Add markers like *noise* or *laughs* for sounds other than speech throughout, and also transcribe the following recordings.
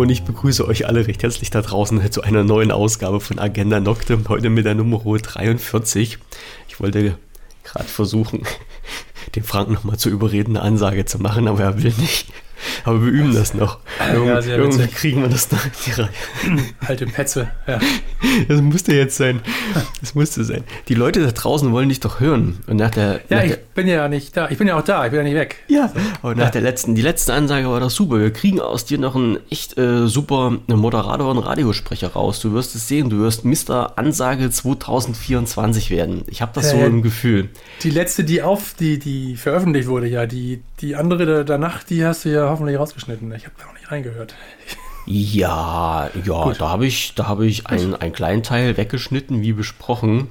Und ich begrüße euch alle recht herzlich da draußen *laughs* zu einer neuen Ausgabe von Agenda Nocte. Heute mit der Nummer 43. Ich wollte gerade versuchen, *laughs* den Frank nochmal zu überreden, eine Ansage zu machen, aber er will nicht. Aber wir üben das noch. Irgend, ja, irgendwie kriegen wir das noch in die Reihe. Alte Petze, ja. Das musste jetzt sein. Das musste sein. Die Leute da draußen wollen dich doch hören. Und nach der, ja, nach ich der, bin ja nicht da. Ich bin ja auch da. Ich bin ja nicht weg. Ja, aber nach ja. der letzten, die letzte Ansage war doch super. Wir kriegen aus dir noch einen echt äh, super Moderator und Radiosprecher raus. Du wirst es sehen. Du wirst Mr. Ansage 2024 werden. Ich habe das äh, so im Gefühl. Die letzte, die auf, die, die veröffentlicht wurde, ja, die, die andere danach, die hast du ja hoffentlich rausgeschnitten. Ich habe da noch nicht reingehört. Ja, ja, Gut. da habe ich, da habe ich einen, einen kleinen Teil weggeschnitten, wie besprochen.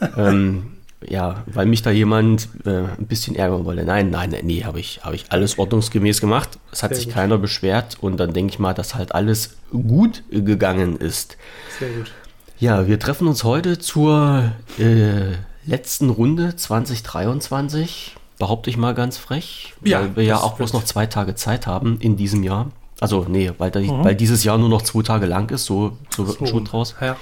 *laughs* ähm, ja, weil mich da jemand äh, ein bisschen ärgern wollte. Nein, nein, nee, habe ich, hab ich alles ordnungsgemäß gemacht. Es hat Sehr sich gut. keiner beschwert und dann denke ich mal, dass halt alles gut gegangen ist. Sehr gut. Ja, wir treffen uns heute zur äh, letzten Runde 2023 behaupte ich mal ganz frech, ja, weil wir ja auch bloß noch zwei Tage Zeit haben in diesem Jahr. Also, nee, weil, da, mhm. weil dieses Jahr nur noch zwei Tage lang ist, so, so wird ein Schuh draus. Ja.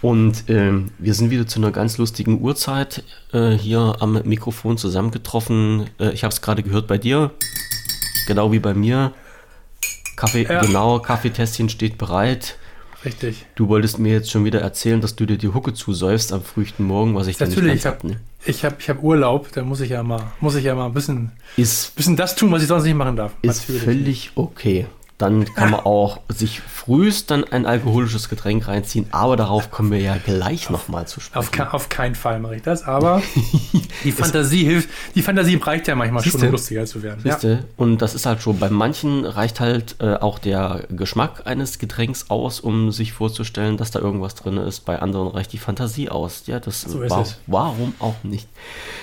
Und ähm, wir sind wieder zu einer ganz lustigen Uhrzeit äh, hier am Mikrofon zusammengetroffen. Äh, ich habe es gerade gehört bei dir, genau wie bei mir. Kaffee, ja. genau, Kaffeetässchen steht bereit. Richtig. Du wolltest mir jetzt schon wieder erzählen, dass du dir die Hucke zusäufst am frühen Morgen, was ich dann nicht ich habe ne? Ich hab, ich hab Urlaub, da muss ich ja mal, muss ich ja mal ein bisschen, ist, bisschen das tun, was ich sonst nicht machen darf. Ist Natürlich. völlig okay dann kann man auch sich frühst dann ein alkoholisches Getränk reinziehen, aber darauf kommen wir ja gleich nochmal zu sprechen. Auf, auf, keinen Fall mache ich das, aber *laughs* die Fantasie hilft, die Fantasie reicht ja manchmal Siehste? schon, um lustiger zu werden. Ja. Und das ist halt schon, bei manchen reicht halt äh, auch der Geschmack eines Getränks aus, um sich vorzustellen, dass da irgendwas drin ist. Bei anderen reicht die Fantasie aus. Ja, das so war, warum auch nicht.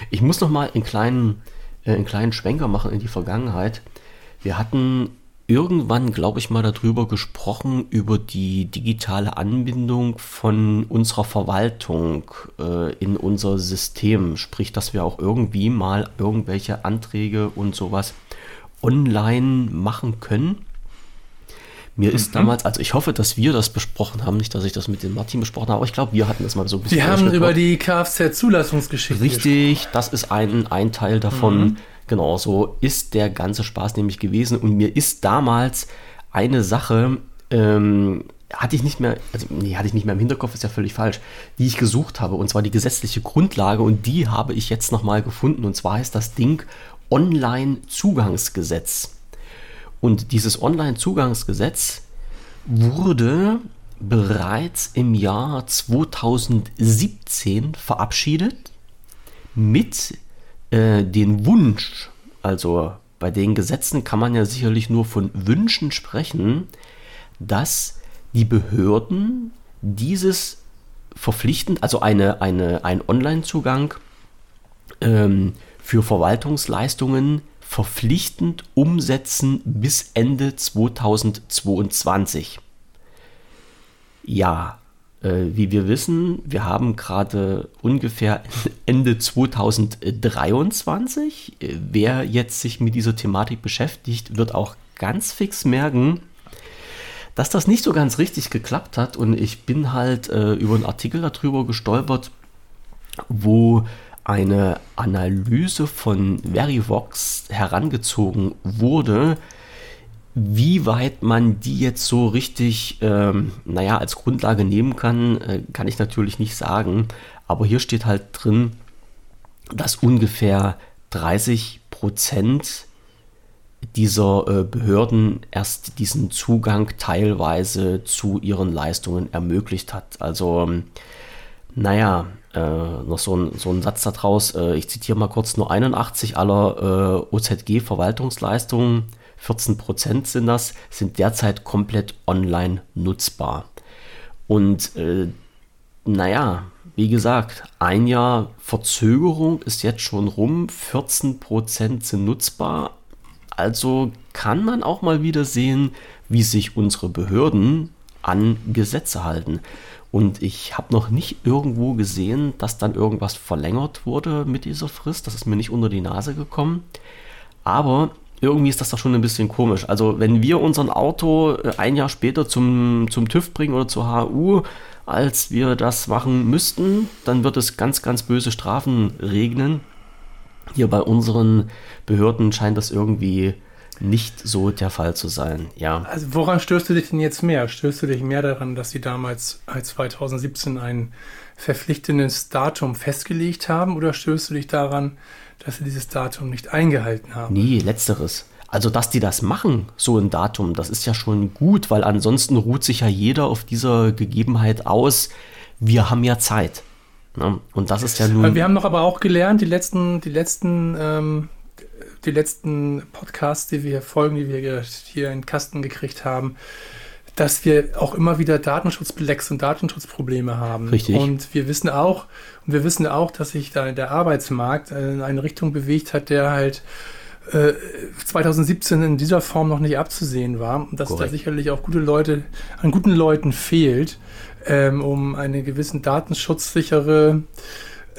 Ich muss nochmal einen kleinen, äh, einen kleinen Schwenker machen in die Vergangenheit. Wir hatten irgendwann, glaube ich, mal darüber gesprochen, über die digitale Anbindung von unserer Verwaltung äh, in unser System. Sprich, dass wir auch irgendwie mal irgendwelche Anträge und sowas online machen können. Mir mhm. ist damals, also ich hoffe, dass wir das besprochen haben, nicht, dass ich das mit dem Martin besprochen habe, aber ich glaube, wir hatten das mal so ein bisschen. Wir haben über die Kfz-Zulassungsgeschichte Richtig, gesprochen. das ist ein, ein Teil davon. Mhm. Genau, so ist der ganze Spaß nämlich gewesen. Und mir ist damals eine Sache, ähm, hatte ich nicht mehr, also nee, hatte ich nicht mehr im Hinterkopf, ist ja völlig falsch, die ich gesucht habe, und zwar die gesetzliche Grundlage, und die habe ich jetzt nochmal gefunden, und zwar heißt das Ding Online-Zugangsgesetz. Und dieses Online-Zugangsgesetz wurde bereits im Jahr 2017 verabschiedet mit äh, den Wunsch, also bei den Gesetzen kann man ja sicherlich nur von Wünschen sprechen, dass die Behörden dieses verpflichtend, also eine, eine, ein Online-Zugang ähm, für Verwaltungsleistungen verpflichtend umsetzen bis Ende 2022. Ja, wie wir wissen, wir haben gerade ungefähr *laughs* Ende 2023. Wer jetzt sich mit dieser Thematik beschäftigt, wird auch ganz fix merken, dass das nicht so ganz richtig geklappt hat. Und ich bin halt äh, über einen Artikel darüber gestolpert, wo eine Analyse von Verivox herangezogen wurde, wie weit man die jetzt so richtig, ähm, naja, als Grundlage nehmen kann, äh, kann ich natürlich nicht sagen. Aber hier steht halt drin, dass ungefähr 30 Prozent dieser äh, Behörden erst diesen Zugang teilweise zu ihren Leistungen ermöglicht hat. Also, ähm, naja, äh, noch so ein, so ein Satz daraus, äh, ich zitiere mal kurz, nur 81 aller äh, OZG-Verwaltungsleistungen 14 Prozent sind das, sind derzeit komplett online nutzbar. Und äh, naja, wie gesagt, ein Jahr Verzögerung ist jetzt schon rum, 14 Prozent sind nutzbar. Also kann man auch mal wieder sehen, wie sich unsere Behörden an Gesetze halten. Und ich habe noch nicht irgendwo gesehen, dass dann irgendwas verlängert wurde mit dieser Frist. Das ist mir nicht unter die Nase gekommen. Aber irgendwie ist das doch schon ein bisschen komisch. Also wenn wir unseren Auto äh, ein Jahr später zum, zum TÜV bringen oder zur HU, als wir das machen müssten, dann wird es ganz, ganz böse Strafen regnen. Hier bei unseren Behörden scheint das irgendwie nicht so der Fall zu sein. Ja. Also woran stößt du dich denn jetzt mehr? Stößt du dich mehr daran, dass sie damals als 2017 ein verpflichtendes Datum festgelegt haben oder stößt du dich daran, dass sie dieses Datum nicht eingehalten haben? Nee, letzteres. Also, dass die das machen, so ein Datum, das ist ja schon gut, weil ansonsten ruht sich ja jeder auf dieser Gegebenheit aus. Wir haben ja Zeit. Ne? Und das ist ja nun. Wir haben doch aber auch gelernt, die letzten, die letzten, ähm, die letzten Podcasts, die wir folgen, die wir hier in den Kasten gekriegt haben, dass wir auch immer wieder Datenschutzbelecks und Datenschutzprobleme haben. Richtig. Und wir wissen auch, und wir wissen auch, dass sich da der Arbeitsmarkt in eine Richtung bewegt hat, der halt 2017 äh, in dieser Form noch nicht abzusehen war. Und dass Korrekt. da sicherlich auch gute Leute, an guten Leuten fehlt, ähm, um eine gewissen datenschutzsichere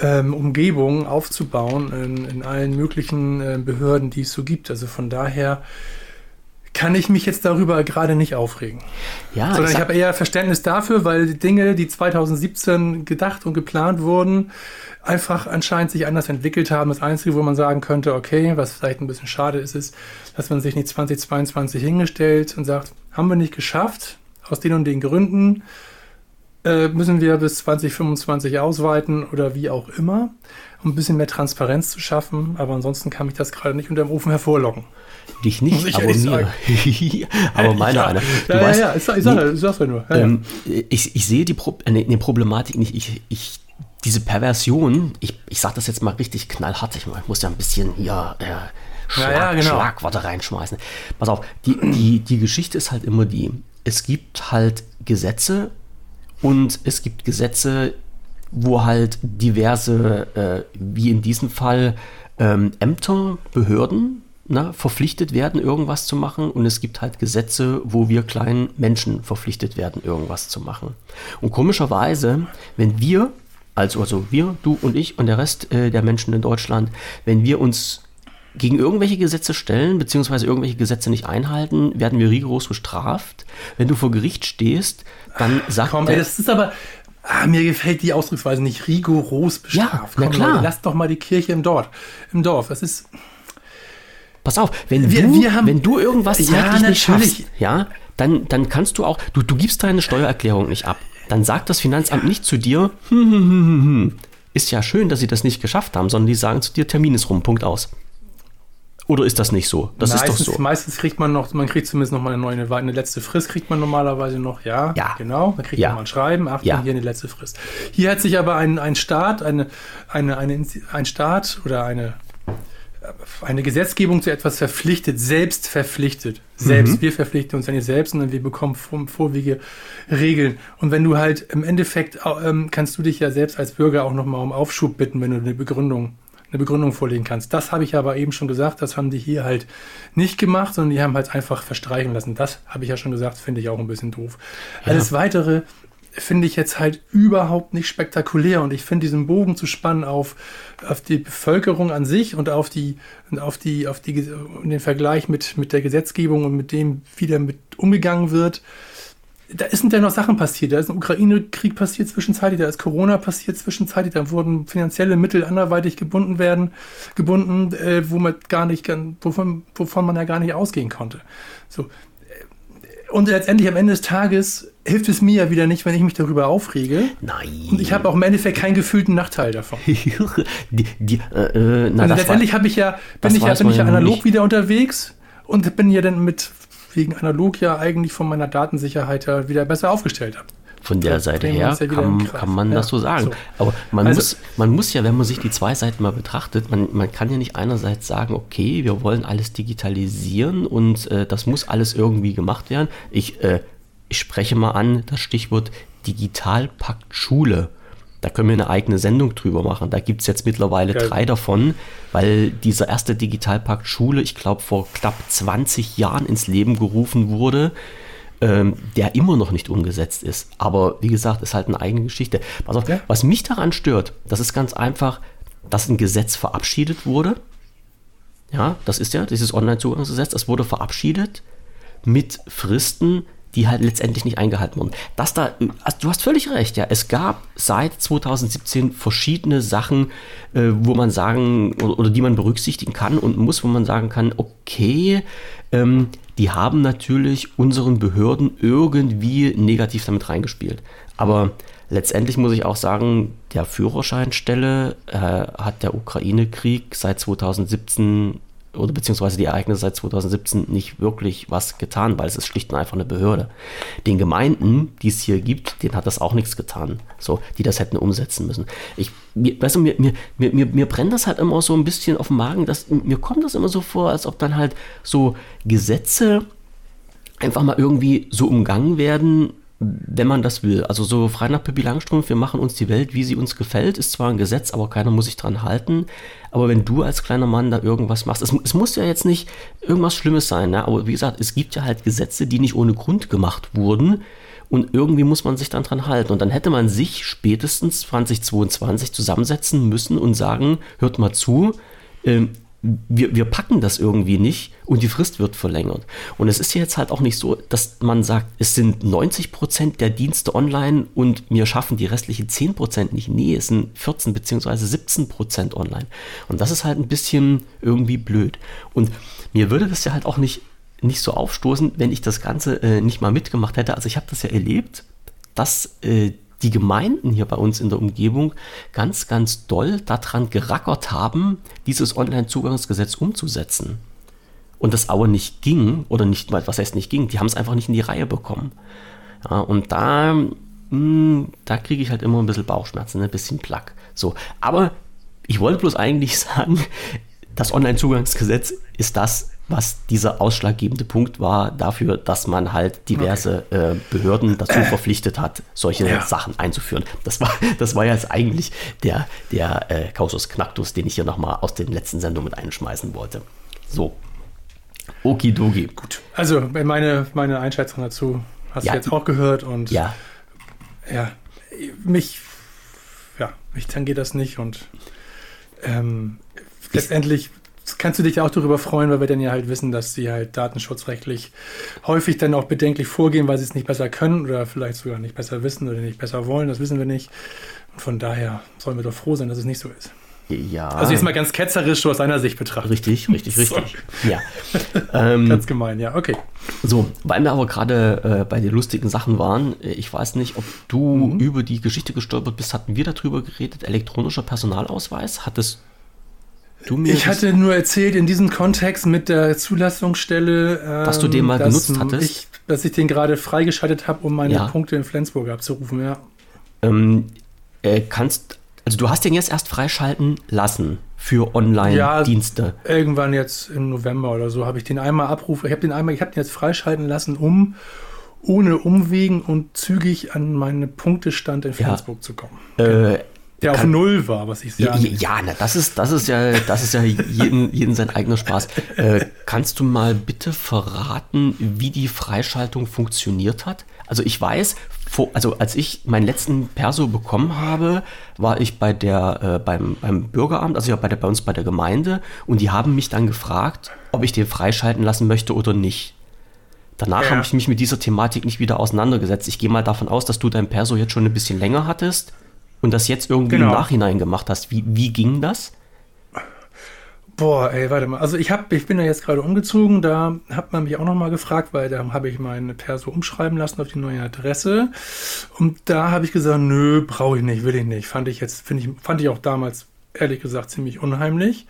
ähm, Umgebung aufzubauen in, in allen möglichen äh, Behörden, die es so gibt. Also von daher kann ich mich jetzt darüber gerade nicht aufregen. Ja, Sondern ich, ich habe eher Verständnis dafür, weil die Dinge, die 2017 gedacht und geplant wurden, einfach anscheinend sich anders entwickelt haben. Das Einzige, wo man sagen könnte, okay, was vielleicht ein bisschen schade ist, ist, dass man sich nicht 2022 hingestellt und sagt, haben wir nicht geschafft, aus den und den Gründen, äh, müssen wir bis 2025 ausweiten oder wie auch immer, um ein bisschen mehr Transparenz zu schaffen. Aber ansonsten kann mich das gerade nicht unter dem Ofen hervorlocken. Dich nicht, *laughs* aber mir. aber meiner ja, einer. Du ja, weißt, ja, ja, ich, sag, ich, ich sag's ja nur. Ja, ähm, ich, ich sehe die, Pro äh, nee, Problematik nicht. Ich, ich, diese Perversion, ich, ich sag das jetzt mal richtig knallhart, ich muss ja ein bisschen hier äh, Schlag, ja, genau. Schlagworte reinschmeißen. Pass auf, die, die, die Geschichte ist halt immer die, es gibt halt Gesetze und es gibt Gesetze, wo halt diverse, äh, wie in diesem Fall, ähm, Ämter, Behörden na, verpflichtet werden, irgendwas zu machen. Und es gibt halt Gesetze, wo wir kleinen Menschen verpflichtet werden, irgendwas zu machen. Und komischerweise, wenn wir, also, also wir, du und ich und der Rest äh, der Menschen in Deutschland, wenn wir uns gegen irgendwelche Gesetze stellen, beziehungsweise irgendwelche Gesetze nicht einhalten, werden wir rigoros bestraft. Wenn du vor Gericht stehst, dann sagt Komm, ey, das ist aber, Ah, mir gefällt die Ausdrucksweise nicht rigoros bestraft. Ja, na klar. Leute, lasst doch mal die Kirche im Dorf. Im Dorf. Das ist. Pass auf, wenn, wir, du, wir haben, wenn du irgendwas ja, nicht schaffst, ja, dann, dann kannst du auch, du, du gibst deine Steuererklärung nicht ab. Dann sagt das Finanzamt nicht zu dir, hm, hm, hm, hm, hm, ist ja schön, dass sie das nicht geschafft haben, sondern die sagen zu dir, Termin ist rum, Punkt aus. Oder ist das nicht so? Das meistens, ist doch so. Meistens kriegt man noch, man kriegt zumindest noch mal eine neue, eine letzte Frist kriegt man normalerweise noch, ja. Ja. Genau. Dann kriegt ja. man mal ein Schreiben, Achtung, ja. hier eine letzte Frist. Hier hat sich aber ein, ein Staat, eine, eine, eine, ein Staat oder eine, eine Gesetzgebung zu etwas verpflichtet, selbst verpflichtet. Selbst, mhm. wir verpflichten uns ja nicht selbst, sondern wir bekommen vorwiege Regeln. Und wenn du halt im Endeffekt, ähm, kannst du dich ja selbst als Bürger auch nochmal um Aufschub bitten, wenn du eine Begründung eine Begründung vorlegen kannst. Das habe ich aber eben schon gesagt, das haben die hier halt nicht gemacht, sondern die haben halt einfach verstreichen lassen. Das habe ich ja schon gesagt, finde ich auch ein bisschen doof. Ja. Alles weitere finde ich jetzt halt überhaupt nicht spektakulär und ich finde diesen Bogen zu spannen auf, auf die Bevölkerung an sich und auf die, auf die, auf die, den Vergleich mit, mit der Gesetzgebung und mit dem, wie damit umgegangen wird, da sind ja noch Sachen passiert. Da ist ein Ukraine-Krieg passiert zwischenzeitlich, da ist Corona passiert zwischenzeitlich, da wurden finanzielle Mittel anderweitig gebunden werden, gebunden, äh, wo man gar nicht, wovon, wovon man ja gar nicht ausgehen konnte. So. Und letztendlich am Ende des Tages hilft es mir ja wieder nicht, wenn ich mich darüber aufrege. Nein. Und ich habe auch im Endeffekt keinen gefühlten Nachteil davon. *laughs* die, die, äh, äh na, also letztendlich habe ich ja, bin ich ja, bin ich ja analog nicht. wieder unterwegs und bin ja dann mit wegen analog ja eigentlich von meiner Datensicherheit ja wieder besser aufgestellt habe. Von der Seite her ja kann, kann, man ja, das so sagen. So. Aber man, also, muss, man muss ja, wenn man sich die zwei Seiten mal betrachtet, man, man kann ja nicht einerseits sagen, okay, wir wollen alles digitalisieren und äh, das muss alles irgendwie gemacht werden. Ich, äh, ich spreche mal an das Stichwort Digitalpakt Schule. Da können wir eine eigene Sendung drüber machen. Da gibt es jetzt mittlerweile Geil. drei davon, weil dieser erste Digitalpakt Schule, ich glaube, vor knapp 20 Jahren ins Leben gerufen wurde, ähm, der immer noch nicht umgesetzt ist. Aber wie gesagt, ist halt eine eigene Geschichte. Auf, ja. Was mich daran stört, das ist ganz einfach, dass ein Gesetz verabschiedet wurde Ja, das ist ja dieses Online-Zugangsgesetz. Das wurde verabschiedet mit Fristen, die halt letztendlich nicht eingehalten wurden. Das da, also du hast völlig recht, ja. Es gab seit 2017 verschiedene Sachen, äh, wo man sagen, oder, oder, die man berücksichtigen kann und muss, wo man sagen kann, okay, ähm, die haben natürlich unseren Behörden irgendwie negativ damit reingespielt. Aber letztendlich muss ich auch sagen, der Führerscheinstelle äh, hat der Ukraine-Krieg seit 2017 oder beziehungsweise die Ereignisse seit 2017 nicht wirklich was getan, weil es ist schlicht und einfach eine Behörde. Den Gemeinden, die es hier gibt, denen hat das auch nichts getan, so, die das hätten umsetzen müssen. Ich, mir, weißt du, mir, mir, mir, mir brennt das halt immer so ein bisschen auf den Magen, dass, mir kommt das immer so vor, als ob dann halt so Gesetze einfach mal irgendwie so umgangen werden, wenn man das will. Also so frei nach Pippi Langstrumpf, wir machen uns die Welt, wie sie uns gefällt, ist zwar ein Gesetz, aber keiner muss sich dran halten. Aber wenn du als kleiner Mann da irgendwas machst, es, es muss ja jetzt nicht irgendwas Schlimmes sein, ne? aber wie gesagt, es gibt ja halt Gesetze, die nicht ohne Grund gemacht wurden. Und irgendwie muss man sich dann dran halten. Und dann hätte man sich spätestens 2022 zusammensetzen müssen und sagen, hört mal zu, ähm, wir, wir packen das irgendwie nicht und die Frist wird verlängert. Und es ist jetzt halt auch nicht so, dass man sagt, es sind 90 Prozent der Dienste online und wir schaffen die restlichen 10 Prozent nicht. Nee, es sind 14 bzw. 17 Prozent online. Und das ist halt ein bisschen irgendwie blöd. Und mir würde das ja halt auch nicht, nicht so aufstoßen, wenn ich das Ganze äh, nicht mal mitgemacht hätte. Also ich habe das ja erlebt, dass äh, die Gemeinden hier bei uns in der Umgebung ganz, ganz doll daran gerackert haben, dieses Online-Zugangsgesetz umzusetzen. Und das aber nicht ging, oder nicht, was heißt nicht ging, die haben es einfach nicht in die Reihe bekommen. Ja, und da, hm, da kriege ich halt immer ein bisschen Bauchschmerzen, ein bisschen Plack. So, aber ich wollte bloß eigentlich *laughs* sagen, das Online-Zugangsgesetz ist das, was dieser ausschlaggebende Punkt war dafür, dass man halt diverse okay. äh, Behörden dazu verpflichtet hat, solche ja. Sachen einzuführen. Das war, *laughs* das war jetzt eigentlich der, der äh, Kausus Knacktus, den ich hier nochmal aus den letzten Sendungen mit einschmeißen wollte. So. Okidoki. Gut. Also meine, meine Einschätzung dazu hast ja. du jetzt auch gehört und ja. ja, mich, ja, mich tangiert das nicht und ähm, letztendlich kannst du dich auch darüber freuen, weil wir dann ja halt wissen, dass sie halt datenschutzrechtlich häufig dann auch bedenklich vorgehen, weil sie es nicht besser können oder vielleicht sogar nicht besser wissen oder nicht besser wollen. Das wissen wir nicht. Und von daher sollen wir doch froh sein, dass es nicht so ist. Ja. Also jetzt mal ganz ketzerisch so aus deiner Sicht betrachtet. Richtig, richtig, richtig. Ja. *laughs* ähm, ganz gemein, ja, okay. So, weil wir aber gerade äh, bei den lustigen Sachen waren, äh, ich weiß nicht, ob du mhm. über die Geschichte gestolpert bist, hatten wir darüber geredet, elektronischer Personalausweis, hattest ich hatte nur erzählt in diesem Kontext mit der Zulassungsstelle, ähm, dass du den mal genutzt hattest. Ich, dass ich den gerade freigeschaltet habe, um meine ja. Punkte in Flensburg abzurufen, ja. Ähm, äh, kannst, also du hast den jetzt erst freischalten lassen für Online-Dienste. Ja, irgendwann jetzt im November oder so habe ich den einmal abrufen. Ich habe den einmal, ich habe den jetzt freischalten lassen, um ohne Umwegen und zügig an meinen Punktestand in Flensburg ja. zu kommen. Äh, der auf Null war, was ich ja. Ja, na, das ist, das ist ja, das ist ja jeden, jeden sein eigener Spaß. Äh, kannst du mal bitte verraten, wie die Freischaltung funktioniert hat? Also ich weiß, also als ich meinen letzten Perso bekommen habe, war ich bei der, äh, beim, beim Bürgeramt, also ja bei, der, bei uns bei der Gemeinde, und die haben mich dann gefragt, ob ich den freischalten lassen möchte oder nicht. Danach ja. habe ich mich mit dieser Thematik nicht wieder auseinandergesetzt. Ich gehe mal davon aus, dass du dein Perso jetzt schon ein bisschen länger hattest und das jetzt irgendwie genau. im Nachhinein gemacht hast. Wie, wie ging das? Boah, ey, warte mal. Also ich hab, ich bin ja jetzt gerade umgezogen, da hat man mich auch nochmal gefragt, weil da habe ich meine Perso umschreiben lassen auf die neue Adresse. Und da habe ich gesagt, nö, brauche ich nicht, will ich nicht. Fand ich jetzt, finde ich, fand ich auch damals ehrlich gesagt ziemlich unheimlich.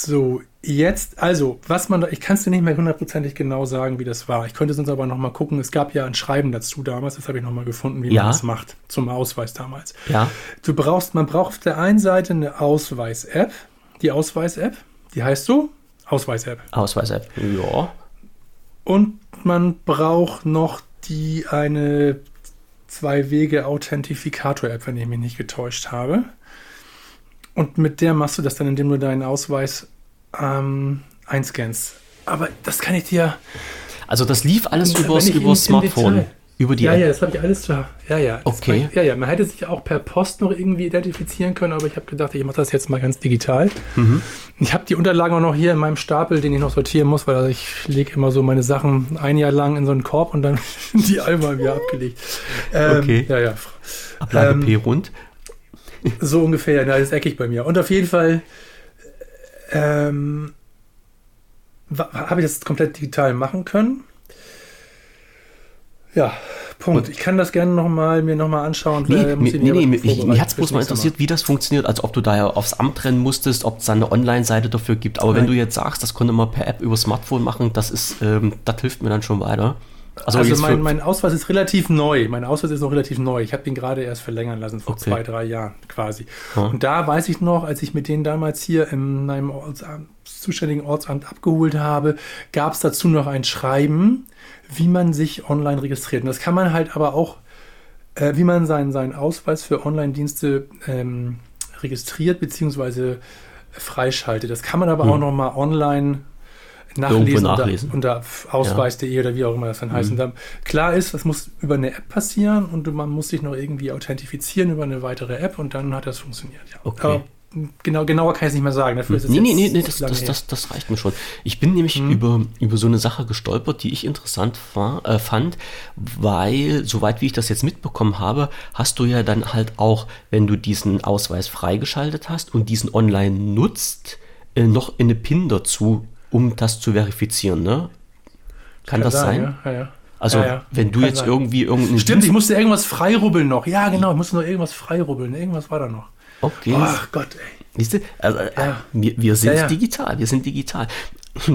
So, jetzt, also, was man da, ich kann es dir nicht mehr hundertprozentig genau sagen, wie das war. Ich könnte sonst aber nochmal gucken. Es gab ja ein Schreiben dazu damals, das habe ich nochmal gefunden, wie ja. man das macht, zum Ausweis damals. Ja. Du brauchst, man braucht auf der einen Seite eine Ausweis-App, die Ausweis-App, die heißt so, Ausweis-App. Ausweis-App, ja. Und man braucht noch die eine Zwei-Wege-Authentifikator-App, wenn ich mich nicht getäuscht habe. Und mit der machst du das dann, indem du deinen Ausweis ähm, einscannst. Aber das kann ich dir. Also das lief alles übers, übers Smartphone. Über die ja, App? ja, das habe ich alles zu. Ja, ja. das Okay. war- Ja, ja. Man hätte sich auch per Post noch irgendwie identifizieren können, aber ich habe gedacht, ich mache das jetzt mal ganz digital. Mhm. Ich habe die Unterlagen auch noch hier in meinem Stapel, den ich noch sortieren muss, weil ich lege immer so meine Sachen ein Jahr lang in so einen Korb und dann *laughs* sind die einmal wieder abgelegt. Ähm, Okay. Ja, ja. Ablage ähm, P rund. So ungefähr, das ist eckig bei mir. Und auf jeden Fall ähm, habe ich das komplett digital machen können. Ja, Punkt. Und- ich kann das gerne noch mal, mir nochmal anschauen. Nee, Äh, muss nee, ich nee, mich, mich hat es bloß mal interessiert, wie das funktioniert, also ob du da ja aufs Amt rennen musstest, ob es da eine Online-Seite dafür gibt. Aber wenn Nein. du jetzt sagst, das konnte man per App über Smartphone machen, das ist, ähm, das hilft mir dann schon weiter. Also, jetzt mein, mein Ausweis ist relativ neu. Mein Ausweis ist noch relativ neu. Ich habe den gerade erst verlängern lassen, vor Okay. zwei, drei Jahren quasi. Ja. Und da weiß ich noch, als ich mit denen damals hier in meinem Ortsamt, zuständigen Ortsamt abgeholt habe, gab es dazu noch ein Schreiben, wie man sich online registriert. Und das kann man halt aber auch, äh, wie man seinen, seinen Ausweis für Online-Dienste ähm, registriert bzw. freischaltet. Das kann man aber Hm. auch noch mal online nachlesen, nachlesen. unter, unter ausweis.de oder wie auch immer das dann Mhm. heißt. Und da, klar ist, das muss über eine App passieren und man muss sich noch irgendwie authentifizieren über eine weitere App und dann hat das funktioniert. Ja. Okay. Aber genau, genauer kann ich es nicht mehr sagen. Dafür ist es Nee, nee, nee, das, das, das, das reicht mir schon. Ich bin nämlich Mhm. über, über so eine Sache gestolpert, die ich interessant war, äh, fand, weil, soweit wie ich das jetzt mitbekommen habe, hast du ja dann halt auch, wenn du diesen Ausweis freigeschaltet hast und diesen online nutzt, äh, noch eine PIN dazu, um das zu verifizieren, ne? Kann, das sein? Ja, ja, ja. Also, Ja, wenn du Kann jetzt sein. irgendwie irgendeinen Stimmt, ich Dienst- musste irgendwas freirubbeln noch. Ja, genau, ich musste noch irgendwas freirubbeln. Irgendwas war da noch. Okay. Ach Gott, ey. Siehst du? Also, äh, wir, wir sind digital, wir sind digital. *clears throat*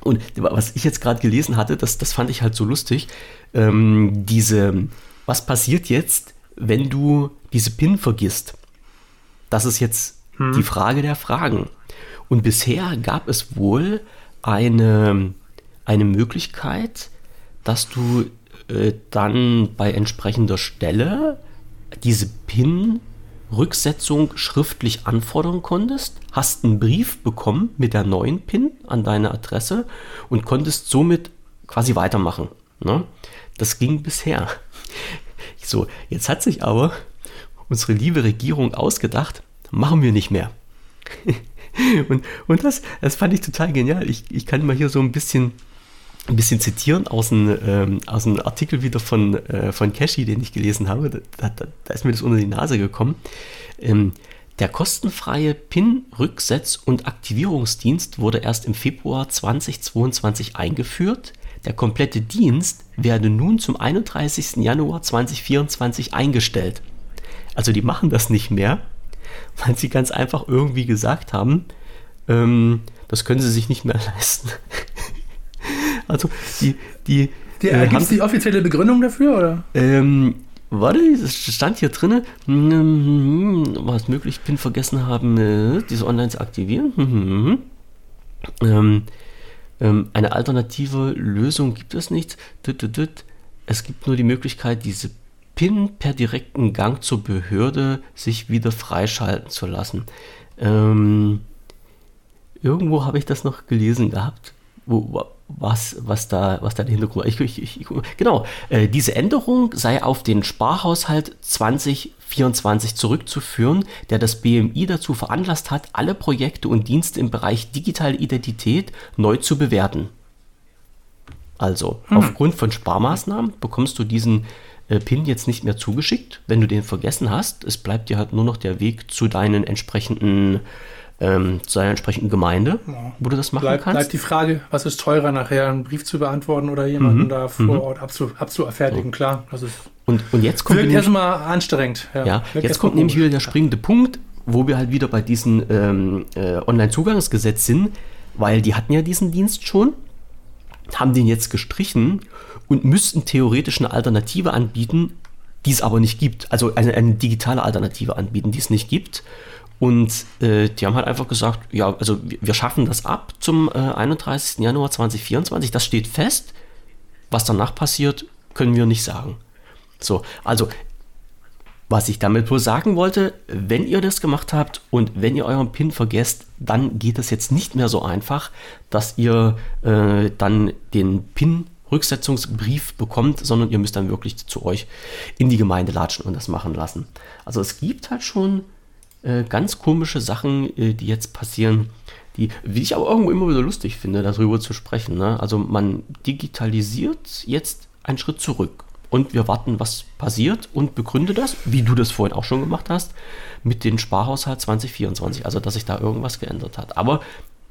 Und was ich jetzt gerade gelesen hatte, das, das fand ich halt so lustig. Ähm, diese, was passiert jetzt, wenn du diese PIN vergisst? Das ist jetzt Hm. die Frage der Fragen. Und bisher gab es wohl eine, eine Möglichkeit, dass du äh, dann bei entsprechender Stelle diese PIN-Rücksetzung schriftlich anfordern konntest, hast einen Brief bekommen mit der neuen PIN an deine Adresse und konntest somit quasi weitermachen. Ne? Das ging bisher. *laughs* So, jetzt hat sich aber unsere liebe Regierung ausgedacht, machen wir nicht mehr. *laughs* *laughs* und und das, das fand ich total genial. Ich, ich kann mal hier so ein bisschen, ein bisschen zitieren aus einem, ähm, aus einem Artikel wieder von, äh, von Cashy, den ich gelesen habe. Da, da, da ist mir das unter die Nase gekommen. Ähm, der kostenfreie PIN-Rücksetz- und Aktivierungsdienst wurde erst im Februar 2022 eingeführt. Der komplette Dienst werde nun zum 31. Januar 2024 eingestellt. Also die machen das nicht mehr, *laughs* weil sie ganz einfach irgendwie gesagt haben, ähm, das können sie sich nicht mehr *laughs* leisten. also die, die, Die, äh, Gibt haben- es die offizielle Begründung dafür? Oder? ähm, warte, es stand hier drin, was möglich, PIN vergessen haben, äh, diese online zu aktivieren. Mhm. Ähm, ähm, eine alternative Lösung gibt es nicht. Es gibt nur die Möglichkeit, diese PIN per direkten Gang zur Behörde sich wieder freischalten zu lassen. Ähm, irgendwo habe ich das noch gelesen gehabt, wo, wa- was, was, da, was da der Hintergrund. Ich, ich, ich, genau, äh, diese Änderung sei auf den Sparhaushalt 2024 zurückzuführen, der das BMI dazu veranlasst hat, alle Projekte und Dienste im Bereich digitale Identität neu zu bewerten. Also, aufgrund von Sparmaßnahmen bekommst du diesen äh, PIN jetzt nicht mehr zugeschickt, wenn du den vergessen hast. Es bleibt dir halt nur noch der Weg zu deinen entsprechenden, ähm, zu deiner entsprechenden Gemeinde, Ja. wo du das machen Bleibt, kannst. bleibt die Frage, was ist teurer, nachher einen Brief zu beantworten oder jemanden Mhm. da vor Ort abzu, abzufertigen? Klar, das ist. Und, und jetzt kommt Wirkt erstmal anstrengend. Ja, Ja, jetzt kommt nämlich wieder der springende Punkt, wo wir halt wieder bei diesem ähm, äh, Online-Zugangsgesetz sind, weil die hatten ja diesen Dienst schon, haben den jetzt gestrichen und müssten theoretisch eine Alternative anbieten, die es aber nicht gibt. Also eine, eine digitale Alternative anbieten, die es nicht gibt. Und äh, die haben halt einfach gesagt, ja, also wir, schaffen das ab zum äh, 31. Januar 2024, das steht fest. Was danach passiert, können wir nicht sagen. So, also was ich damit bloß sagen wollte, wenn ihr das gemacht habt und wenn ihr euren PIN vergesst, dann geht es jetzt nicht mehr so einfach, dass ihr äh, dann den PIN Rücksetzungsbrief bekommt, sondern ihr müsst dann wirklich zu euch in die Gemeinde latschen und das machen lassen. Also es gibt halt schon äh, ganz komische Sachen, äh, die jetzt passieren, die, wie ich aber irgendwo immer wieder lustig finde, darüber zu sprechen. Ne? Also man digitalisiert jetzt einen Schritt zurück und wir warten, was passiert und begründe das, wie du das vorhin auch schon gemacht hast, mit dem Sparhaushalt 2024, also dass sich da irgendwas geändert hat. Aber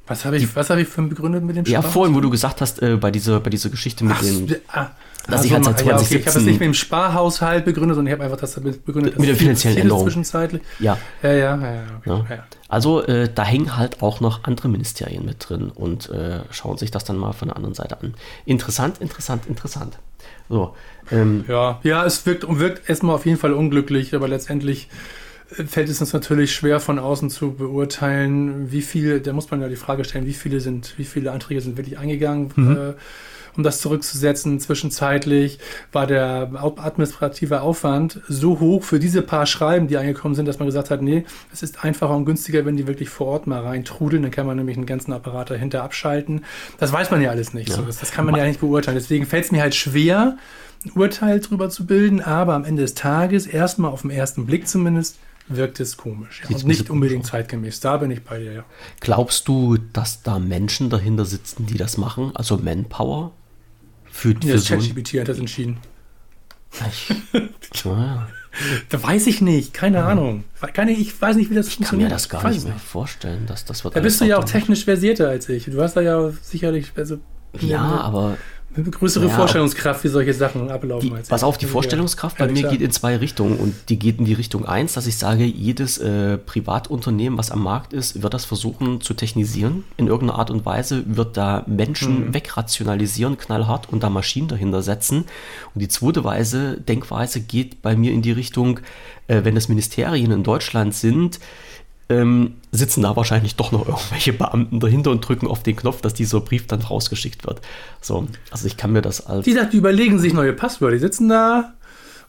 was habe ich, hab ich für begründet mit dem Ja, vorhin, wo du gesagt hast, äh, bei, dieser, bei dieser Geschichte mit Ach, den. ah, dass also, ich halt seit ja, okay, 2017 ich habe es nicht mit dem Sparhaushalt begründet, sondern ich habe einfach das damit begründet. Mit der finanziellen Änderung. Zwischenzeitlich. Ja. Ja, ja, ja. ja, okay, Ja. Also äh, da hängen halt auch noch andere Ministerien mit drin und äh, schauen sich das dann mal von der anderen Seite an. Interessant, interessant, interessant. So, ähm, Ja, ja, es wirkt, wirkt erstmal auf jeden Fall unglücklich, aber letztendlich fällt es uns natürlich schwer von außen zu beurteilen, wie viele, da muss man ja die Frage stellen, wie viele sind, wie viele Anträge sind wirklich eingegangen, äh, um das zurückzusetzen. Zwischenzeitlich war der administrative Aufwand so hoch für diese paar Schreiben, die eingekommen sind, dass man gesagt hat, nee, es ist einfacher und günstiger, wenn die wirklich vor Ort mal reintrudeln, dann kann man nämlich einen ganzen Apparat dahinter abschalten. Das weiß man ja alles nicht. So. Das, das kann man ja nicht beurteilen. Deswegen fällt es mir halt schwer, ein Urteil drüber zu bilden, aber am Ende des Tages, erstmal auf den ersten Blick zumindest, wirkt es komisch. Ja. Und nicht unbedingt zeitgemäß. Da bin ich bei dir, ja. glaubst du, dass da Menschen dahinter sitzen, die das machen? Also Manpower? Für, Ja, für das so ChatGPT hat das entschieden. ich, naja, *laughs* Da weiß ich nicht, keine Ahnung. Keine, ich weiß nicht, wie das ich kann mir funktioniert. das gar Ich nicht mehr vorstellen, dass das wird Da bist du ja auch technisch versierter als ich. Du hast da ja sicherlich also, Ja, eine, aber eine größere Ja, Vorstellungskraft, wie solche Sachen ablaufen. Die, als pass auf, die Ja, Vorstellungskraft bei ehrlich mir gesagt. geht in zwei Richtungen und die geht in die Richtung eins, dass ich sage, jedes äh, Privatunternehmen, was am Markt ist, wird das versuchen zu technisieren in irgendeiner Art und Weise, wird da Menschen wegrationalisieren, knallhart und da Maschinen dahinter setzen. Und die zweite Weise, Denkweise geht bei mir in die Richtung, äh, wenn es Ministerien in Deutschland sind, ähm, sitzen da wahrscheinlich doch noch irgendwelche Beamten dahinter und drücken auf den Knopf, dass dieser Brief dann rausgeschickt wird. So, also ich kann mir das als Die sagt, die überlegen sich neue Passwörter. Die sitzen da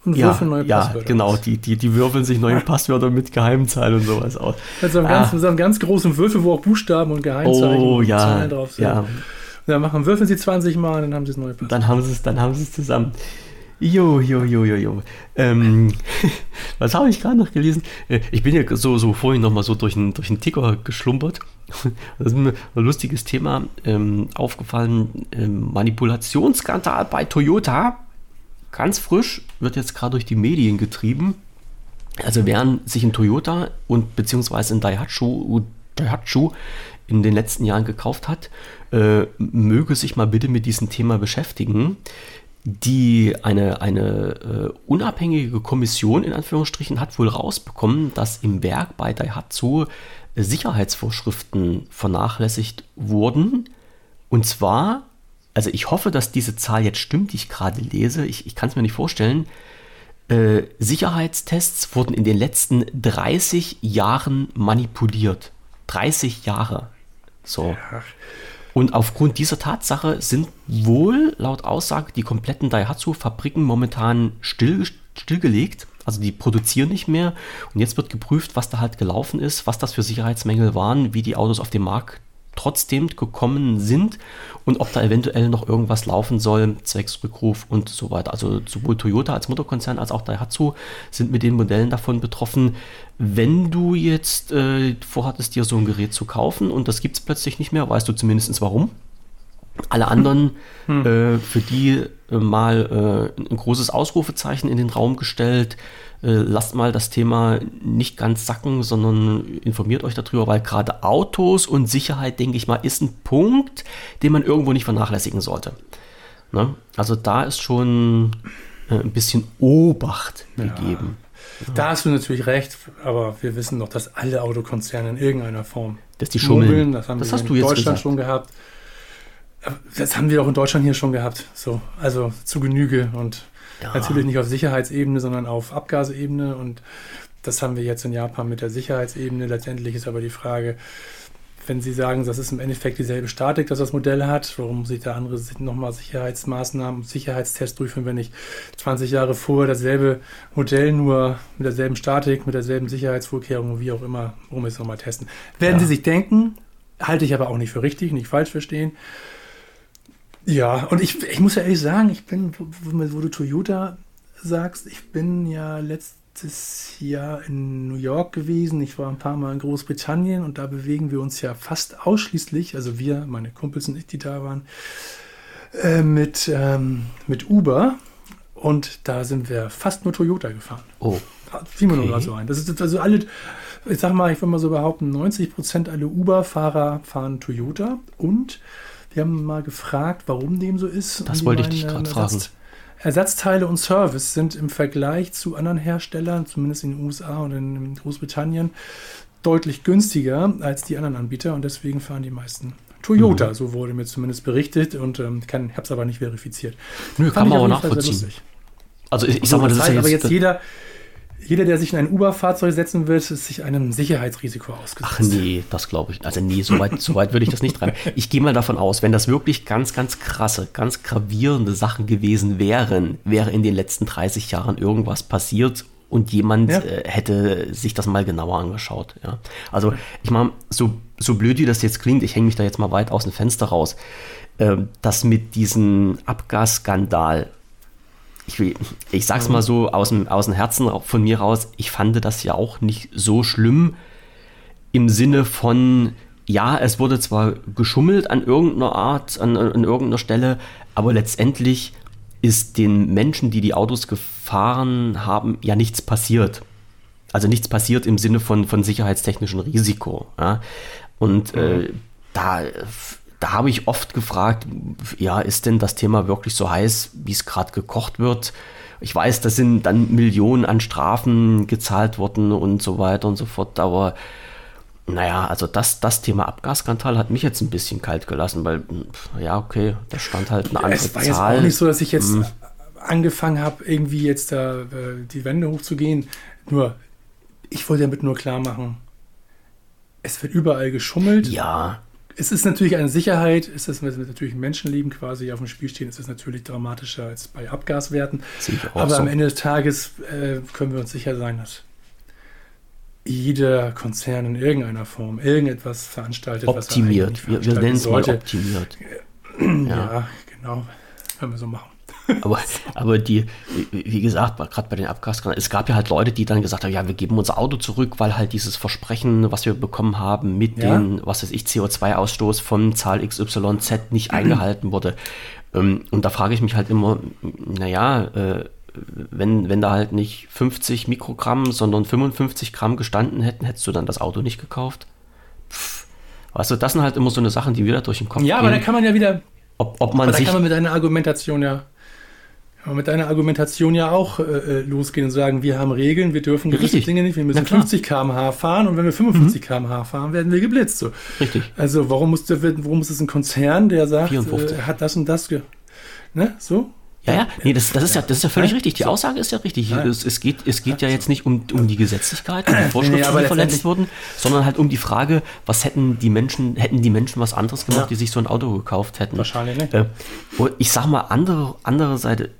und ja, würfeln neue ja, Passwörter. genau. Die, die, die würfeln sich neue *laughs* Passwörter mit Geheimzahlen und sowas aus. Mit so einem, Ah. ganz, mit so einem ganz großen Würfel, wo auch Buchstaben und Geheimzeichen Oh, und ja, Zahlen drauf sind. ja. Und dann machen, würfeln sie 20 Mal und dann haben sie das neue Passwort. Dann haben sie es, dann haben sie es zusammen. Jo, jo, jo, jo, jo. Ähm, *laughs* was habe ich gerade noch gelesen? Äh, Ich bin ja so, so vorhin noch mal so durch einen durch einen Ticker geschlumpert. *laughs* Das ist mir ein lustiges Thema ähm, aufgefallen. Ähm, Manipulationsskandal bei Toyota. Ganz frisch, wird jetzt gerade durch die Medien getrieben. Also während sich ein Toyota und beziehungsweise ein Daihatsu, Daihatsu in den letzten Jahren gekauft hat, äh, möge sich mal bitte mit diesem Thema beschäftigen. Die eine, eine äh, unabhängige Kommission in Anführungsstrichen hat wohl rausbekommen, dass im Werk bei Daihatsu äh, Sicherheitsvorschriften vernachlässigt wurden. Und zwar, also ich hoffe, dass diese Zahl jetzt stimmt, die ich gerade lese. Ich, ich kann es mir nicht vorstellen. Äh, Sicherheitstests wurden in den letzten 30 Jahren manipuliert. 30 Jahre. So. Und aufgrund dieser Tatsache sind wohl laut Aussage die kompletten Daihatsu-Fabriken momentan still, stillgelegt. Also die produzieren nicht mehr. Und jetzt wird geprüft, was da halt gelaufen ist, was das für Sicherheitsmängel waren, wie die Autos auf den Markt trotzdem gekommen sind und ob da eventuell noch irgendwas laufen soll, zwecks Rückruf und so weiter. Also sowohl Toyota als Mutterkonzern als auch Daihatsu sind mit den Modellen davon betroffen. Wenn du jetzt äh, vorhattest, dir so ein Gerät zu kaufen und das gibt es plötzlich nicht mehr, weißt du zumindest warum. Alle anderen, äh, für die äh, mal äh, ein großes Ausrufezeichen in den Raum gestellt. Äh, lasst mal das Thema nicht ganz sacken, sondern informiert euch darüber, weil gerade Autos und Sicherheit, denke ich mal, ist ein Punkt, den man irgendwo nicht vernachlässigen sollte. Ne? Also da ist schon äh, ein bisschen Obacht gegeben. Da hast du natürlich recht, aber wir wissen doch, dass alle Autokonzerne in irgendeiner Form Dass die schummeln. Das haben Das wir hast in Deutschland gesagt. schon gehabt. Das haben wir auch in Deutschland hier schon gehabt. So, also zu Genüge und Ja. natürlich nicht auf Sicherheitsebene, sondern auf Abgasebene und das haben wir jetzt in Japan mit der Sicherheitsebene. Letztendlich ist aber die Frage, wenn Sie sagen, das ist im Endeffekt dieselbe Statik, dass das Modell hat, warum muss ich da andere nochmal Sicherheitsmaßnahmen, Sicherheitstests durchführen, wenn ich 20 Jahre vorher dasselbe Modell nur mit derselben Statik, mit derselben Sicherheitsvorkehrungen, wie auch immer, warum ist nochmal testen? Werden Ja. Sie sich denken, halte ich aber auch nicht für richtig, nicht falsch verstehen. Ja, und ich, ich muss ja ehrlich sagen, ich bin, wo, wo du Toyota sagst, ich bin ja letztes Jahr in New York gewesen. Ich war ein paar Mal in Großbritannien und da bewegen wir uns ja fast ausschließlich, also wir, meine Kumpels und ich, die da waren, äh, mit, ähm, mit Uber. Und da sind wir fast nur Toyota gefahren. Oh. Fiel mir nur so ein. Das ist also alle, ich sag mal, ich würde mal so behaupten, 90 Prozent aller Uber-Fahrer fahren Toyota. Und wir haben mal gefragt, warum dem so ist. Das wollte ich dich gerade fragen. Ersatzteile und Service sind im Vergleich zu anderen Herstellern, zumindest in den USA und in Großbritannien, deutlich günstiger als die anderen Anbieter und deswegen fahren die meisten Toyota, mhm. so wurde mir zumindest berichtet und ähm, habe es aber nicht verifiziert. Nö, kann man auch nachvollziehen. Also ich, ich sag mal, das, heißt, ist ja aber jetzt jeder, jeder, der sich in ein Uber-Fahrzeug setzen wird, ist sich einem Sicherheitsrisiko ausgesetzt. Ach nee, das glaube ich. Also nee, so weit, so weit würde ich das nicht treiben. Ich gehe mal davon aus, wenn das wirklich ganz, ganz krasse, ganz gravierende Sachen gewesen wären, wäre in den letzten 30 Jahren irgendwas passiert und jemand ja. äh, hätte sich das mal genauer angeschaut. Ja. Also ich meine, so, so blöd wie das jetzt klingt, ich hänge mich da jetzt mal weit aus dem Fenster raus, äh, dass mit diesem Abgasskandal ich, ich sag's mal so aus dem, aus dem Herzen von mir raus, ich fand das ja auch nicht so schlimm im Sinne von, ja, es wurde zwar geschummelt an irgendeiner Art, an, an irgendeiner Stelle, aber letztendlich ist den Menschen, die die Autos gefahren haben, ja nichts passiert. Also nichts passiert im Sinne von, von sicherheitstechnischem Risiko. Ja? Und äh, mhm. äh, da da habe ich oft gefragt, ja, ist denn das Thema wirklich so heiß, wie es gerade gekocht wird? Ich weiß, da sind dann Millionen an Strafen gezahlt worden und so weiter und so fort, aber naja, also das, das Thema Abgasskandal hat mich jetzt ein bisschen kalt gelassen, weil, ja, okay, da stand halt eine andere Zahl. Es war Zahl. jetzt auch nicht so, dass ich jetzt mhm. angefangen habe, irgendwie jetzt da äh, die Wände hochzugehen. Nur, ich wollte damit nur klar machen, es wird überall geschummelt. Ja es ist natürlich eine Sicherheit, es ist natürlich Menschenleben quasi auf dem Spiel stehen, es ist natürlich dramatischer als bei Abgaswerten. Aber so. am Ende des Tages äh, können wir uns sicher sein, dass jeder Konzern in irgendeiner Form irgendetwas veranstaltet. Optimiert. wir, wir nennen es mal optimiert. Ja, ja, genau. Können wir so machen. Aber, aber die, wie gesagt, gerade bei den Abgaskanälen, es gab ja halt Leute, die dann gesagt haben, ja, wir geben unser Auto zurück, weil halt dieses Versprechen, was wir bekommen haben mit ja. den, was weiß ich, CO2-Ausstoß von Zahl XYZ nicht *clears throat* eingehalten wurde. Ähm, und da frage ich mich halt immer, naja, äh, wenn, wenn da halt nicht 50 Mikrogramm, sondern 55 Gramm gestanden hätten, hättest du dann das Auto nicht gekauft? Pff. Weißt du, das sind halt immer so eine Sachen, die wieder durch den Kopf ja, gehen. Ja, aber da kann man ja wieder, ob, ob man aber sich. Da kann man mit einer Argumentation ja mit deiner Argumentation ja auch äh, äh, losgehen und sagen, wir haben Regeln, wir dürfen gewisse Richtig. Dinge nicht, wir müssen 50 km/h fahren und wenn wir 55 mhm. km/h fahren, werden wir geblitzt. So. Richtig. Also warum muss, der, warum muss es ein Konzern, der sagt, äh, hat das und das, ne, so? Ja, ja, nee, das, das, ist ja, das ist ja völlig ja, richtig. Die. Aussage ist ja richtig. Es, es, geht, es geht ja jetzt nicht um, um die Gesetzlichkeit, um die Vorschriften, nee, die verletzt wurden, sondern halt um die Frage, was hätten die Menschen, hätten die Menschen was anderes gemacht, ja. die sich so ein Auto gekauft hätten. Wahrscheinlich nicht. Äh, ich sag mal, andere, andere Seite,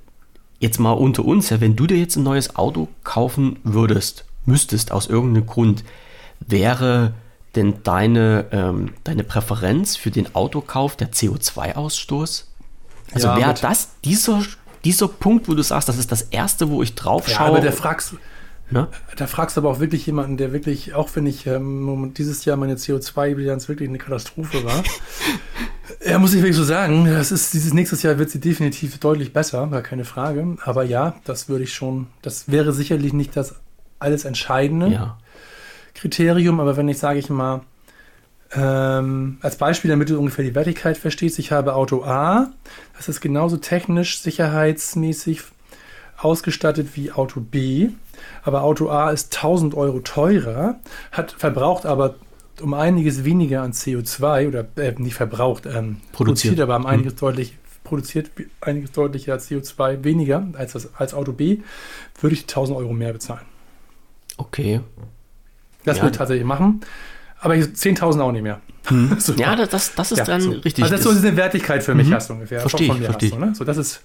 jetzt mal unter uns, ja, wenn du dir jetzt ein neues Auto kaufen würdest, müsstest aus irgendeinem Grund, wäre denn deine, ähm, deine Präferenz für den Autokauf der CO2-Ausstoß? Also ja, wäre das dieser, dieser Punkt, wo du sagst, das ist das Erste, wo ich drauf schaue? Ja, aber der fragst, Ne? Da fragst du aber auch wirklich jemanden, der wirklich, auch wenn ich ähm, dieses Jahr meine CO2-Bilanz wirklich eine Katastrophe war, *laughs* ja, muss ich wirklich so sagen, das ist, dieses nächstes Jahr wird sie definitiv deutlich besser, gar keine Frage. Aber ja, das würde ich schon, das wäre sicherlich nicht das alles entscheidende ja. Kriterium, aber wenn ich, sage ich mal, ähm, als Beispiel, damit du ungefähr die Wertigkeit verstehst, ich habe Auto A, das ist genauso technisch, sicherheitsmäßig ausgestattet wie Auto B aber Auto A ist 1000 Euro teurer, hat verbraucht aber um einiges weniger an CO2 oder äh, nicht verbraucht, ähm, produziert. produziert, aber um mhm. einiges deutlich produziert einiges deutlicher CO2 weniger als das als Auto B, würde ich 1000 Euro mehr bezahlen. Okay. Das ja. würde ich tatsächlich machen. Aber 10.000 auch nicht mehr. Hm. *laughs* so. Ja, das, das ist ja, dann so. richtig. Also das ist so eine Wertigkeit für mich, mhm. hast du ungefähr. Verstehe ich, verstehe So, ne? so, das ist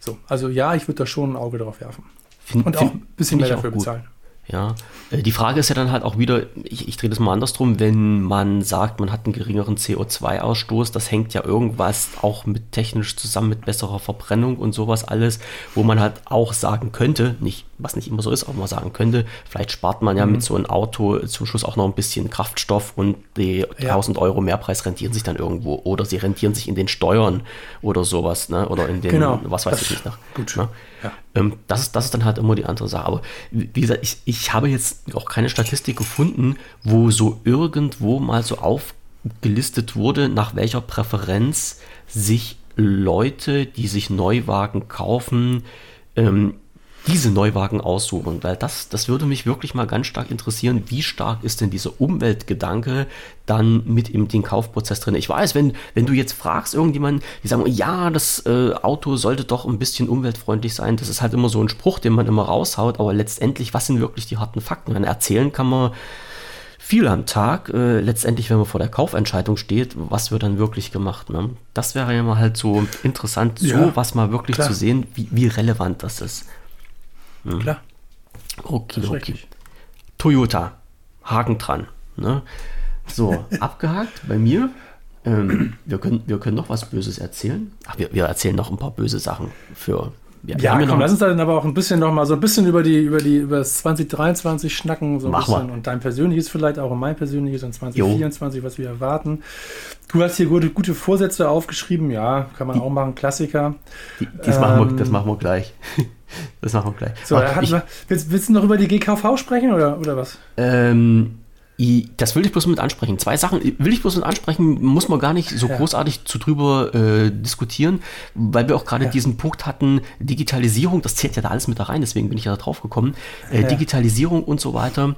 so. Also ja, ich würde da schon ein Auge drauf werfen. Find, und auch ein bisschen mehr dafür bezahlen. Ja, äh, die Frage ist ja dann halt auch wieder, ich, ich drehe das mal andersrum, wenn man sagt, man hat einen geringeren CO2-Ausstoß, das hängt ja irgendwas auch mit technisch zusammen mit besserer Verbrennung und sowas alles, wo man halt auch sagen könnte, nicht, was nicht immer so ist, aber man sagen könnte, vielleicht spart man ja mhm. mit so einem Auto zum Schluss auch noch ein bisschen Kraftstoff und die ja. 1000 Euro Mehrpreis rentieren sich dann irgendwo oder sie rentieren sich in den Steuern oder sowas, ne? oder in den, genau. was weiß das, ich nicht noch. Gut. Ne? Ja. Ähm, das, ist, das ist dann halt immer die andere Sache. Aber wie gesagt, ich, ich habe jetzt auch keine Statistik gefunden, wo so irgendwo mal so aufgelistet wurde, nach welcher Präferenz sich Leute, die sich Neuwagen kaufen, ähm, diese Neuwagen aussuchen, weil das, das würde mich wirklich mal ganz stark interessieren, wie stark ist denn dieser Umweltgedanke dann mit in den Kaufprozess drin. Ich weiß, wenn, wenn du jetzt fragst irgendjemanden, die sagen, ja, das äh, Auto sollte doch ein bisschen umweltfreundlich sein, das ist halt immer so ein Spruch, den man immer raushaut, aber letztendlich, was sind wirklich die harten Fakten? Wenn erzählen kann man viel am Tag. Äh, letztendlich, wenn man vor der Kaufentscheidung steht, was wird dann wirklich gemacht? Ne? Das wäre ja mal halt so interessant, ja, so was mal wirklich klar. zu sehen, wie, wie relevant das ist. Mhm. Klar. Okay, okay. Toyota, Haken dran. Ne? So, *laughs* abgehakt bei mir. Ähm, wir, können, wir können noch was Böses erzählen. Ach, wir, wir erzählen noch ein paar böse Sachen für. Wir, ja, komm, lass uns dann aber auch ein bisschen noch mal so ein bisschen über die über die über das 2023 schnacken so ein Mach bisschen mal. und dein persönliches vielleicht auch und mein persönliches und 2024 jo. was wir erwarten. Du hast hier gute, gute Vorsätze aufgeschrieben, ja, kann man die, auch machen, Klassiker. Die, das, ähm, machen wir, das machen wir gleich. *laughs* Das machen wir gleich. So, ich, wir, willst, willst, du noch über die GKV sprechen oder, oder was? Ähm, das will ich bloß mit ansprechen. Zwei Sachen will ich bloß mit ansprechen, muss man gar nicht so ja. großartig zu drüber äh, diskutieren, weil wir auch gerade ja. diesen Punkt hatten, Digitalisierung, das zählt ja da alles mit da rein, deswegen bin ich ja da drauf gekommen. Äh, ja. Digitalisierung und so weiter,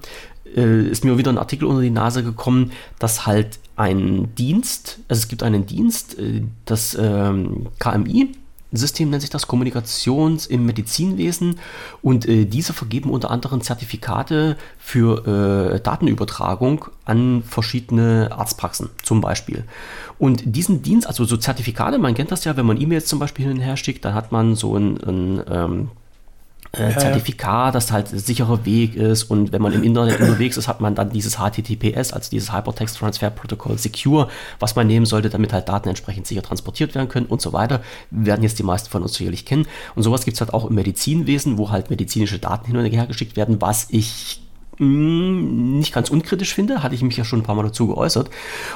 äh, ist mir wieder ein Artikel unter die Nase gekommen, dass halt ein Dienst, also es gibt einen Dienst, äh, das ähm, KMI, System nennt sich das Kommunikations im Medizinwesen und äh, diese vergeben unter anderem Zertifikate für äh, Datenübertragung an verschiedene Arztpraxen zum Beispiel. Und diesen Dienst, also so Zertifikate, man kennt das ja, wenn man E-Mails zum Beispiel hin und her schickt, dann hat man so ein, ein ähm, äh, Zertifikat, das halt ein sicherer Weg ist. Und wenn man im Internet *clears throat* unterwegs ist, hat man dann dieses HTTPS, also dieses Hypertext Transfer Protocol Secure, was man nehmen sollte, damit halt Daten entsprechend sicher transportiert werden können und so weiter. Werden jetzt die meisten von uns sicherlich kennen. Und sowas gibt es halt auch im Medizinwesen, wo halt medizinische Daten hin und her geschickt werden, was ich nicht ganz unkritisch finde, hatte ich mich ja schon ein paar Mal dazu geäußert.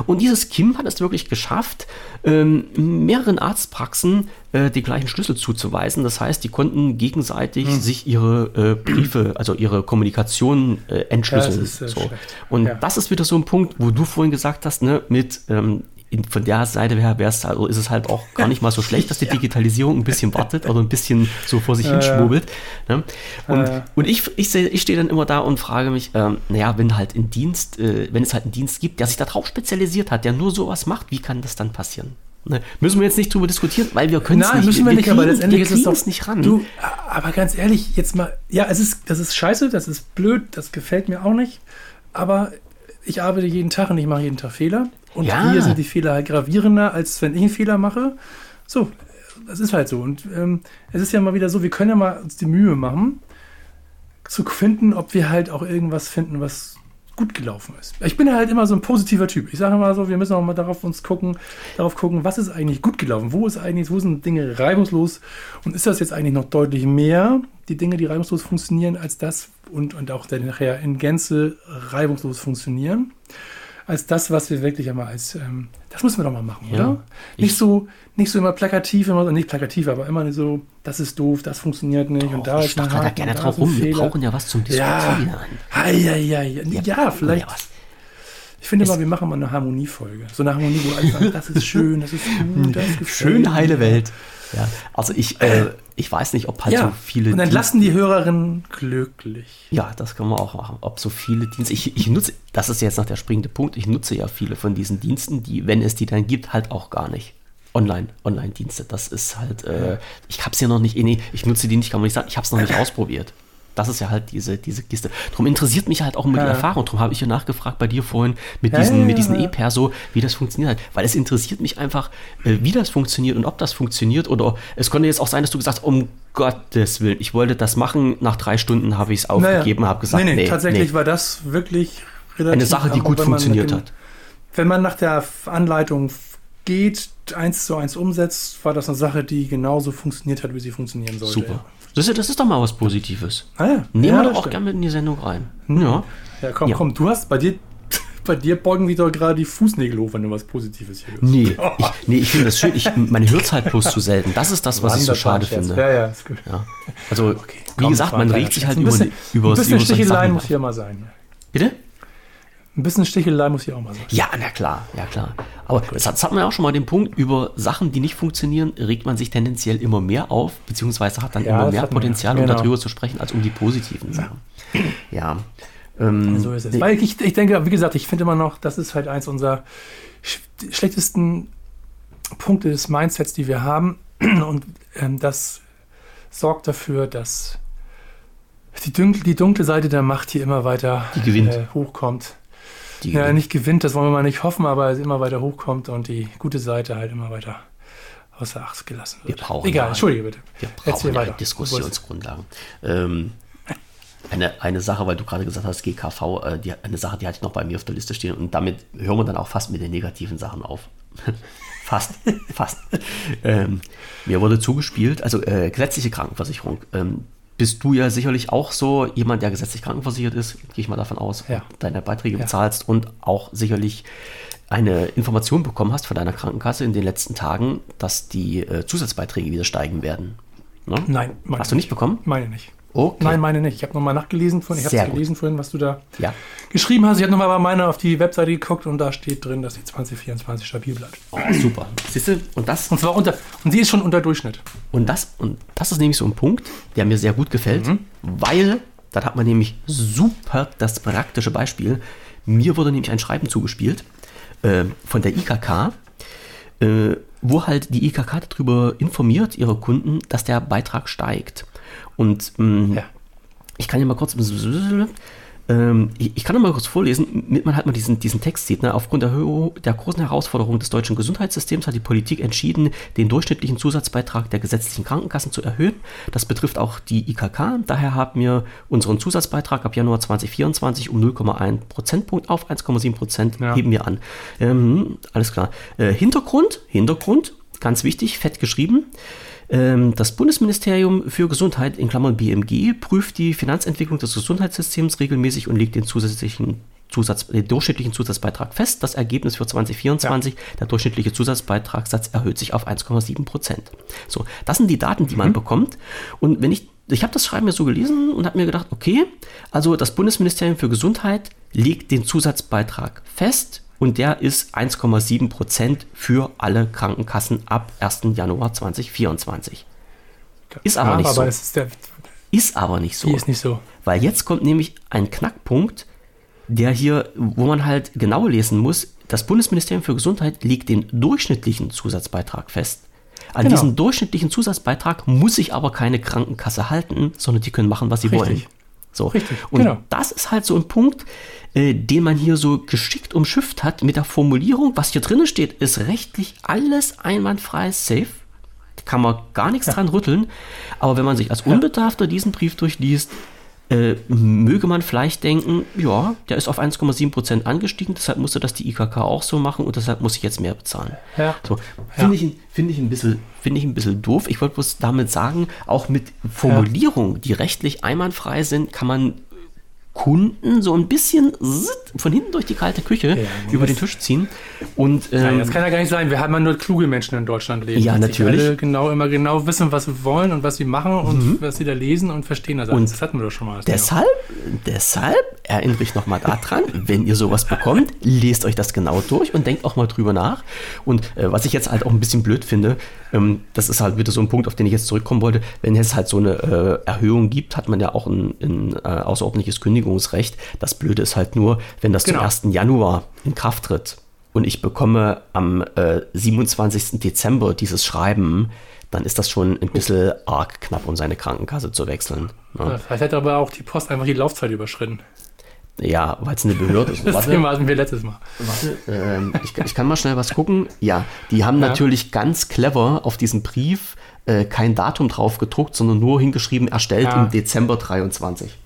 Und dieses Kim hat es wirklich geschafft, ähm, mehreren Arztpraxen äh, die gleichen Schlüssel zuzuweisen. Das heißt, die konnten gegenseitig hm. sich ihre äh, Briefe, also ihre Kommunikation äh, entschlüsseln. Ja, ist, so. Und ja. das ist wieder so ein Punkt, wo du vorhin gesagt hast, ne, mit ähm, in, von der Seite her wär's, also ist es halt auch gar nicht mal so schlecht, dass die Digitalisierung ein bisschen wartet oder ein bisschen so vor sich hin schwurbelt. Ne? Und, äh. und ich, ich, ich stehe dann immer da und frage mich, ähm, naja, wenn halt ein Dienst, äh, wenn es halt einen Dienst gibt, der sich darauf spezialisiert hat, der nur sowas macht, wie kann das dann passieren? Ne? Müssen wir jetzt nicht drüber diskutieren, weil wir können es nicht. müssen wir, wir nicht, kriegen, aber letztendlich ist es doch nicht ran. Du, aber ganz ehrlich, jetzt mal, ja, es ist, das ist scheiße, das ist blöd, das gefällt mir auch nicht, aber ich arbeite jeden Tag und ich mache jeden Tag Fehler. Und ja. hier sind die Fehler halt gravierender, als wenn ich einen Fehler mache. So, das ist halt so. Und ähm, es ist ja mal wieder so, wir können ja mal uns die Mühe machen, zu finden, ob wir halt auch irgendwas finden, was gut gelaufen ist. Ich bin halt immer so ein positiver Typ. Ich sage immer so, wir müssen auch mal darauf uns gucken, darauf gucken, was ist eigentlich gut gelaufen? Wo ist eigentlich, wo sind Dinge reibungslos? Und ist das jetzt eigentlich noch deutlich mehr, die Dinge, die reibungslos funktionieren, als das und, und auch dann nachher in Gänze reibungslos funktionieren? Als das, was wir wirklich einmal als, ähm, das müssen wir doch mal machen, ja, oder? Nicht so, nicht so immer plakativ, immer, nicht plakativ, aber immer so, das ist doof, das funktioniert nicht oh, und da ist ein Haken, da gerne drauf rum. Wir brauchen ja was zum Diskutieren. Ja, ja, ja, ja, ja, ja vielleicht. Ja ich finde mal, wir machen mal eine Harmoniefolge. So eine Harmonie, wo alle sagen, das ist schön, das ist gut, *laughs* das ist Schön heile Welt. Ja, also ich, äh, ich weiß nicht, ob halt ja, so viele. Und entlassen die Hörerinnen glücklich. Ja, das können wir auch machen. Ob so viele Dienste. Ich, ich nutze, das ist jetzt noch der springende Punkt, ich nutze ja viele von diesen Diensten, die, wenn es die dann gibt, halt auch gar nicht. Online, Online-Dienste. Das ist halt, äh, ich habe es ja noch nicht, nee, ich nutze die nicht, kann man nicht sagen, ich habe es noch nicht *clears throat* ausprobiert. Das ist ja halt diese, diese Kiste. Darum interessiert mich halt auch immer Ja. die Erfahrung. Darum habe ich ja nachgefragt bei dir vorhin mit Ja, diesen, ja, mit diesen. E-Perso, wie das funktioniert hat. Weil es interessiert mich einfach, äh, wie das funktioniert und ob das funktioniert. Oder es konnte jetzt auch sein, dass du gesagt hast, um Gottes Willen, ich wollte das machen. Nach drei Stunden habe ich es aufgegeben, habe gesagt, nee, nee, nee, tatsächlich nee. war das wirklich relativ eine Sache, die gut funktioniert dem- hat. Wenn man nach der Anleitung geht, eins zu eins umsetzt, war das eine Sache, die genauso funktioniert hat, wie sie funktionieren sollte. Super. Das ist, das ist doch mal was Positives. Ah, ja. Nehmen ja, wir doch auch stimmt. gerne mit in die Sendung rein. Hm. Ja. Ja, komm, komm, du hast bei dir, *laughs* bei dir beugen sich doch gerade die Fußnägel hoch, wenn du was Positives hörst. Nee, ich, nee, ich finde das schön. Ich, man hört es halt bloß zu selten. Das ist das, was ich so schade finde. Ja, ja, ist gut. Ja. Also, wie Komm, gesagt, man regt sich halt ein über, bisschen, über, ein bisschen über Stichelei muss hier mal sein. Bitte? Ein bisschen Stichelei muss hier auch mal sein. Ja, na klar, ja klar. Aber das hat, das hat man ja auch schon mal den Punkt, über Sachen, die nicht funktionieren, regt man sich tendenziell immer mehr auf, beziehungsweise hat dann Ja, immer mehr ja. Potenzial, um Genau. darüber zu sprechen, als um die positiven Sachen. Ja. Ähm, So ist es. Weil ich, ich denke, wie gesagt, ich finde immer noch, das ist halt eins unserer sch schlechtesten Punkte des Mindsets, die wir haben. *clears throat* Und ähm, das sorgt dafür, dass die dunkle, die dunkle Seite der Macht hier immer weiter Die gewinnt. Äh, hochkommt. Die Ja, nicht gewinnt, das wollen wir mal nicht hoffen, aber es immer weiter hochkommt und die gute Seite halt immer weiter außer Acht gelassen Wir wird. brauchen Egal, entschuldige bitte. Wir brauchen ja weiter. Diskussionsgrundlagen. Ähm, eine, eine Sache, weil du gerade gesagt hast, GKV, äh, die, eine Sache, die hatte ich noch bei mir auf der Liste stehen und damit hören wir dann auch fast mit den negativen Sachen auf. *laughs* fast, fast. Ähm, mir wurde zugespielt, also äh, gesetzliche Krankenversicherung. Ähm, bist du ja sicherlich auch so jemand, der gesetzlich krankenversichert ist, gehe ich mal davon aus, Ja. deine Beiträge Ja. bezahlst und auch sicherlich eine Information bekommen hast von deiner Krankenkasse in den letzten Tagen, dass die äh, Zusatzbeiträge wieder steigen werden. Ne? Nein, meine Hast du nicht bekommen? Meine nicht. Okay. Nein, meine nicht. Ich habe nochmal nachgelesen vorhin. Ich habe gelesen vorhin, was du da Ja. geschrieben hast. Ich habe nochmal bei meiner auf die Webseite geguckt und da steht drin, dass die 2024 stabil bleibt. Oh, super. Siehst du? Und das, Und zwar unter, und sie ist schon unter Durchschnitt. und das, und das ist nämlich so ein Punkt, der mir sehr gut gefällt, weil, dann hat man nämlich super das praktische Beispiel. Mir wurde nämlich ein Schreiben zugespielt äh, von der IKK, äh, wo halt die IKK darüber informiert, ihre Kunden, dass der Beitrag steigt. Und mh, Ja. ich kann ja mal kurz. Ähm, ich, ich kann noch mal kurz vorlesen, damit man halt mal diesen, diesen Text sieht. Ne? Aufgrund der, der großen Herausforderung des deutschen Gesundheitssystems hat die Politik entschieden, den durchschnittlichen Zusatzbeitrag der gesetzlichen Krankenkassen zu erhöhen. Das betrifft auch die IKK. Daher haben wir unseren Zusatzbeitrag ab Januar 2024 um 0,1 Prozentpunkt auf 1,7 Prozent Ja. heben wir an. Ähm, alles klar. Äh, Hintergrund, Hintergrund, ganz wichtig, fett geschrieben. Ähm, Das Bundesministerium für Gesundheit in Klammern BMG prüft die Finanzentwicklung des Gesundheitssystems regelmäßig und legt den zusätzlichen Zusatz, den durchschnittlichen Zusatzbeitrag fest. Das Ergebnis für 2024, der durchschnittliche Zusatzbeitragssatz erhöht sich auf 1,7 Prozent. So, das sind die Daten, die man bekommt. Und wenn ich, ich habe das Schreiben mir so gelesen und habe mir gedacht, okay, also das Bundesministerium für Gesundheit legt den Zusatzbeitrag fest und der ist 1,7 Prozent für alle Krankenkassen ab 1. Januar 2024. Ist aber nicht aber so. ist aber nicht so. ist nicht so. Weil jetzt kommt nämlich ein Knackpunkt, der hier, wo man halt genau lesen muss, das Bundesministerium für Gesundheit legt den durchschnittlichen Zusatzbeitrag fest. An Genau. diesem durchschnittlichen Zusatzbeitrag muss sich aber keine Krankenkasse halten, sondern die können machen, was sie Richtig. wollen. So. Richtig, Und genau. das ist halt so ein Punkt, äh, den man hier so geschickt umschifft hat mit der Formulierung, was hier drinnen steht, ist rechtlich alles einwandfrei safe. Kann man gar nichts dran rütteln. Aber wenn man sich als Unbedarfter diesen Brief durchliest, äh, möge man vielleicht denken, ja, der ist auf 1,7 Prozent angestiegen, deshalb musste das die IKK auch so machen und deshalb muss ich jetzt mehr bezahlen. Ja. So, finde ich, finde ich, ein bisschen- finde ich ein bisschen doof. Ich wollte bloß damit sagen, auch mit Formulierungen, die rechtlich einwandfrei sind, kann man Kunden so ein bisschen von hinten durch die kalte Küche Ja, über den Tisch ziehen. Und Nein, ähm, das kann ja gar nicht sein. Wir haben ja nur kluge Menschen in Deutschland leben. Ja, die natürlich. Alle genau, immer genau wissen, was sie wollen und was sie machen und was sie da lesen und verstehen das. Mhm. Und das hatten wir doch schon mal. Deshalb, deshalb erinnere ich nochmal daran, wenn ihr sowas bekommt, lest euch das genau durch und denkt auch mal drüber nach. Und äh, was ich jetzt halt auch ein bisschen blöd finde, ähm, das ist halt wieder so ein Punkt, auf den ich jetzt zurückkommen wollte, wenn es halt so eine äh, Erhöhung gibt, hat man ja auch ein, ein äh, außerordentliches Kündigungsrecht. Das Blöde ist halt nur, wenn das Genau. zum 1. Januar in Kraft tritt und ich bekomme am äh, 27. Dezember dieses Schreiben, dann ist das schon ein bisschen arg knapp, um seine Krankenkasse zu wechseln. Ne? Vielleicht hat aber auch die Post einfach die Laufzeit überschritten. Ja, weil es eine Behörde *laughs* ist. das warte, Thema hatten wir letztes Mal. Warte, ähm, ich, ich, kann mal schnell was gucken. Ja, die haben ja. natürlich ganz clever auf diesen Brief äh, kein Datum drauf gedruckt, sondern nur hingeschrieben, erstellt ja. im Dezember 23.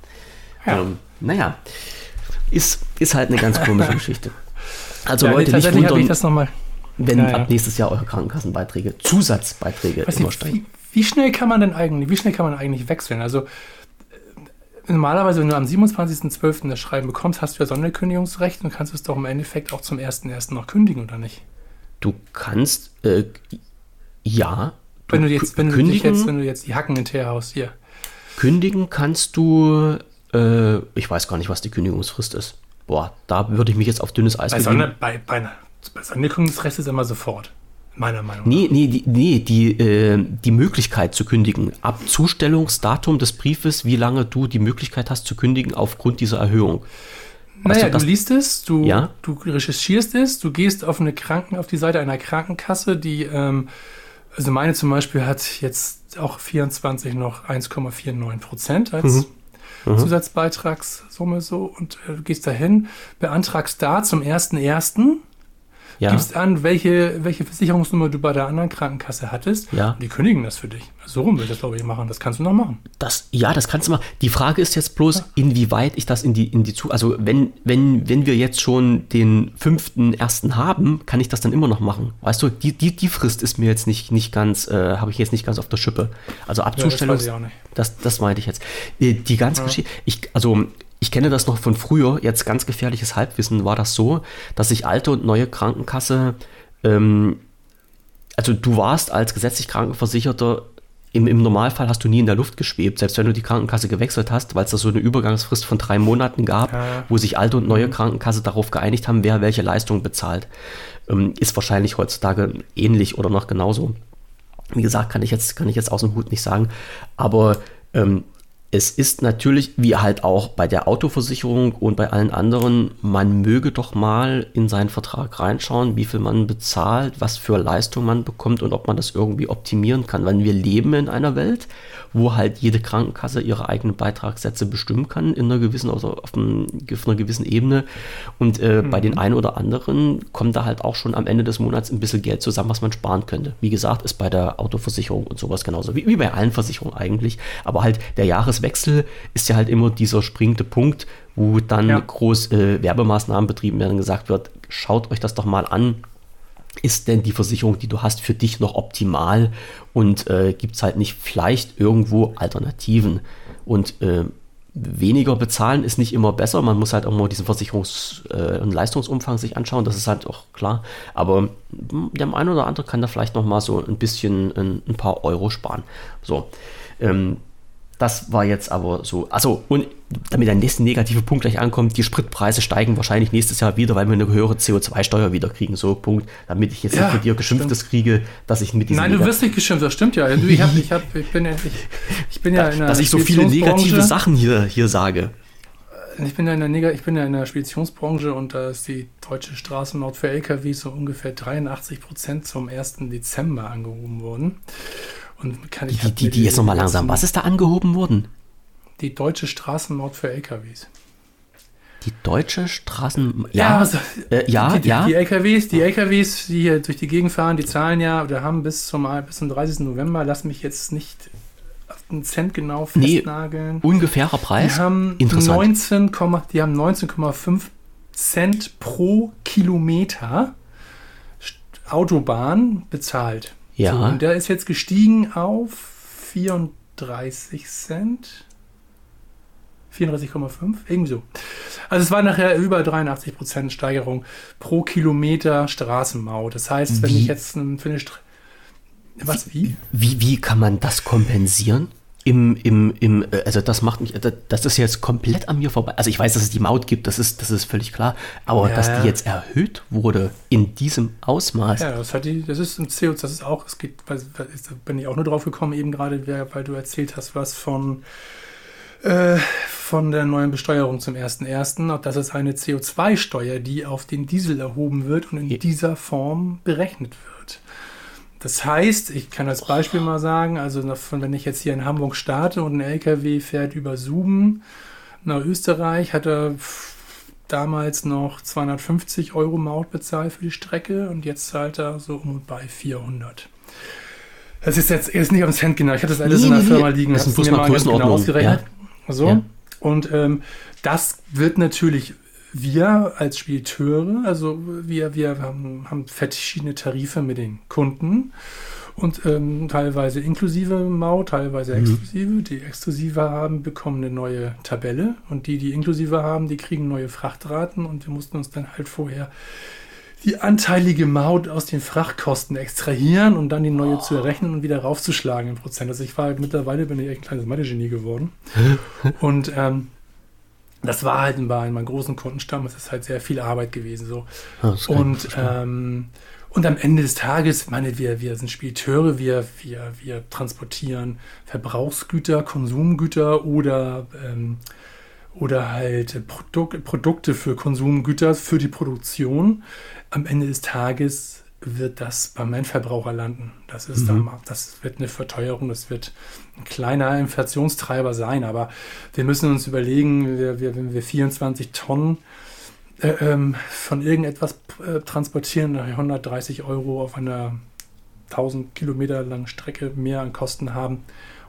Ja. Ähm, naja, ist, ist halt eine ganz komische *laughs* Geschichte. Also ja, Leute, nicht wundern, ich das noch mal. wenn ja, ab nächstes Jahr eure Krankenkassenbeiträge, Zusatzbeiträge immer steigen. Wie, wie, schnell kann man denn eigentlich, wie schnell kann man eigentlich wechseln? Also äh, normalerweise, wenn du am 27.12. das Schreiben bekommst, hast du ja Sonderkündigungsrecht und kannst es doch im Endeffekt auch zum 1.1. noch kündigen, oder nicht? Du kannst, äh, ja. Du wenn du jetzt, wenn du jetzt, wenn du jetzt die Hacken in Teer haust, hier. Kündigen kannst du, äh, ich weiß gar nicht, was die Kündigungsfrist ist boah, da würde ich mich jetzt auf dünnes Eis bei Sonne, bei, bei, bei Sonderkündigungsrecht ist immer sofort. Meiner Meinung nach. Nee, nee, die, nee, die, äh, die Möglichkeit zu kündigen. Ab Zustellungsdatum des Briefes, wie lange du die Möglichkeit hast zu kündigen aufgrund dieser Erhöhung. Weißt naja, du, du, liest es, du, ja? du recherchierst es, du gehst auf eine Kranken, auf die Seite einer Krankenkasse, die, ähm, also meine zum Beispiel hat jetzt auch 24 noch 1,49 Prozent als mhm mhm. Zusatzbeitragssumme so und äh, gehst dahin, beantragst da zum 1.1. Ja. Gibst an, welche, welche Versicherungsnummer du bei der anderen Krankenkasse hattest. Ja. Die kündigen das für dich. So rum will ich das, glaube ich, machen. Das kannst du noch machen. Das, ja, das kannst du machen. Die Frage ist jetzt bloß, ja. inwieweit ich das in die, in die zu. Also, wenn, wenn, wenn wir jetzt schon den fünften ersten haben, kann ich das dann immer noch machen. Weißt du, die, die, die Frist ist mir jetzt nicht, nicht ganz, äh, habe ich jetzt nicht ganz auf der Schippe. Also Abzustellung. Ja, das, das, das meinte ich jetzt. Äh, die ganze. Geschichte, ich, also ich kenne das noch von früher, jetzt ganz gefährliches Halbwissen, war das so, dass sich alte und neue Krankenkasse, ähm, also du warst als gesetzlich Krankenversicherter, im, im Normalfall hast du nie in der Luft geschwebt, selbst wenn du die Krankenkasse gewechselt hast, weil es da so eine Übergangsfrist von drei Monaten gab, ja. wo sich alte und neue mhm. Krankenkasse darauf geeinigt haben, wer welche Leistung bezahlt. Ähm, ist wahrscheinlich heutzutage ähnlich oder noch genauso. Wie gesagt, kann ich jetzt, kann ich jetzt aus dem Hut nicht sagen, aber ähm, es ist natürlich, wie halt auch bei der Autoversicherung und bei allen anderen, man möge doch mal in seinen Vertrag reinschauen, wie viel man bezahlt, was für Leistung man bekommt und ob man das irgendwie optimieren kann. Weil wir leben in einer Welt, wo halt jede Krankenkasse ihre eigenen Beitragssätze bestimmen kann in einer gewissen, also auf, einem, auf einer gewissen Ebene. Und äh, mhm. bei den einen oder anderen kommt da halt auch schon am Ende des Monats ein bisschen Geld zusammen, was man sparen könnte. Wie gesagt, ist bei der Autoversicherung und sowas genauso, wie, wie bei allen Versicherungen eigentlich. Aber halt der Jahreswechsel ist ja halt immer dieser springende Punkt, wo dann ja. groß äh, Werbemaßnahmen betrieben werden, gesagt wird, schaut euch das doch mal an, ist denn die Versicherung, die du hast, für dich noch optimal und äh, gibt es halt nicht vielleicht irgendwo Alternativen? Und äh, weniger bezahlen ist nicht immer besser. Man muss halt auch mal diesen Versicherungs- äh, und Leistungsumfang sich anschauen, das ist halt auch klar. Aber hm, der eine oder andere kann da vielleicht noch mal so ein bisschen ein, ein paar Euro sparen. So. Ähm, das war jetzt aber so. Also, und damit der nächste negative Punkt gleich ankommt, die Spritpreise steigen wahrscheinlich nächstes Jahr wieder, weil wir eine höhere CO2-Steuer wieder kriegen. So, Punkt. Damit ich jetzt ja, nicht mit dir geschimpftes stimmt. kriege, dass ich mit diesem. Nein, du wirst nicht geschimpft, das stimmt ja. Du, ich, hab, ich, hab, ich, bin, ich, ich bin ja in der Dass ich so viele negative Sachen hier, hier sage. Ich bin, ja in der, ich bin ja in der Speditionsbranche und da ist die deutsche Straßenmaut für LKW so ungefähr 83 Prozent zum 1. Dezember angehoben worden. Und kann ich die, halt die, die jetzt nochmal langsam. Was ist da angehoben worden? Die deutsche Straßenmaut für LKWs. Die deutsche Straßen. Ja, ja, also, äh, ja, die, ja. Die LKWs, die LKWs, die hier durch die Gegend fahren, die zahlen ja oder haben bis zum, bis zum 30. November, lass mich jetzt nicht den Cent genau festnageln. Nee, ungefährer Preis. Die haben 19, die haben 19,5 Cent pro Kilometer Autobahn bezahlt. Ja. So, und der ist jetzt gestiegen auf 34 Cent. 34,5, irgendwie so. Also es war nachher über 83 Prozent Steigerung pro Kilometer Straßenmaut. Das heißt, wenn wie? ich jetzt für eine St was wie? wie? Wie kann man das kompensieren? Im, im, im, äh, also das macht mich, das ist jetzt komplett an mir vorbei. Also ich weiß, dass es die Maut gibt, das ist, das ist völlig klar. Aber ja, dass die jetzt erhöht wurde in diesem Ausmaß. Ja, das hat die, das ist ein CO, das ist auch, es geht, da bin ich auch nur drauf gekommen, eben gerade, weil du erzählt hast, was von, äh, von der neuen Besteuerung zum 1.1. Das ist eine CO2-Steuer, die auf den Diesel erhoben wird und in dieser Form berechnet wird. Das heißt, ich kann als Beispiel mal sagen, also wenn ich jetzt hier in Hamburg starte und ein LKW fährt über Suben nach Österreich, hat er damals noch 250 Euro Maut bezahlt für die Strecke und jetzt zahlt er so um und bei 400. Das ist jetzt ist nicht am Cent genau. Ich hatte das alles nee, in der nee, Firma liegen. Das ist mir mal ganz genau ausgerechnet. Ja. So. Ja. Und ähm, das wird natürlich wir als Spediteure, also wir, wir haben, haben verschiedene Tarife mit den Kunden und ähm, teilweise inklusive Maut, teilweise mhm. exklusive. Die exklusive haben, bekommen eine neue Tabelle und die, die inklusive haben, die kriegen neue Frachtraten und wir mussten uns dann halt vorher die anteilige Maut aus den Frachtkosten extrahieren und dann die neue oh. zu errechnen und wieder raufzuschlagen im Prozent. Also ich war halt mittlerweile bin ich echt ein kleines Mathe-Genie geworden. *laughs* und ähm, das war halt bei meinem großen Kundenstamm, es ist halt sehr viel Arbeit gewesen. So. und, ähm, und am Ende des Tages, meine, wir, wir sind Spediteure, wir, wir, wir transportieren Verbrauchsgüter, Konsumgüter oder, ähm, oder halt Produk Produkte für Konsumgüter, für die Produktion. Am Ende des Tages wird das beim Endverbraucher landen. Das ist mhm. dann, das wird eine Verteuerung, das wird ein kleiner Inflationstreiber sein, aber wir müssen uns überlegen, wir, wir, wenn wir 24 Tonnen äh, ähm, von irgendetwas äh, transportieren, 130 Euro auf einer 1000 Kilometer langen Strecke mehr an Kosten haben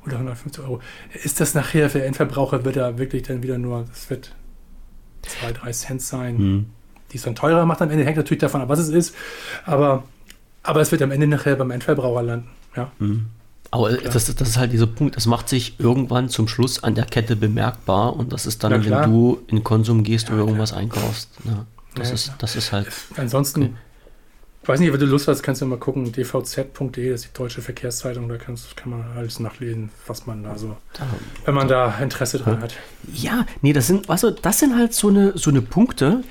oder 150 Euro, ist das nachher für Endverbraucher, wird er wirklich dann wieder nur, das wird 2, 3 Cent sein. Mhm die es dann teurer macht am Ende, hängt natürlich davon ab, was es ist. Aber, aber es wird am Ende nachher beim Endverbraucher landen. Ja. Mhm. Aber das, das, ist halt dieser Punkt, das macht sich irgendwann zum Schluss an der Kette bemerkbar und das ist dann, wenn du in Konsum gehst ja, oder irgendwas klar. einkaufst. Ja, das, ist, das ist halt. Ansonsten, okay. ich weiß nicht, wenn du Lust hast, kannst du mal gucken, dvz.de, das ist die deutsche Verkehrszeitung, da kannst, kann man alles nachlesen, was man da so, wenn man da Interesse dran hat. Ja, nee, das sind, also das sind halt so eine, so eine Punkte,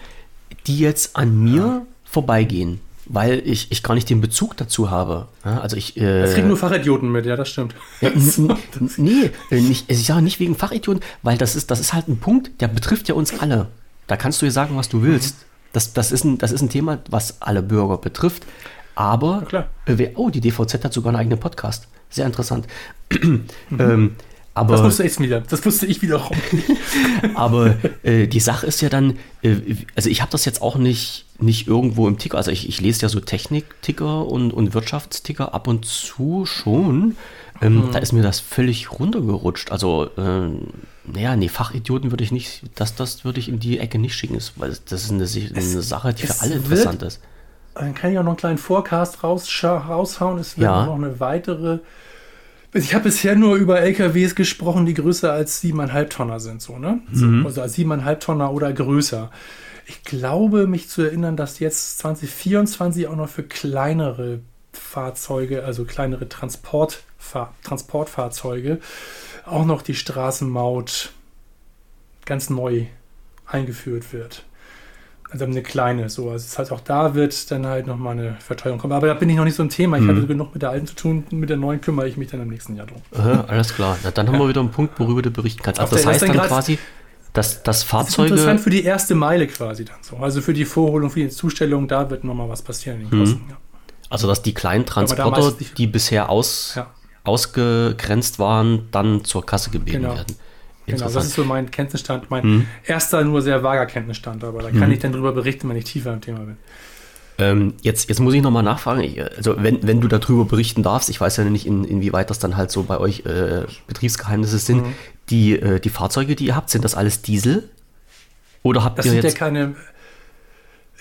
die jetzt an mir ja. vorbeigehen, weil ich, ich gar nicht den Bezug dazu habe. Ja, also ich, äh, das kriegen nur Fachidioten mit, ja, das stimmt. Ja, *laughs* nee, äh, nicht, ich sage nicht wegen Fachidioten, weil das ist, das ist halt ein Punkt, der betrifft ja uns alle. Da kannst du dir sagen, was du willst. Mhm. Das, das, ist ein, das ist ein Thema, was alle Bürger betrifft. Aber, äh, oh, die DVZ hat sogar einen eigenen Podcast. Sehr interessant. *clears throat* Mhm. ähm, aber, das wusste ich wieder. Das wusste ich wiederum. *laughs* aber äh, die Sache ist ja dann, äh, also ich habe das jetzt auch nicht, nicht irgendwo im Ticker. Also ich, ich lese ja so Technik-Ticker und, und Wirtschaftsticker ab und zu schon. Ähm, mhm. Da ist mir das völlig runtergerutscht. Also, äh, naja, nee, Fachidioten würde ich nicht, das, das würde ich in die Ecke nicht schicken, weil das ist eine, eine Sache, die für alle interessant wird, ist. Dann kann ich auch noch einen kleinen Forecast raushauen. Es wird ja. noch eine weitere ich habe bisher nur über LKWs gesprochen, die größer als 7,5 Tonner sind, so, ne? Mhm. Also als 7,5 Tonner oder größer. Ich glaube, mich zu erinnern, dass jetzt 2024 auch noch für kleinere Fahrzeuge, also kleinere Transportfahr Transportfahrzeuge, auch noch die Straßenmaut ganz neu eingeführt wird. Also eine kleine, so. Also das heißt, auch da wird dann halt nochmal eine Verteuerung kommen. Aber da bin ich noch nicht so ein Thema. Ich mhm. hatte genug mit der alten zu tun. Mit der neuen kümmere ich mich dann im nächsten Jahr drum. Aha, alles klar. Na, dann haben ja. wir wieder einen Punkt, worüber du berichten kannst. Also das heißt dann quasi, dass das Fahrzeuge. Das ist interessant für die erste Meile quasi dann so. Also für die Vorholung, für die Zustellung, da wird nochmal was passieren in den mhm. Kosten. Ja. Also dass die kleinen Transporter, die bisher aus, ja. ausgegrenzt waren, dann zur Kasse gebeten genau. werden. Genau, das ist so mein Kenntnisstand, mein hm. erster, nur sehr vager Kenntnisstand, aber da kann hm. ich dann drüber berichten, wenn ich tiefer im Thema bin. Ähm, jetzt, jetzt muss ich nochmal nachfragen, also wenn, wenn du darüber berichten darfst, ich weiß ja nicht, in, inwieweit das dann halt so bei euch äh, Betriebsgeheimnisse sind, mhm. die, äh, die Fahrzeuge, die ihr habt, sind das alles Diesel? Oder habt das ihr sind jetzt... ja keine...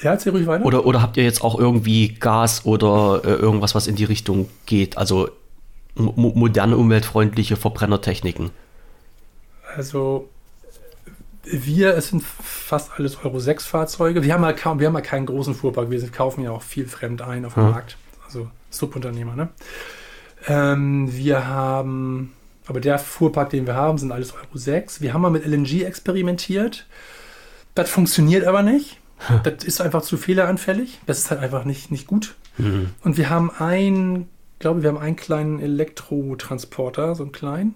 Ja, erzähl ruhig weiter. Oder, oder habt ihr jetzt auch irgendwie Gas oder äh, irgendwas, was in die Richtung geht? Also moderne, umweltfreundliche Verbrennertechniken? Also wir, es sind fast alles Euro 6 Fahrzeuge. Wir haben ja kaum, wir haben ja keinen großen Fuhrpark. Wir kaufen ja auch viel fremd ein auf dem ja. Markt. Also Subunternehmer, ne? Ähm, wir haben, aber der Fuhrpark, den wir haben, sind alles Euro 6. Wir haben mal mit LNG experimentiert. Das funktioniert aber nicht. Das ist einfach zu fehleranfällig. Das ist halt einfach nicht, nicht gut. Mhm. Und wir haben einen, glaube wir haben einen kleinen Elektrotransporter, so einen kleinen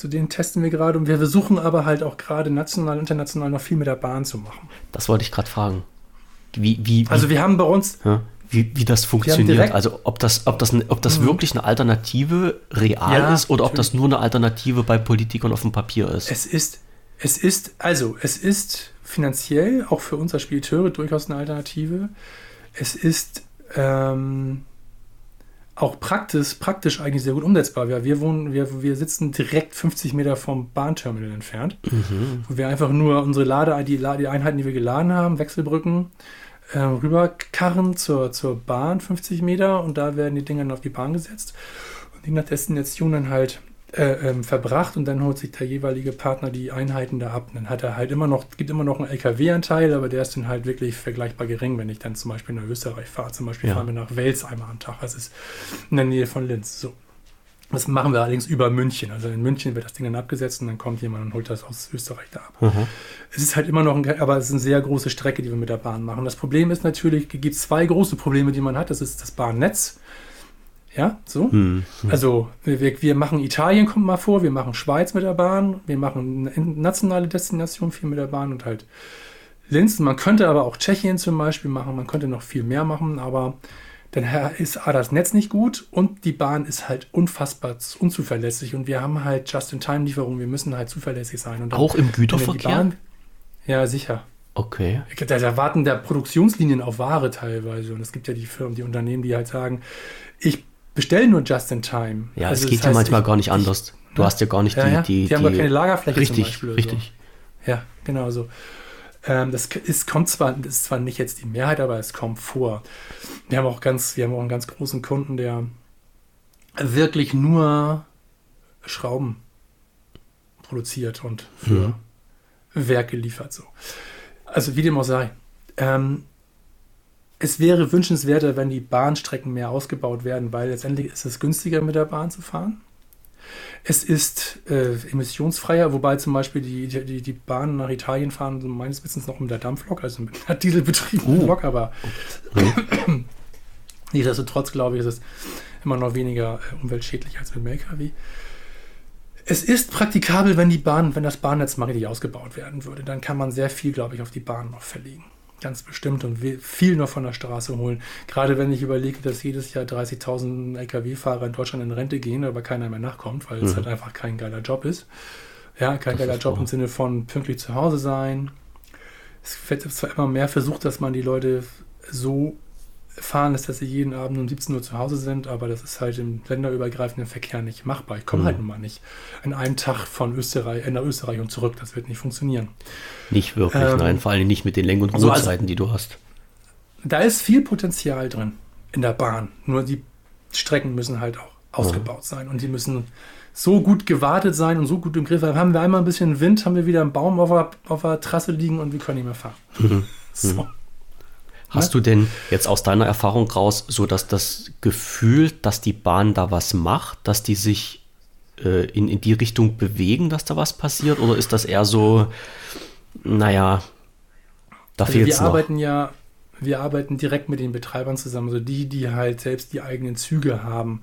Zu denen testen wir gerade und wir versuchen aber halt auch gerade national, international noch viel mit der Bahn zu machen. Das wollte ich gerade fragen. Wie, wie, also wir haben bei uns. Ja, wie, wie das funktioniert. Also ob das, ob das, ob das mhm. wirklich eine Alternative real ja, ist oder natürlich. ob das nur eine Alternative bei Politikern auf dem Papier ist. Es ist, es ist, also es ist finanziell auch für uns als Spediteure durchaus eine Alternative. Es ist ähm, auch praktisch, praktisch eigentlich sehr gut umsetzbar. Wir, wir, wohnen, wir, wir sitzen direkt 50 Meter vom Bahnterminal entfernt, mhm. wo wir einfach nur unsere Lade, die, die Einheiten, die wir geladen haben, Wechselbrücken, äh, rüberkarren zur, zur Bahn 50 Meter und da werden die Dinger dann auf die Bahn gesetzt und die nach Destination dann halt äh, ähm, verbracht und dann holt sich der jeweilige Partner die Einheiten da ab. Und dann hat er halt immer noch, gibt immer noch einen LKW-Anteil, aber der ist dann halt wirklich vergleichbar gering, wenn ich dann zum Beispiel nach Österreich fahre. Zum Beispiel ja. fahren wir nach Wels einmal am Tag. Das ist in der Nähe von Linz. So. Das machen wir allerdings über München. Also in München wird das Ding dann abgesetzt und dann kommt jemand und holt das aus Österreich da ab. Mhm. Es ist halt immer noch, ein, aber es ist eine sehr große Strecke, die wir mit der Bahn machen. Das Problem ist natürlich, es gibt zwei große Probleme, die man hat. Das ist das Bahnnetz ja, so. Hm, hm. Also wir, wir machen Italien, kommt mal vor, wir machen Schweiz mit der Bahn, wir machen nationale Destinationen viel mit der Bahn und halt Linz. Man könnte aber auch Tschechien zum Beispiel machen, man könnte noch viel mehr machen, aber dann ist A, das Netz nicht gut und die Bahn ist halt unfassbar unzuverlässig und wir haben halt Just-in-Time-Lieferungen, wir müssen halt zuverlässig sein. Und auch im Güterverkehr? Bahn, ja, sicher. Okay. Da, da warten da Produktionslinien auf Ware teilweise und es gibt ja die Firmen, die Unternehmen, die halt sagen, ich bestellen nur just in time. Ja, also es geht ja manchmal ich, gar nicht anders. Du hast ja gar nicht ja, die, ja. die. Die haben gar keine Lagerfläche richtig, zum Beispiel. Richtig. So. Ja, genau so. Ähm, das ist, kommt zwar, das ist zwar nicht jetzt die Mehrheit, aber es kommt vor. Wir haben auch ganz, wir haben auch einen ganz großen Kunden, der wirklich nur Schrauben produziert und für mhm. Werke liefert. So. Also wie dem auch sei. Ähm, es wäre wünschenswerter, wenn die Bahnstrecken mehr ausgebaut werden, weil letztendlich ist es günstiger, mit der Bahn zu fahren. Es ist äh, emissionsfreier, wobei zum Beispiel die, die, die Bahnen nach Italien fahren, meines Wissens noch mit der Dampflok, also mit einer dieselbetriebenen uh. Lok, aber mhm. *clears throat* nichtsdestotrotz glaube ich, ist es immer noch weniger äh, umweltschädlich als mit dem LKW. Es ist praktikabel, wenn die Bahn, wenn das Bahnnetz mal richtig ausgebaut werden würde. Dann kann man sehr viel, glaube ich, auf die Bahn noch verlegen. Ganz bestimmt und viel noch von der Straße holen. Gerade wenn ich überlege, dass jedes Jahr 30.000 Lkw-Fahrer in Deutschland in Rente gehen, aber keiner mehr nachkommt, weil mhm. es halt einfach kein geiler Job ist. Ja, kein das geiler Job im Sinne von pünktlich zu Hause sein. Es wird zwar immer mehr versucht, dass man die Leute so fahren lässt, dass sie jeden Abend um 17 Uhr zu Hause sind, aber das ist halt im länderübergreifenden Verkehr nicht machbar. Ich komme mhm. halt nun mal nicht an einem Tag von Österreich, äh, nach Österreich und zurück. Das wird nicht funktionieren. Nicht wirklich, ähm, nein, vor allem nicht mit den Lenk- und Ruhezeiten, also, die du hast. Da ist viel Potenzial drin in der Bahn. Nur die Strecken müssen halt auch ausgebaut mhm. sein und die müssen so gut gewartet sein und so gut im Griff. Haben wir einmal ein bisschen Wind, haben wir wieder einen Baum auf der, auf der Trasse liegen und wir können nicht mehr fahren. Mhm. *laughs* So. Hast du denn jetzt aus deiner Erfahrung raus so dass das Gefühl, dass die Bahn da was macht, dass die sich äh, in, in die Richtung bewegen, dass da was passiert? Oder ist das eher so, naja, da also fehlt es noch? arbeiten ja, wir arbeiten direkt mit den Betreibern zusammen, also die, die halt selbst die eigenen Züge haben.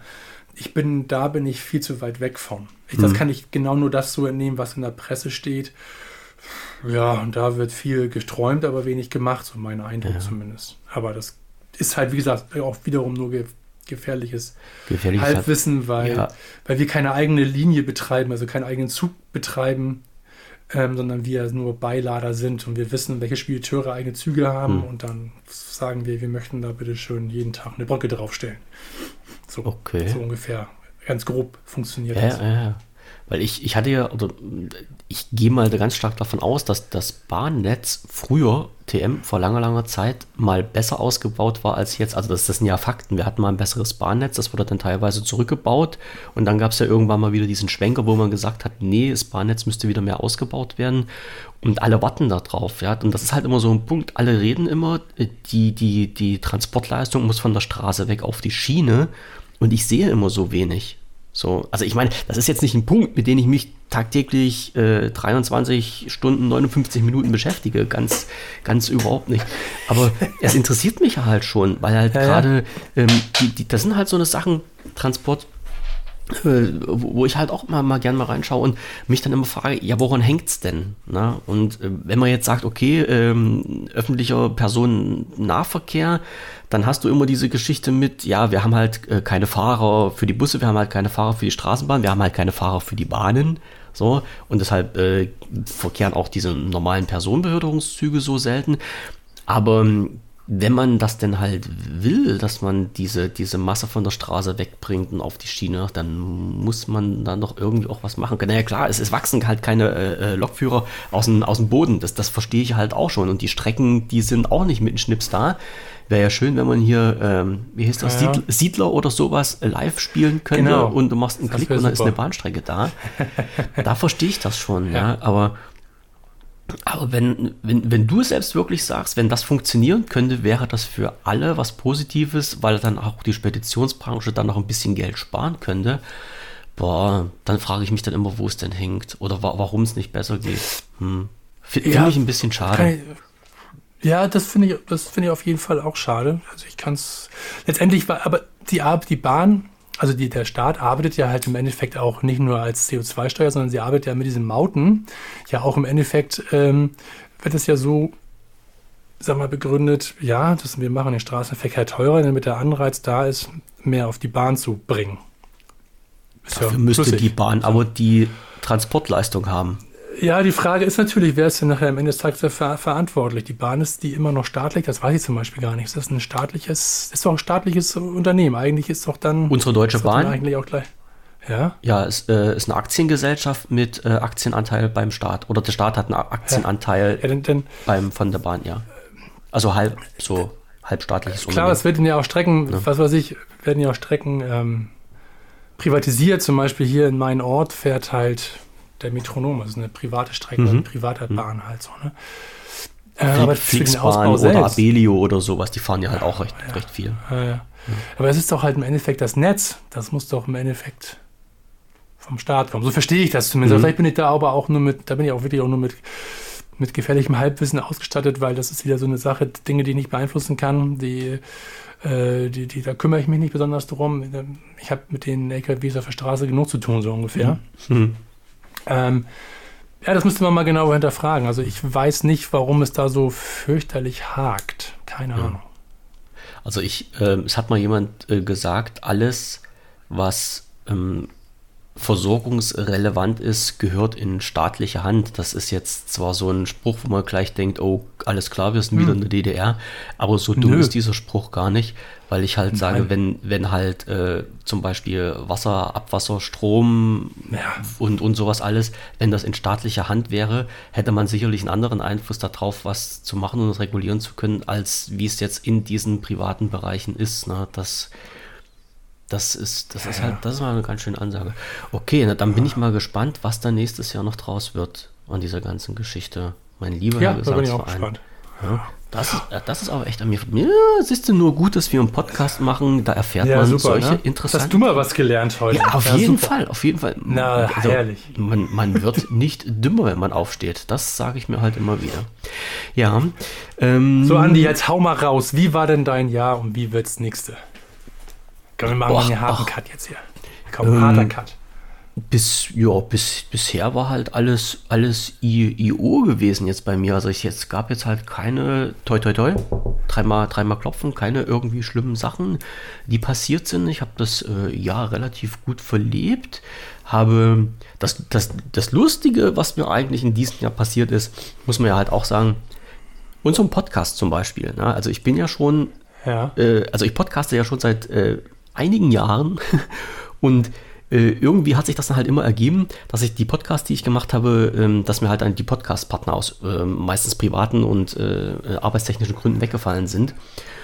Ich bin, da bin ich viel zu weit weg von. Ich, das hm. kann ich genau nur das so entnehmen, was in der Presse steht. Ja, und da wird viel geträumt, aber wenig gemacht, so mein Eindruck ja. zumindest. Aber das ist halt, wie gesagt, auch wiederum nur ge gefährliches, gefährliches Halbwissen, weil, ja. weil wir keine eigene Linie betreiben, also keinen eigenen Zug betreiben, ähm, sondern wir nur Beilader sind und wir wissen, welche Spediteure eigene Züge haben hm. und dann sagen wir, wir möchten da bitte schön jeden Tag eine Brücke draufstellen. So, okay. so ungefähr. Ganz grob funktioniert ja, das. Ja, ja. Weil ich, ich hatte ja, oder ich gehe mal ganz stark davon aus, dass das Bahnnetz früher, TM, vor langer, langer Zeit mal besser ausgebaut war als jetzt. Also das, das sind ja Fakten. Wir hatten mal ein besseres Bahnnetz, das wurde dann teilweise zurückgebaut. Und dann gab es ja irgendwann mal wieder diesen Schwenker, wo man gesagt hat, nee, das Bahnnetz müsste wieder mehr ausgebaut werden. Und alle warten da drauf. Ja? Und das ist halt immer so ein Punkt. Alle reden immer, die, die, die Transportleistung muss von der Straße weg auf die Schiene. Und ich sehe immer so wenig. So, also ich meine, das ist jetzt nicht ein Punkt, mit dem ich mich tagtäglich äh, 23 Stunden, 59 Minuten beschäftige. Ganz, ganz überhaupt nicht. Aber *laughs* es interessiert mich halt schon, weil halt ja, gerade, ja. ähm, das sind halt so eine Sachen, Transport, wo ich halt auch mal, mal gern mal reinschaue und mich dann immer frage, ja, woran hängt's denn? Na? Und äh, wenn man jetzt sagt, okay, ähm, öffentlicher Personennahverkehr, dann hast du immer diese Geschichte mit, ja, wir haben halt äh, keine Fahrer für die Busse, wir haben halt keine Fahrer für die Straßenbahn, wir haben halt keine Fahrer für die Bahnen. So, und deshalb äh, verkehren auch diese normalen Personenbeförderungszüge so selten. Aber ähm, wenn man das denn halt will, dass man diese, diese Masse von der Straße wegbringt und auf die Schiene, dann muss man da doch irgendwie auch was machen können. Naja, klar, es, es wachsen halt keine äh, äh, Lokführer aus dem, aus dem Boden. Das, das verstehe ich halt auch schon. Und die Strecken, die sind auch nicht mit einem Schnips da. Wäre ja schön, wenn man hier, ähm, wie heißt das, ja, ja. Siedler oder sowas äh, live spielen könnte genau. und du machst einen das Klick und dann super. ist eine Bahnstrecke da. *laughs* da verstehe ich das schon, ja. ja. Aber aber wenn, wenn, wenn du selbst wirklich sagst, wenn das funktionieren könnte, wäre das für alle was Positives, weil dann auch die Speditionsbranche dann noch ein bisschen Geld sparen könnte. Boah, dann frage ich mich dann immer, wo es denn hängt oder wa warum es nicht besser geht. Hm. Finde ja, ich ein bisschen schade. Ja, das finde ich, das finde ich auf jeden Fall auch schade. Also ich kann es letztendlich, aber die, die Bahn also die, der Staat arbeitet ja halt im Endeffekt auch nicht nur als CO2-Steuer, sondern sie arbeitet ja mit diesen Mauten. Ja, auch im Endeffekt ähm, wird es ja so, sag mal, begründet, ja, dass wir machen den Straßenverkehr teurer, damit der Anreiz da ist, mehr auf die Bahn zu bringen. Ist Dafür ja müsste die Bahn aber die Transportleistung haben. Ja, die Frage ist natürlich, wer ist denn nachher am Ende des Tages ver verantwortlich? Die Bahn ist die immer noch staatlich, das weiß ich zum Beispiel gar nicht. Ist das ein staatliches, ist doch ein staatliches Unternehmen. Eigentlich ist doch dann. Unsere Deutsche Bahn? Eigentlich auch gleich. Ja, ja es äh, ist eine Aktiengesellschaft mit äh, Aktienanteil beim Staat. Oder der Staat hat einen Aktienanteil ja. Denn, denn, beim, von der Bahn, ja. Also halb, so halbstaatliches Klar, Unternehmen. es werden ja auch Strecken, ja. was weiß ich, werden ja auch Strecken ähm, privatisiert. Zum Beispiel hier in meinem Ort fährt halt der Metronom, also eine private Strecke, mhm. eine private mhm. Bahn halt so. Ne? Äh, aber Flixbahn oder selbst. Abelio oder sowas, die fahren ja halt auch recht, ja, recht viel. Ja, ja. Aber es ist doch halt im Endeffekt das Netz, das muss doch im Endeffekt vom Staat kommen. So verstehe ich das zumindest. Mhm. Vielleicht bin ich da aber auch nur mit, da bin ich auch wirklich auch nur mit, mit gefährlichem Halbwissen ausgestattet, weil das ist wieder so eine Sache, Dinge, die ich nicht beeinflussen kann, die, äh, die, die, da kümmere ich mich nicht besonders drum. Ich habe mit den LKWs auf der Straße genug zu tun, so ungefähr. Mhm. Ähm, ja, das müsste man mal genauer hinterfragen. Also ich weiß nicht, warum es da so fürchterlich hakt. Keine ja. Ahnung. Also ich, äh, es hat mal jemand äh, gesagt, alles, was ähm, versorgungsrelevant ist, gehört in staatliche Hand. Das ist jetzt zwar so ein Spruch, wo man gleich denkt, oh, alles klar, wir sind hm. wieder in der DDR, aber so dumm Nö. ist dieser Spruch gar nicht, weil ich halt Nein. sage, wenn, wenn halt äh, zum Beispiel Wasser, Abwasser, Strom ja. und, und sowas alles, wenn das in staatlicher Hand wäre, hätte man sicherlich einen anderen Einfluss darauf, was zu machen und regulieren zu können, als wie es jetzt in diesen privaten Bereichen ist. Ne? Das das ist, das ist halt, das ist mal eine ganz schöne Ansage. Okay, na, dann bin ich mal gespannt, was da nächstes Jahr noch draus wird an dieser ganzen Geschichte. Mein lieber ja, Herr gespannt. Ja, das, ist, das ist aber echt an mir. Ja, siehst du nur gut, dass wir einen Podcast machen, da erfährt ja, man super, solche ne? interessanten. Hast du mal was gelernt heute? Ja, auf ja, jeden super. Fall, auf jeden Fall. Na, also, herrlich. Man, man wird *laughs* nicht dümmer, wenn man aufsteht. Das sage ich mir halt immer wieder. Ja. Ähm, so, Andi, jetzt hau mal raus. Wie war denn dein Jahr und wie wird's nächste? Komm, wir machen Boah, einen harten ach, Cut jetzt hier. Komm, ähm, harter Cut. Bis, ja, bis, bisher war halt alles, alles IO gewesen jetzt bei mir. Also ich jetzt gab jetzt halt keine, toi toi toi, dreimal, dreimal klopfen, keine irgendwie schlimmen Sachen, die passiert sind. Ich habe das äh, Jahr relativ gut verlebt. Habe das, das, das Lustige, was mir eigentlich in diesem Jahr passiert ist, muss man ja halt auch sagen, unserem Podcast zum Beispiel. Ne? Also ich bin ja schon, ja. Äh, also ich podcaste ja schon seit äh, einigen Jahren *laughs* und äh, irgendwie hat sich das dann halt immer ergeben, dass ich die Podcasts, die ich gemacht habe, ähm, dass mir halt dann die Podcast-Partner aus äh, meistens privaten und äh, arbeitstechnischen Gründen weggefallen sind.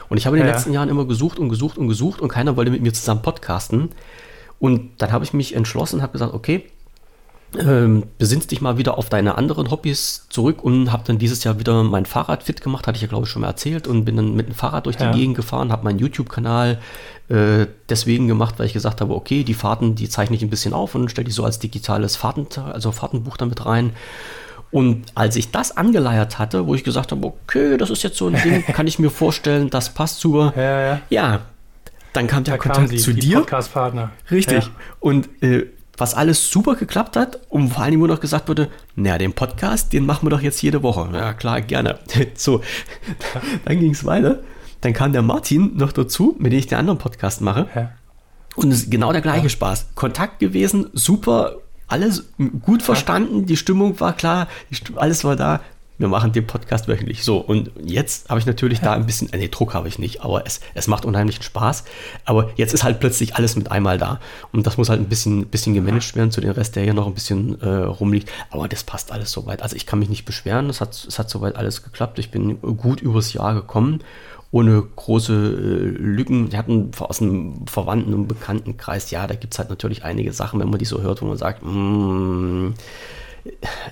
Und ich habe in den ja. letzten Jahren immer gesucht und gesucht und gesucht und keiner wollte mit mir zusammen podcasten. Und dann habe ich mich entschlossen und habe gesagt, okay, ähm, besinnst dich mal wieder auf deine anderen Hobbys zurück und habe dann dieses Jahr wieder mein Fahrrad fit gemacht, hatte ich ja glaube ich schon mal erzählt und bin dann mit dem Fahrrad durch die ja. Gegend gefahren, habe meinen YouTube-Kanal äh, deswegen gemacht, weil ich gesagt habe, okay, die Fahrten, die zeichne ich ein bisschen auf und stelle die so als digitales Fahrten, also Fahrtenbuch damit rein. Und als ich das angeleiert hatte, wo ich gesagt habe, okay, das ist jetzt so ein Ding, *laughs* kann ich mir vorstellen, das passt super. Ja, ja. ja Dann kam der Da Kontakt sie, zu dir. Podcast-Partner. Richtig. Ja. Und äh, was alles super geklappt hat und vor allem, wo noch gesagt wurde, naja, den Podcast, den machen wir doch jetzt jede Woche. Ja, klar, gerne. *laughs* So, dann ging es weiter. Dann kam der Martin noch dazu, mit dem ich den anderen Podcast mache. Ja. Und es ist genau der gleiche Spaß. Kontakt gewesen, super, alles gut verstanden, die Stimmung war klar, alles war da. Wir machen den Podcast wöchentlich. So, und jetzt habe ich natürlich da ein bisschen, äh, nee, Druck habe ich nicht, aber es, es macht unheimlichen Spaß. Aber jetzt ist halt plötzlich alles mit einmal da. Und das muss halt ein bisschen, bisschen gemanagt werden zu dem Rest, der hier noch ein bisschen äh, rumliegt. Aber das passt alles soweit. Also ich kann mich nicht beschweren. Es hat, es hat soweit alles geklappt. Ich bin gut übers Jahr gekommen ohne große äh, Lücken. Wir hatten aus einem Verwandten- und Bekanntenkreis, ja, da gibt es halt natürlich einige Sachen, wenn man die so hört, wo man sagt, mm,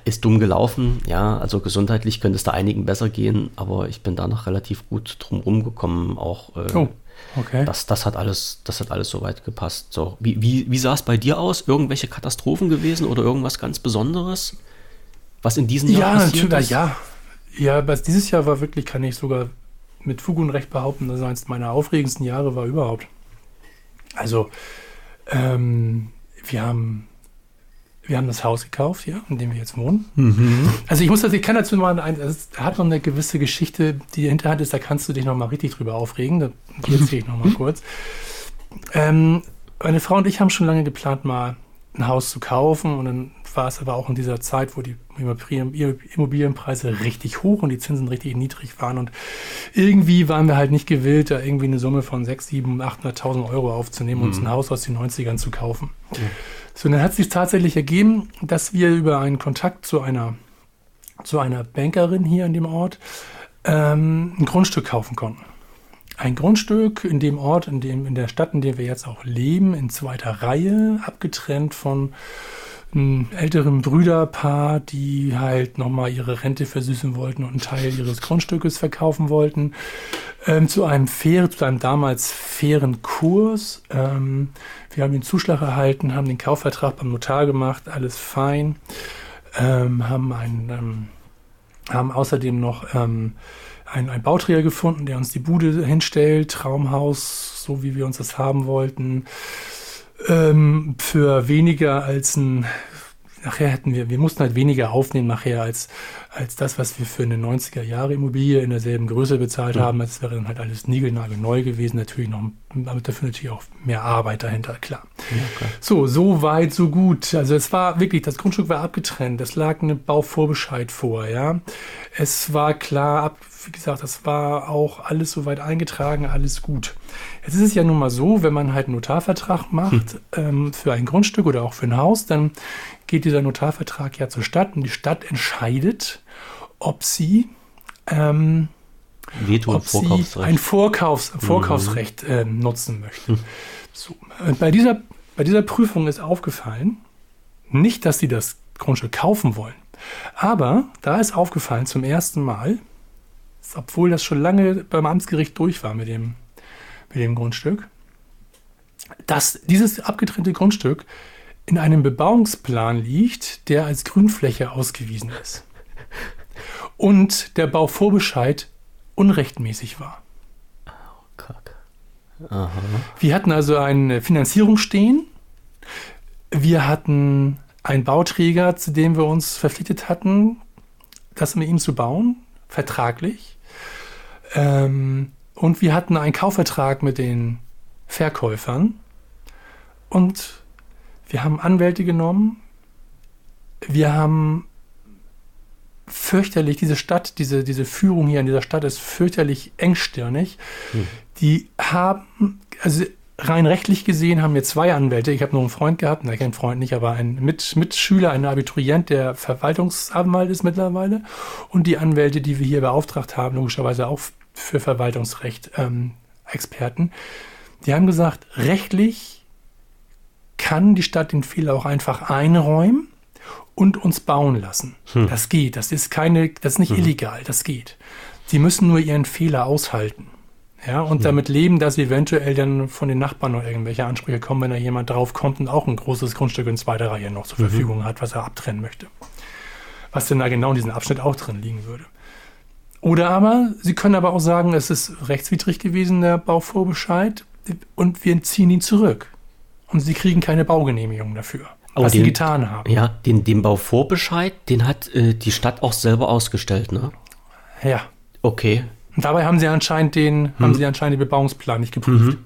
ist dumm gelaufen. Ja, also gesundheitlich könnte es da einigen besser gehen, aber ich bin da noch relativ gut drum rumgekommen. Auch äh, Oh, okay. das, das hat alles, das hat alles soweit gepasst. So, wie, wie, wie sah es bei dir aus? Irgendwelche Katastrophen gewesen oder irgendwas ganz Besonderes? Was in diesem Jahr Ja, passiert natürlich, ist? ja. Ja, aber dieses Jahr war wirklich, kann ich sogar mit Fug und Recht behaupten, dass es eines meiner aufregendsten Jahre war überhaupt. Also, ähm, wir haben, wir haben das Haus gekauft, ja, in dem wir jetzt wohnen. Also ich muss das, ich kann dazu mal ein, es hat noch eine gewisse Geschichte, die hinterhand ist, da kannst du dich noch mal richtig drüber aufregen. Da erzähle *laughs* ich noch mal kurz. Ähm, meine Frau und ich haben schon lange geplant, mal ein Haus zu kaufen und dann war es aber auch in dieser Zeit, wo die Immobilienpreise richtig hoch und die Zinsen richtig niedrig waren und irgendwie waren wir halt nicht gewillt, da irgendwie eine Summe von 6, 7, 800.000 Euro aufzunehmen und uns ein Haus aus den 90ern zu kaufen. So, und dann hat es sich tatsächlich ergeben, dass wir über einen Kontakt zu einer, zu einer Bankerin hier in dem Ort ähm, ein Grundstück kaufen konnten. Ein Grundstück in dem Ort, in, dem, in der Stadt, in der wir jetzt auch leben, in zweiter Reihe, abgetrennt von einem älteren Brüderpaar, die halt nochmal ihre Rente versüßen wollten und einen Teil ihres Grundstückes verkaufen wollten, ähm, zu einem fair, zu einem damals fairen Kurs. Ähm, wir haben den Zuschlag erhalten, haben den Kaufvertrag beim Notar gemacht, alles fein, ähm, haben einen, ähm, haben außerdem noch ähm, einen, einen Bauträger gefunden, der uns die Bude hinstellt, Traumhaus, so wie wir uns das haben wollten, ähm, für weniger als ein, nachher hätten wir, wir mussten halt weniger aufnehmen nachher als, als das, was wir für eine 90er Jahre Immobilie in derselben Größe bezahlt haben. Das wäre dann halt alles niegelnagelneu gewesen, natürlich noch, aber dafür natürlich auch mehr Arbeit dahinter, klar. So, so weit, so gut. Also es war wirklich, das Grundstück war abgetrennt. Es lag ein Bauvorbescheid vor, ja. Es war klar, ab, wie gesagt, das war auch alles soweit eingetragen, alles gut. Jetzt ist es ja nun mal so, wenn man halt einen Notarvertrag macht ähm, für ein Grundstück oder auch für ein Haus, dann geht dieser Notarvertrag ja zur Stadt und die Stadt entscheidet, ob sie ähm, Veto ob sie Vorkaufsrecht. ein Vorkaufs Vorkaufsrecht ähm, nutzen möchten. So. Und bei, dieser, bei dieser Prüfung ist aufgefallen, nicht, dass sie das Grundstück kaufen wollen, aber da ist aufgefallen zum ersten Mal, obwohl das schon lange beim Amtsgericht durch war mit dem, mit dem Grundstück, dass dieses abgetrennte Grundstück in einem Bebauungsplan liegt, der als Grünfläche ausgewiesen ist. Und der Bauvorbescheid unrechtmäßig war. Kack. Wir hatten also eine Finanzierung stehen. Wir hatten einen Bauträger, zu dem wir uns verpflichtet hatten, das mit ihm zu bauen, vertraglich. Ähm, und wir hatten einen Kaufvertrag mit den Verkäufern. Und wir haben Anwälte genommen. Wir haben fürchterlich, diese Stadt, diese, diese Führung hier in dieser Stadt ist fürchterlich engstirnig. Die haben, also rein rechtlich gesehen haben wir zwei Anwälte. Ich habe nur einen Freund gehabt, na, kein Freund nicht, aber ein Mit Mitschüler, ein Abiturient, der Verwaltungsanwalt ist mittlerweile. Und die Anwälte, die wir hier beauftragt haben, logischerweise auch für Verwaltungsrecht ähm, Experten, die haben gesagt, rechtlich kann die Stadt den Fehler auch einfach einräumen und uns bauen lassen. Das geht. Das ist keine, das ist nicht illegal. Das geht. Sie müssen nur ihren Fehler aushalten. Ja, und damit leben, dass eventuell dann von den Nachbarn noch irgendwelche Ansprüche kommen, wenn da jemand drauf kommt und auch ein großes Grundstück in zweiter Reihe noch zur Verfügung hat, was er abtrennen möchte. Was denn da genau in diesem Abschnitt auch drin liegen würde. Oder aber, Sie können aber auch sagen, es ist rechtswidrig gewesen, der Bauvorbescheid. und wir ziehen ihn zurück. Und sie kriegen keine Baugenehmigung dafür, Aber was den- sie getan haben. Ja, den, den Bauvorbescheid, den hat äh, die Stadt auch selber ausgestellt, ne? Ja. Okay. Und dabei haben sie anscheinend den, haben sie anscheinend den Bebauungsplan nicht geprüft.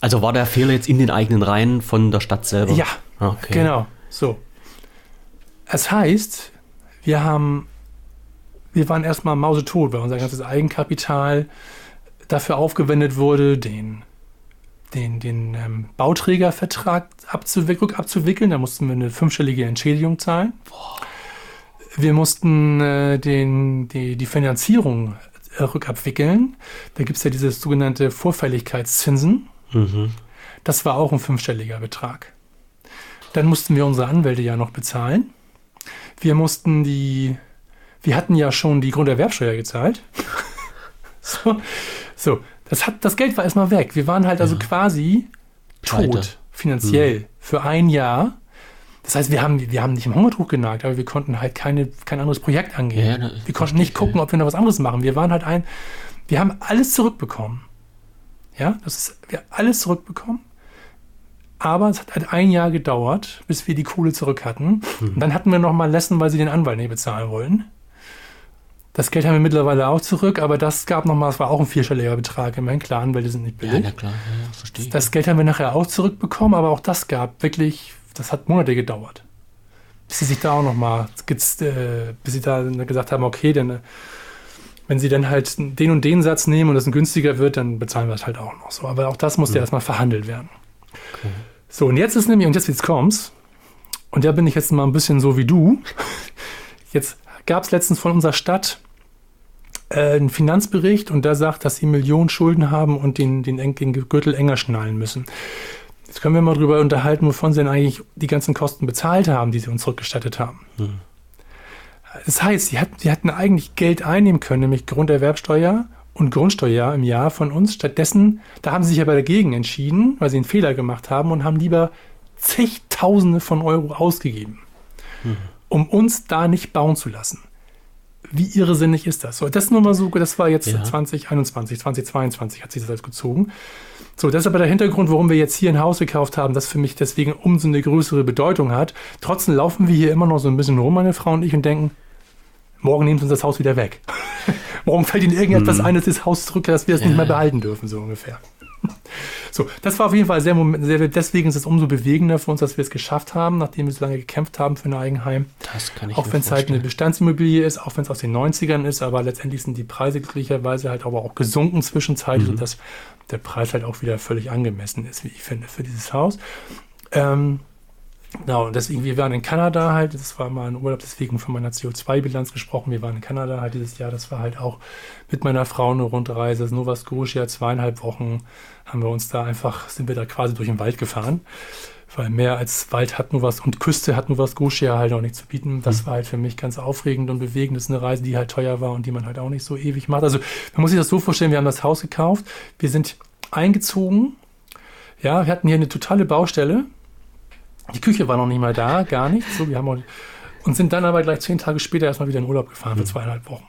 Also war der Fehler jetzt in den eigenen Reihen von der Stadt selber? Ja, Okay. genau. So. Es heißt, wir haben, wir waren erstmal mausetot, weil unser ganzes Eigenkapital dafür aufgewendet wurde, den, den, den ähm, Bauträgervertrag abzuwick abzuwickeln. Da mussten wir eine fünfstellige Entschädigung zahlen. Wir mussten äh, den, die, die Finanzierung äh, rückabwickeln. Da gibt es ja dieses sogenannte Vorfälligkeitszinsen. Mhm. Das war auch ein fünfstelliger Betrag. Dann mussten wir unsere Anwälte ja noch bezahlen. Wir mussten die, wir hatten ja schon die Grunderwerbsteuer gezahlt. *laughs* so, so, das, hat, das Geld war erstmal weg. Wir waren halt also quasi Pleite. tot, finanziell, für ein Jahr. Das heißt, wir haben, wir haben nicht im Hungertuch genagt, aber wir konnten halt keine, kein anderes Projekt angehen. Ja, wir konnten nicht gucken, ob wir noch was anderes machen. Wir waren halt ein, wir haben alles zurückbekommen. Ja, das ist, wir haben alles zurückbekommen. Aber es hat halt ein Jahr gedauert, bis wir die Kohle zurück hatten. Und dann hatten wir noch mal Lessen, weil sie den Anwalt nicht bezahlen wollten. Das Geld haben wir mittlerweile auch zurück, aber das gab noch mal, das war auch ein vierstelliger Betrag. Immerhin, klar, Anwälte sind nicht Ja, billig. na klar, ja, ja, verstehe ich. Das Geld haben wir nachher auch zurückbekommen, aber auch das gab wirklich, das hat Monate gedauert. Bis sie sich da auch nochmal, äh, bis sie da gesagt haben, okay, dann, äh, wenn sie dann halt den und den Satz nehmen und das ein günstiger wird, dann bezahlen wir es halt auch noch so. Aber auch das musste erstmal verhandelt werden. Okay. So, und jetzt ist nämlich, und jetzt jetzt kommt's, und da bin ich jetzt mal ein bisschen so wie du. *laughs* Jetzt gab es letztens von unserer Stadt einen Finanzbericht und da sagt, dass sie Millionen Schulden haben und den, den, den Gürtel enger schnallen müssen. Jetzt können wir mal drüber unterhalten, wovon sie denn eigentlich die ganzen Kosten bezahlt haben, die sie uns zurückgestattet haben. Das heißt, sie, hat, sie hatten eigentlich Geld einnehmen können, nämlich Grunderwerbsteuer und Grundsteuer im Jahr von uns. Stattdessen, da haben sie sich aber dagegen entschieden, weil sie einen Fehler gemacht haben und haben lieber zigtausende von Euro ausgegeben, um uns da nicht bauen zu lassen. Wie irrsinnig ist das? So, das nur mal so, das war jetzt Ja. 2021, 2022 hat sich das alles gezogen. So, das ist aber der Hintergrund, warum wir jetzt hier ein Haus gekauft haben, das für mich deswegen umso eine größere Bedeutung hat. Trotzdem laufen wir hier immer noch so ein bisschen rum, meine Frau und ich, und denken, morgen nehmen sie uns das Haus wieder weg. *laughs* morgen fällt ihnen irgendetwas ein, dass das Haus zurück, dass wir es nicht Ja, mehr ja. behalten dürfen, so ungefähr. *laughs* So, das war auf jeden Fall sehr, sehr, deswegen ist es umso bewegender für uns, dass wir es geschafft haben, nachdem wir so lange gekämpft haben für ein Eigenheim. Das kann ich Auch wenn es halt eine. Bestandsimmobilie ist, auch wenn es aus den 90ern ist, aber letztendlich sind die Preise glücklicherweise halt aber auch gesunken zwischenzeitlich, Mhm. sodass der Preis halt auch wieder völlig angemessen ist, wie ich finde, für dieses Haus. Ähm, genau, und deswegen, wir waren in Kanada halt, das war mal ein Urlaub, deswegen von meiner CO2-Bilanz gesprochen, wir waren in Kanada halt dieses Jahr, das war halt auch mit meiner Frau eine Rundreise, das Nova Scotia, zweieinhalb Wochen haben wir uns da einfach, sind wir da quasi durch den Wald gefahren weil mehr als Wald hat nur was und Küste hat nur was Scotia halt auch nicht zu bieten. Das war halt für mich ganz aufregend und bewegend. Das ist eine Reise, die halt teuer war und die man halt auch nicht so ewig macht. Also man muss sich das so vorstellen, wir haben das Haus gekauft, wir sind eingezogen, ja, wir hatten hier eine totale Baustelle. Die Küche war noch nicht mal da, gar nichts. So, wir haben auch, und sind dann aber gleich zehn Tage später erstmal wieder in Urlaub gefahren für zweieinhalb Wochen.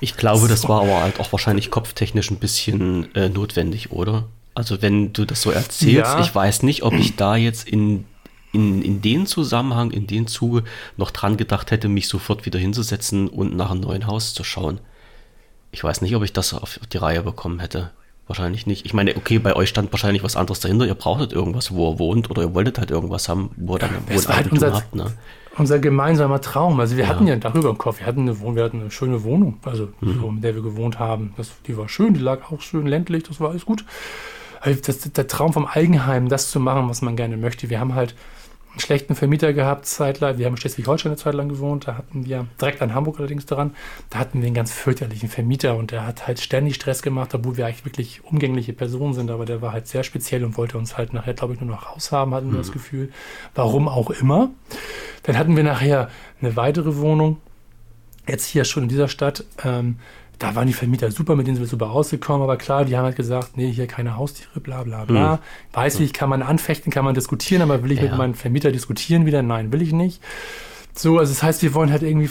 Ich glaube, das So. war aber halt auch wahrscheinlich kopftechnisch ein bisschen äh, notwendig, oder? Also wenn du das so erzählst, Ja. ich weiß nicht, ob ich da jetzt in, in, in den Zusammenhang, in den Zuge noch dran gedacht hätte, mich sofort wieder hinzusetzen und nach einem neuen Haus zu schauen. Ich weiß nicht, ob ich das auf die Reihe bekommen hätte. Wahrscheinlich nicht. Ich meine, okay, bei euch stand wahrscheinlich was anderes dahinter. Ihr brauchtet irgendwas, wo er wohnt, oder ihr wolltet halt irgendwas haben, wo ihr dann Das war halt unser, habt. Ne? unser gemeinsamer Traum. Also wir Ja. hatten ja darüber im Kopf, wir hatten eine, wir hatten eine schöne Wohnung, also Mhm. so, in der wir gewohnt haben. Das, die war schön, die lag auch schön ländlich, das war alles gut. Also das, der Traum vom Eigenheim, das zu machen, was man gerne möchte. Wir haben halt einen schlechten Vermieter gehabt, zeitlang. Wir haben in Schleswig-Holstein eine Zeit lang gewohnt. Da hatten wir, direkt an Hamburg allerdings dran, da hatten wir einen ganz fürchterlichen Vermieter und der hat halt ständig Stress gemacht, obwohl wir eigentlich wirklich umgängliche Personen sind. Aber der war halt sehr speziell und wollte uns halt nachher, glaube ich, nur noch raushaben, hatten wir das Gefühl. Warum auch immer. Dann hatten wir nachher eine weitere Wohnung, jetzt hier schon in dieser Stadt. Ähm, da waren die Vermieter super, mit denen sind wir super rausgekommen, aber klar, die haben halt gesagt, nee, hier keine Haustiere, bla bla bla. Weiß ich, kann man anfechten, kann man diskutieren, aber will ich Ja. mit meinem Vermieter diskutieren wieder? Nein, will ich nicht. So, also das heißt, wir wollen halt irgendwie,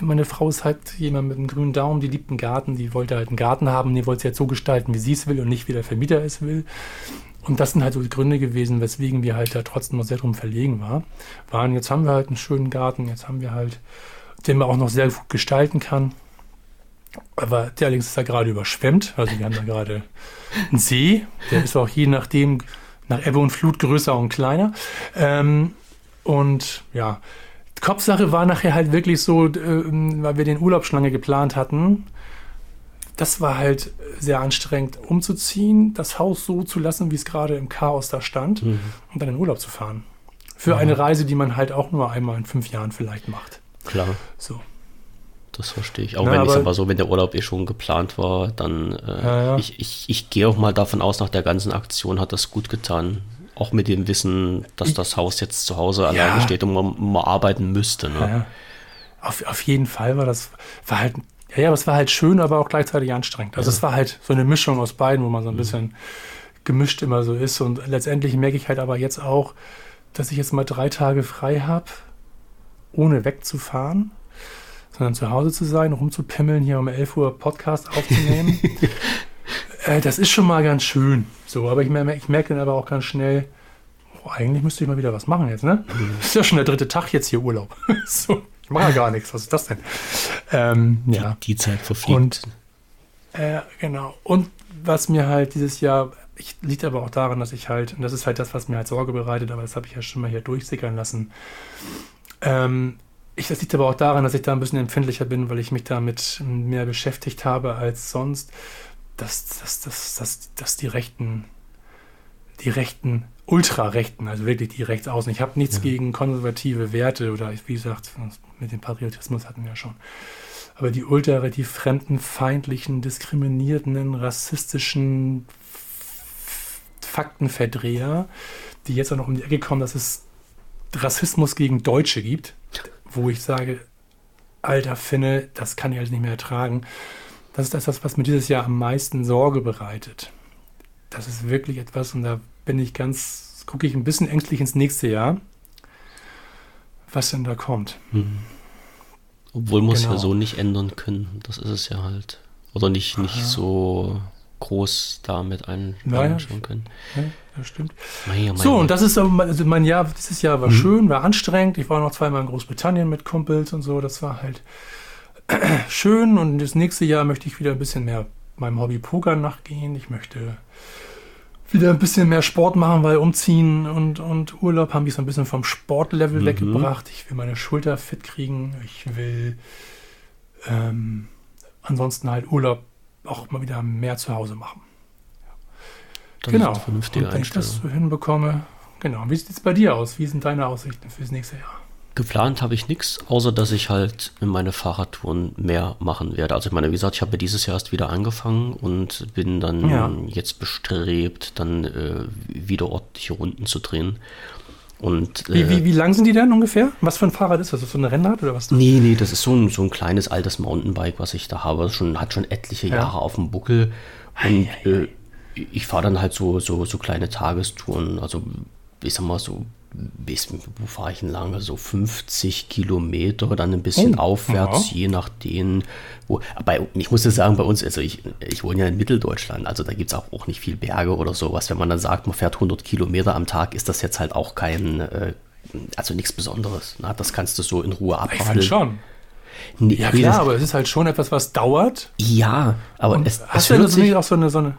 meine Frau ist halt jemand mit einem grünen Daumen, die liebt einen Garten, die wollte halt einen Garten haben, die wollte es jetzt so gestalten, wie sie es will und nicht wie der Vermieter es will. Und das sind halt so die Gründe gewesen, weswegen wir halt da trotzdem noch sehr drum verlegen war, waren. Jetzt haben wir halt einen schönen Garten, jetzt haben wir halt, den man auch noch sehr gut gestalten kann. Aber der allerdings ist da gerade überschwemmt. Also wir haben da gerade einen See, der ist auch je nachdem, nach Ebbe und Flut größer und kleiner. Ähm, und ja, Kopfsache war nachher halt wirklich so, äh, weil wir den Urlaub schon lange geplant hatten, das war halt sehr anstrengend umzuziehen, das Haus so zu lassen, wie es gerade im Chaos da stand mhm. und dann in Urlaub zu fahren. Für ja. eine Reise, die man halt auch nur einmal in fünf Jahren vielleicht macht. Klar. So. Das verstehe ich. Auch Na, wenn ich aber so, wenn der Urlaub eh schon geplant war, dann äh, ja, ja. ich, ich, ich gehe auch mal davon aus, nach der ganzen Aktion hat das gut getan. Auch mit dem Wissen, dass das Haus jetzt zu Hause alleine steht und man, man arbeiten müsste. Ne? Auf, auf jeden Fall war das war halt ja, ja, aber es war halt schön, aber auch gleichzeitig anstrengend. Also ja. es war halt so eine Mischung aus beiden, wo man so ein mhm. bisschen gemischt immer so ist. Und letztendlich merke ich halt aber jetzt auch, dass ich jetzt mal drei Tage frei habe, ohne wegzufahren, sondern zu Hause zu sein, rumzupimmeln, hier um 11 Uhr Podcast aufzunehmen. *laughs* äh, das ist schon mal ganz schön. So, aber ich, merke, ich merke dann aber auch ganz schnell, oh, eigentlich müsste ich mal wieder was machen jetzt, ne? Mhm. Ist ja schon der dritte Tag jetzt hier Urlaub. *laughs* so mache ja gar nichts. Was ist das denn? Ähm, ja. Die, die, Zeit verfliegt. Und, äh, genau. Und was mir halt dieses Jahr, ich, liegt aber auch daran, dass ich halt, und das ist halt das, was mir halt Sorge bereitet, aber das habe ich ja schon mal hier durchsickern lassen. Ähm, ich, das liegt aber auch daran, dass ich da ein bisschen empfindlicher bin, weil ich mich damit mehr beschäftigt habe als sonst, dass, dass, dass, dass, dass die Rechten, die Rechten Ultrarechten, also wirklich die Rechtsaußen. Ich habe nichts ja. gegen konservative Werte oder wie gesagt, mit dem Patriotismus hatten wir schon. Aber die ultra, die fremdenfeindlichen, diskriminierenden, rassistischen Faktenverdreher, die jetzt auch noch um die Ecke kommen, dass es Rassismus gegen Deutsche gibt, wo ich sage, alter Finne, das kann ich halt nicht mehr ertragen. Das ist das, was mir dieses Jahr am meisten Sorge bereitet. Das ist wirklich etwas, und da bin ich ganz, gucke ich ein bisschen ängstlich ins nächste Jahr, was denn da kommt. Mhm. Obwohl muss genau. ja so nicht ändern können. Das ist es ja halt. Oder nicht, nicht ja. so groß damit einschauen können. Ja, das stimmt. Mein, mein, so, und das ist also mein Jahr, dieses Jahr war mhm. schön, war anstrengend. Ich war noch zweimal in Großbritannien mit Kumpels und so. Das war halt *clears throat* schön. Und das nächste Jahr möchte ich wieder ein bisschen mehr meinem Hobby Poker nachgehen. Ich möchte wieder ein bisschen mehr Sport machen, weil umziehen und, und Urlaub haben mich so ein bisschen vom Sportlevel mhm. weggebracht. Ich will meine Schulter fit kriegen. Ich will ähm, ansonsten halt Urlaub auch mal wieder mehr zu Hause machen. Ja. Genau. Und wenn ich das so hinbekomme, genau. Wie sieht es bei dir aus? Wie sind deine Aussichten fürs nächste Jahr? Geplant habe ich nichts, außer dass ich halt meine Fahrradtouren mehr machen werde. Also ich meine, wie gesagt, ich habe dieses Jahr erst wieder angefangen und bin dann ja. jetzt bestrebt, dann äh, wieder ordentliche Runden zu drehen. Und, äh, wie, wie, wie lang sind die denn ungefähr? Was für ein Fahrrad ist das? Ist das so ein Rennrad oder was? Nee, nee, das ist so ein, so ein kleines altes Mountainbike, was ich da habe. Schon, hat schon etliche ja. Jahre auf dem Buckel. Und äh, ich fahre dann halt so, so, so kleine Tagestouren. Also ich sag mal so bis, wo fahre ich denn lange? So 50 Kilometer, dann ein bisschen oh, aufwärts, ja. je nachdem. Wo, bei, ich muss sagen, bei uns, also ich, ich wohne ja in Mitteldeutschland, also da gibt es auch, auch nicht viel Berge oder sowas. Wenn man dann sagt, man fährt 100 Kilometer am Tag, ist das jetzt halt auch kein, äh, also nichts Besonderes. Na, das kannst du so in Ruhe abhandeln. Ich schon. Nee, ja klar, aber es ist halt schon etwas, was dauert. Ja, aber es, hast es du nicht auch so eine, so eine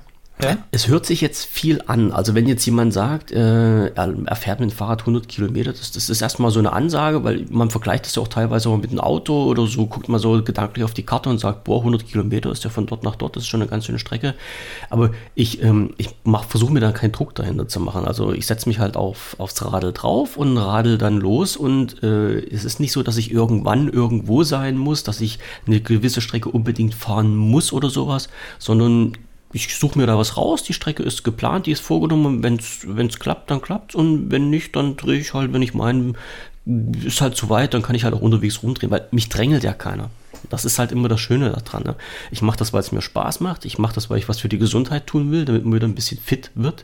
Es hört sich jetzt viel an. Also wenn jetzt jemand sagt, äh, er fährt mit dem Fahrrad 100 Kilometer, das, das ist erstmal so eine Ansage, weil man vergleicht das ja auch teilweise auch mit einem Auto oder so, guckt man so gedanklich auf die Karte und sagt, boah, 100 Kilometer ist ja von dort nach dort, das ist schon eine ganz schöne Strecke. Aber ich, ähm, ich versuche mir da keinen Druck dahinter zu machen. Also ich setze mich halt auf, aufs Radl drauf und radel dann los und äh, es ist nicht so, dass ich irgendwann irgendwo sein muss, dass ich eine gewisse Strecke unbedingt fahren muss oder sowas, sondern ich suche mir da was raus, die Strecke ist geplant, die ist vorgenommen, wenn es klappt, dann klappt und wenn nicht, dann drehe ich halt, wenn ich meine, ist halt zu weit, dann kann ich halt auch unterwegs rumdrehen, weil mich drängelt ja keiner. Das ist halt immer das Schöne daran. Ne? Ich mache das, weil es mir Spaß macht. Ich mache das, weil ich was für die Gesundheit tun will, damit man wieder ein bisschen fit wird.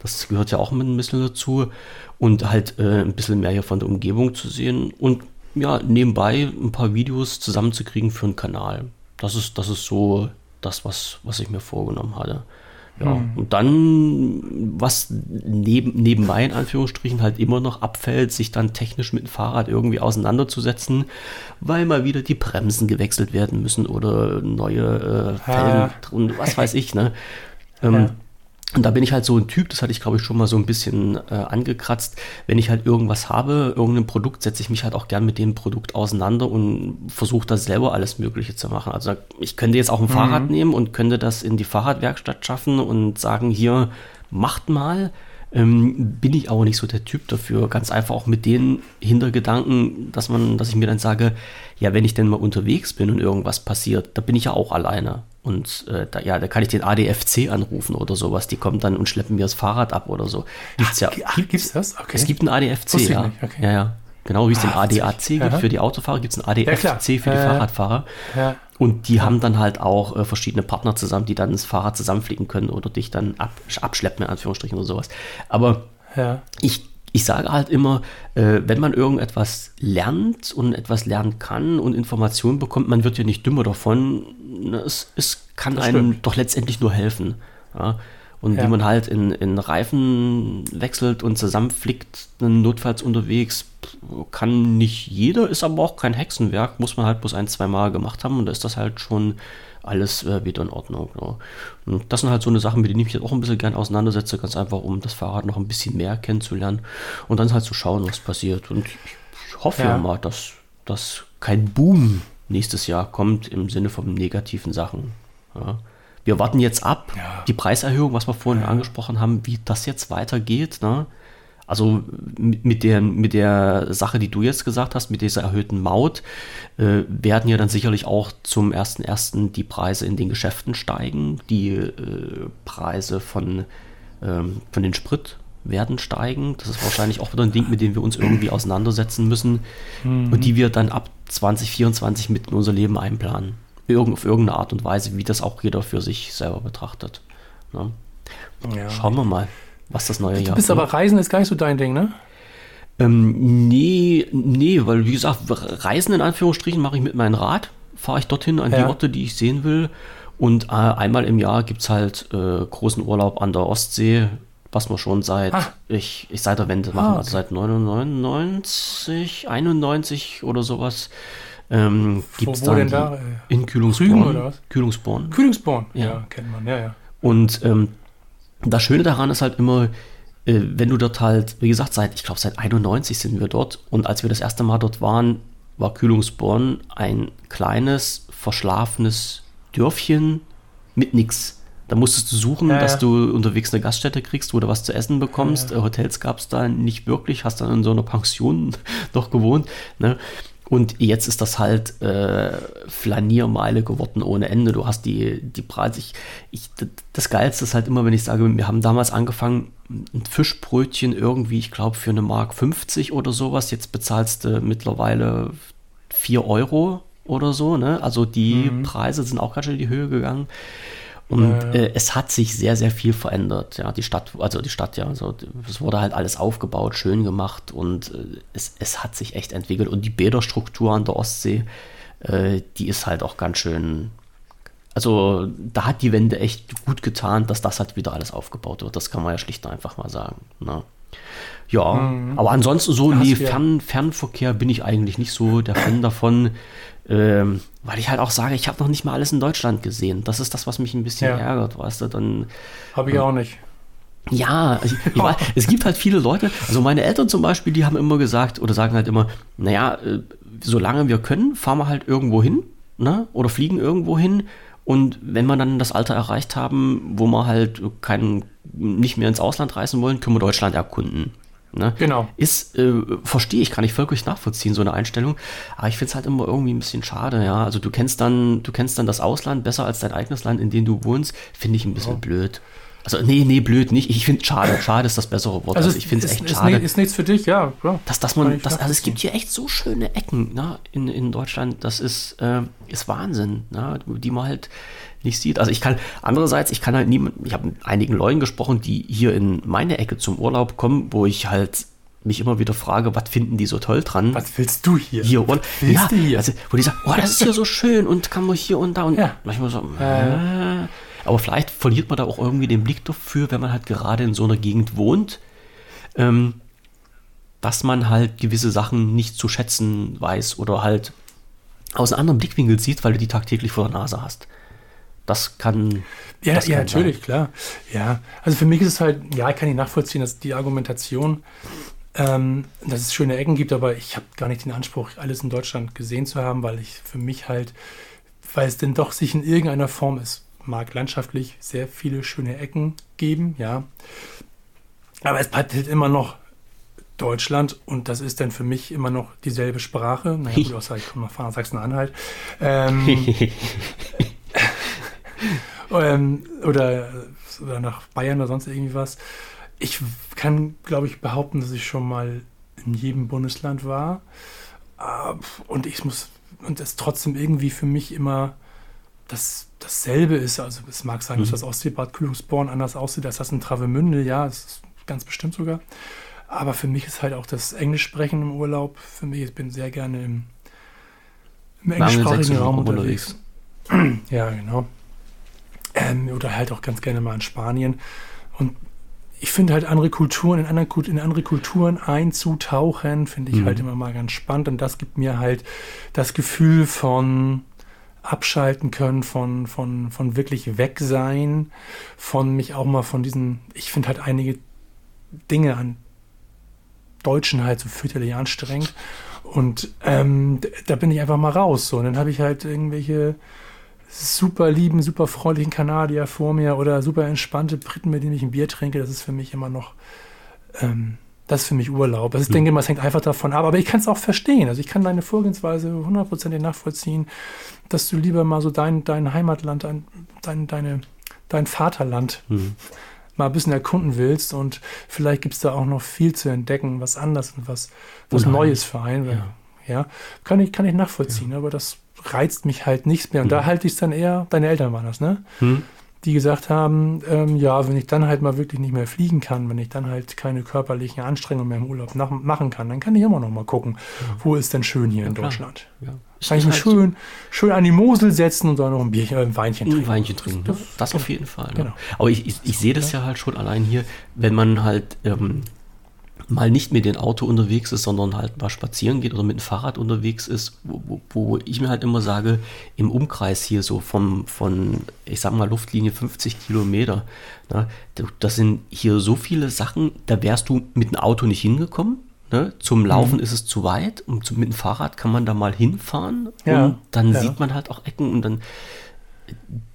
Das gehört ja auch ein bisschen dazu. Und halt äh, ein bisschen mehr hier von der Umgebung zu sehen. Und ja, nebenbei ein paar Videos zusammenzukriegen für einen Kanal. Das ist, das ist so das, was, was ich mir vorgenommen hatte. Ja, mhm. und dann, was neben, nebenbei in Anführungsstrichen halt immer noch abfällt, sich dann technisch mit dem Fahrrad irgendwie auseinanderzusetzen, weil mal wieder die Bremsen gewechselt werden müssen oder neue äh, Felgen und was weiß ich, ne? Ähm, ja. Und da bin ich halt so ein Typ, das hatte ich glaube ich schon mal so ein bisschen äh, angekratzt. Wenn ich halt irgendwas habe, irgendein Produkt, setze ich mich halt auch gern mit dem Produkt auseinander und versuche da selber alles Mögliche zu machen. Also ich könnte jetzt auch ein mhm. Fahrrad nehmen und könnte das in die Fahrradwerkstatt schaffen und sagen, hier, macht mal. Ähm, bin ich aber nicht so der Typ dafür. Ganz einfach auch mit den Hintergedanken, dass man, dass ich mir dann sage, ja, wenn ich denn mal unterwegs bin und irgendwas passiert, da bin ich ja auch alleine. Und äh, da, ja, da kann ich den ADFC anrufen oder sowas. Die kommen dann und schleppen mir das Fahrrad ab oder so. Gibt's ja. Ach, gibt's das? Okay. Es gibt einen ADFC, ja. Okay. ja. Ja, Genau wie es den ADAC gibt ja. für die Autofahrer, gibt es einen ADFC ja, für die Fahrradfahrer. Ja. Und die haben dann halt auch äh, verschiedene Partner zusammen, die dann das Fahrrad zusammenfliegen können oder dich dann ab, abschleppen, in Anführungsstrichen oder sowas. Aber ich ich sage halt immer, äh, wenn man irgendetwas lernt und etwas lernen kann und Informationen bekommt, man wird ja nicht dümmer davon. Es, es kann das einem stimmt. doch letztendlich nur helfen. Ja? Und ja. wie man halt in, in Reifen wechselt und zusammenflickt, notfalls unterwegs, kann nicht jeder, ist aber auch kein Hexenwerk, muss man halt bloß ein, zwei Mal gemacht haben und da ist das halt schon alles äh, wieder in Ordnung. Ja. Und das sind halt so eine Sachen, mit denen ich mich jetzt auch ein bisschen gern auseinandersetze, ganz einfach, um das Fahrrad noch ein bisschen mehr kennenzulernen und dann halt zu schauen, was passiert. Und ich hoffe ja, ja mal, dass, dass kein Boom nächstes Jahr kommt im Sinne von negativen Sachen. Ja. Wir warten jetzt ab, die Preiserhöhung, was wir vorhin angesprochen haben, wie das jetzt weitergeht. Ne? Also mit der, mit der Sache, die du jetzt gesagt hast, mit dieser erhöhten Maut, äh, werden ja dann sicherlich auch zum 1.1. die Preise in den Geschäften steigen. Die äh, Preise von, ähm, von den Sprit werden steigen. Das ist wahrscheinlich auch wieder ein Ding, mit dem wir uns irgendwie auseinandersetzen müssen mhm. und die wir dann ab 2024 mit in unser Leben einplanen. Irgend, auf irgendeine Art und Weise, wie das auch jeder für sich selber betrachtet. Ne? Ja. Schauen wir mal was das neue Jahr Du bist aber Reisen ist gar nicht so dein Ding, ne? Ähm, nee, nee, weil wie gesagt, Reisen in Anführungsstrichen mache ich mit meinem Rad, fahre ich dorthin an ja. die Orte, die ich sehen will. Und äh, einmal im Jahr gibt es halt äh, großen Urlaub an der Ostsee, was wir schon seit ah. ich, ich seit der Wende machen, ah, also okay. also seit 99, 91 oder sowas. Ähm, gibt es dann da? in Kühlungsborn. Kühlungsborn. Kühlungsborn, ja. ja, kennt man, ja, ja. Und ähm, das Schöne daran ist halt immer, äh, wenn du dort halt, wie gesagt, seit, ich glaube, seit 91 sind wir dort und als wir das erste Mal dort waren, war Kühlungsborn ein kleines, verschlafenes Dörfchen mit nichts. Da musstest du suchen, ja, dass du unterwegs eine Gaststätte kriegst, wo du was zu essen bekommst. Ja, Hotels gab es da nicht wirklich, hast dann in so einer Pension *laughs* noch gewohnt. Ne? Und jetzt ist das halt äh, Flaniermeile geworden ohne Ende. Du hast die, die Preise. Ich, ich, das Geilste ist halt immer, wenn ich sage, wir haben damals angefangen, ein Fischbrötchen irgendwie, ich glaube, für eine Mark 50 oder sowas. Jetzt bezahlst du mittlerweile 4 Euro oder so. Ne? Also die mhm. Preise sind auch ganz schön in die Höhe gegangen. Und äh, es hat sich sehr, sehr viel verändert. Ja, die Stadt, also die Stadt, ja, also es wurde halt alles aufgebaut, schön gemacht und äh, es, es hat sich echt entwickelt. Und die Bäderstruktur an der Ostsee, äh, die ist halt auch ganz schön. Also da hat die Wende echt gut getan, dass das halt wieder alles aufgebaut wird. Das kann man ja schlicht und einfach mal sagen. Ne? Ja, mhm. aber ansonsten so, nee, Fern, Fernverkehr bin ich eigentlich nicht so der Fan davon. Ähm, weil ich halt auch sage, ich habe noch nicht mal alles in Deutschland gesehen. Das ist das, was mich ein bisschen ja. ärgert, weißt du? Dann. Habe ich ähm, auch nicht. Ja, ich, ich weiß, *laughs* es gibt halt viele Leute, also meine Eltern zum Beispiel, die haben immer gesagt oder sagen halt immer, naja, äh, solange wir können, fahren wir halt irgendwo hin, ne? Oder fliegen irgendwo hin. Und wenn wir dann das Alter erreicht haben, wo wir halt keinen, nicht mehr ins Ausland reisen wollen, können wir Deutschland erkunden. Ne? Genau. Ist, äh, verstehe ich, kann ich völlig nachvollziehen, so eine Einstellung. Aber ich finde es halt immer irgendwie ein bisschen schade, ja. Also du kennst dann, du kennst dann das Ausland besser als dein eigenes Land, in dem du wohnst, finde ich ein bisschen ja. blöd. Also, nee, nee, blöd nicht. Ich finde schade. Schade ist das bessere Wort. Also, also ich finde es echt ist, schade. Ist nichts für dich, ja. ja. Dass, dass man, das, also es gibt hier echt so schöne Ecken ne, in, in Deutschland. Das ist, äh, ist Wahnsinn, ne, die man halt nicht sieht. Also ich kann, andererseits, ich kann halt niemand, ich habe mit einigen Leuten gesprochen, die hier in meine Ecke zum Urlaub kommen, wo ich halt mich immer wieder frage, was finden die so toll dran? Was willst du hier? Hier und ja, hier? Also, wo die sagen, oh, das ist hier so schön und kann man hier und da und Ja. manchmal so. Äh. Aber vielleicht verliert man da auch irgendwie den Blick dafür, wenn man halt gerade in so einer Gegend wohnt, ähm, dass man halt gewisse Sachen nicht zu schätzen weiß oder halt aus einem anderen Blickwinkel sieht, weil du die tagtäglich vor der Nase hast. Das kann. Ja, das ja, kann natürlich, klar. Ja, also für mich ist es halt, ja, ich kann nicht nachvollziehen, dass die Argumentation, ähm, dass es schöne Ecken gibt, aber ich habe gar nicht den Anspruch, alles in Deutschland gesehen zu haben, weil ich für mich halt, weil es denn doch sich in irgendeiner Form ist, mag landschaftlich sehr viele schöne Ecken geben, ja. Aber es bleibt halt immer noch Deutschland und das ist dann für mich immer noch dieselbe Sprache. Naja, *laughs* gut, außer ich komme nach Sachsen-Anhalt. Ähm, *laughs* ähm, oder, oder nach Bayern oder sonst irgendwie was. Ich kann, glaube ich, behaupten, dass ich schon mal in jedem Bundesland war. Äh, Und ich muss, und es trotzdem irgendwie für mich immer das, dasselbe ist. Also es mag sein, dass Mhm. das Ostseebad Kühlungsborn anders aussieht als das in Travemünde. Ja, ganz bestimmt sogar. Aber für mich ist halt auch das Englisch sprechen im Urlaub. Für mich, ich bin sehr gerne im, im englischsprachigen Raum Raum unterwegs. *clears throat* Ja, genau. Ähm, oder halt auch ganz gerne mal in Spanien. Und ich finde halt andere Kulturen, in, anderen, Kult- in andere Kulturen einzutauchen, finde ich Mhm. halt immer mal ganz spannend. Und das gibt mir halt das Gefühl von abschalten können, von, von, von wirklich weg sein, von mich auch mal von diesen, ich finde halt einige Dinge an Deutschen halt so fürchterlich anstrengend. Und ähm, da bin ich einfach mal raus. So. Und dann habe ich halt irgendwelche super lieben, super freundlichen Kanadier vor mir oder super entspannte Briten, mit denen ich ein Bier trinke. Das ist für mich immer noch, ähm, das ist für mich Urlaub. Also ich denke mal, es hängt einfach davon ab. Aber ich kann es auch verstehen. Also ich kann deine Vorgehensweise hundertprozentig nachvollziehen, dass du lieber mal so dein, dein Heimatland, dein, dein, deine, dein Vaterland Mhm. mal ein bisschen erkunden willst und vielleicht gibt es da auch noch viel zu entdecken, was anders und was, was Unheimlich. Neues für einen. Ja. Ja. kann ich, kann ich nachvollziehen, aber das reizt mich halt nichts mehr. Und da halte ich es dann eher, deine Eltern waren das, ne? Hm? Die gesagt haben, ähm, ja, wenn ich dann halt mal wirklich nicht mehr fliegen kann, wenn ich dann halt keine körperlichen Anstrengungen mehr im Urlaub nach, machen kann, dann kann ich immer noch mal gucken, wo ist denn schön hier in klar. Deutschland. Ja. Kann ich mich halt schön, schön an die Mosel setzen und dann noch ein Bierchen, äh, ein Weinchen Ein trinken. Weinchen trinken. Das, das auf jeden Fall. Genau. Ja. Aber ich, ich, ich sehe das ja halt schon allein hier, wenn man halt ähm, mal nicht mit dem Auto unterwegs ist, sondern halt mal spazieren geht oder mit dem Fahrrad unterwegs ist, wo, wo, wo ich mir halt immer sage, im Umkreis hier so vom, von, ich sag mal, Luftlinie 50 Kilometer, ne, da- das sind hier so viele Sachen, da wärst du mit dem Auto nicht hingekommen. Ne? Zum Laufen ist es zu weit und zum, mit dem Fahrrad kann man da mal hinfahren Ja, und dann ja. sieht man halt auch Ecken und dann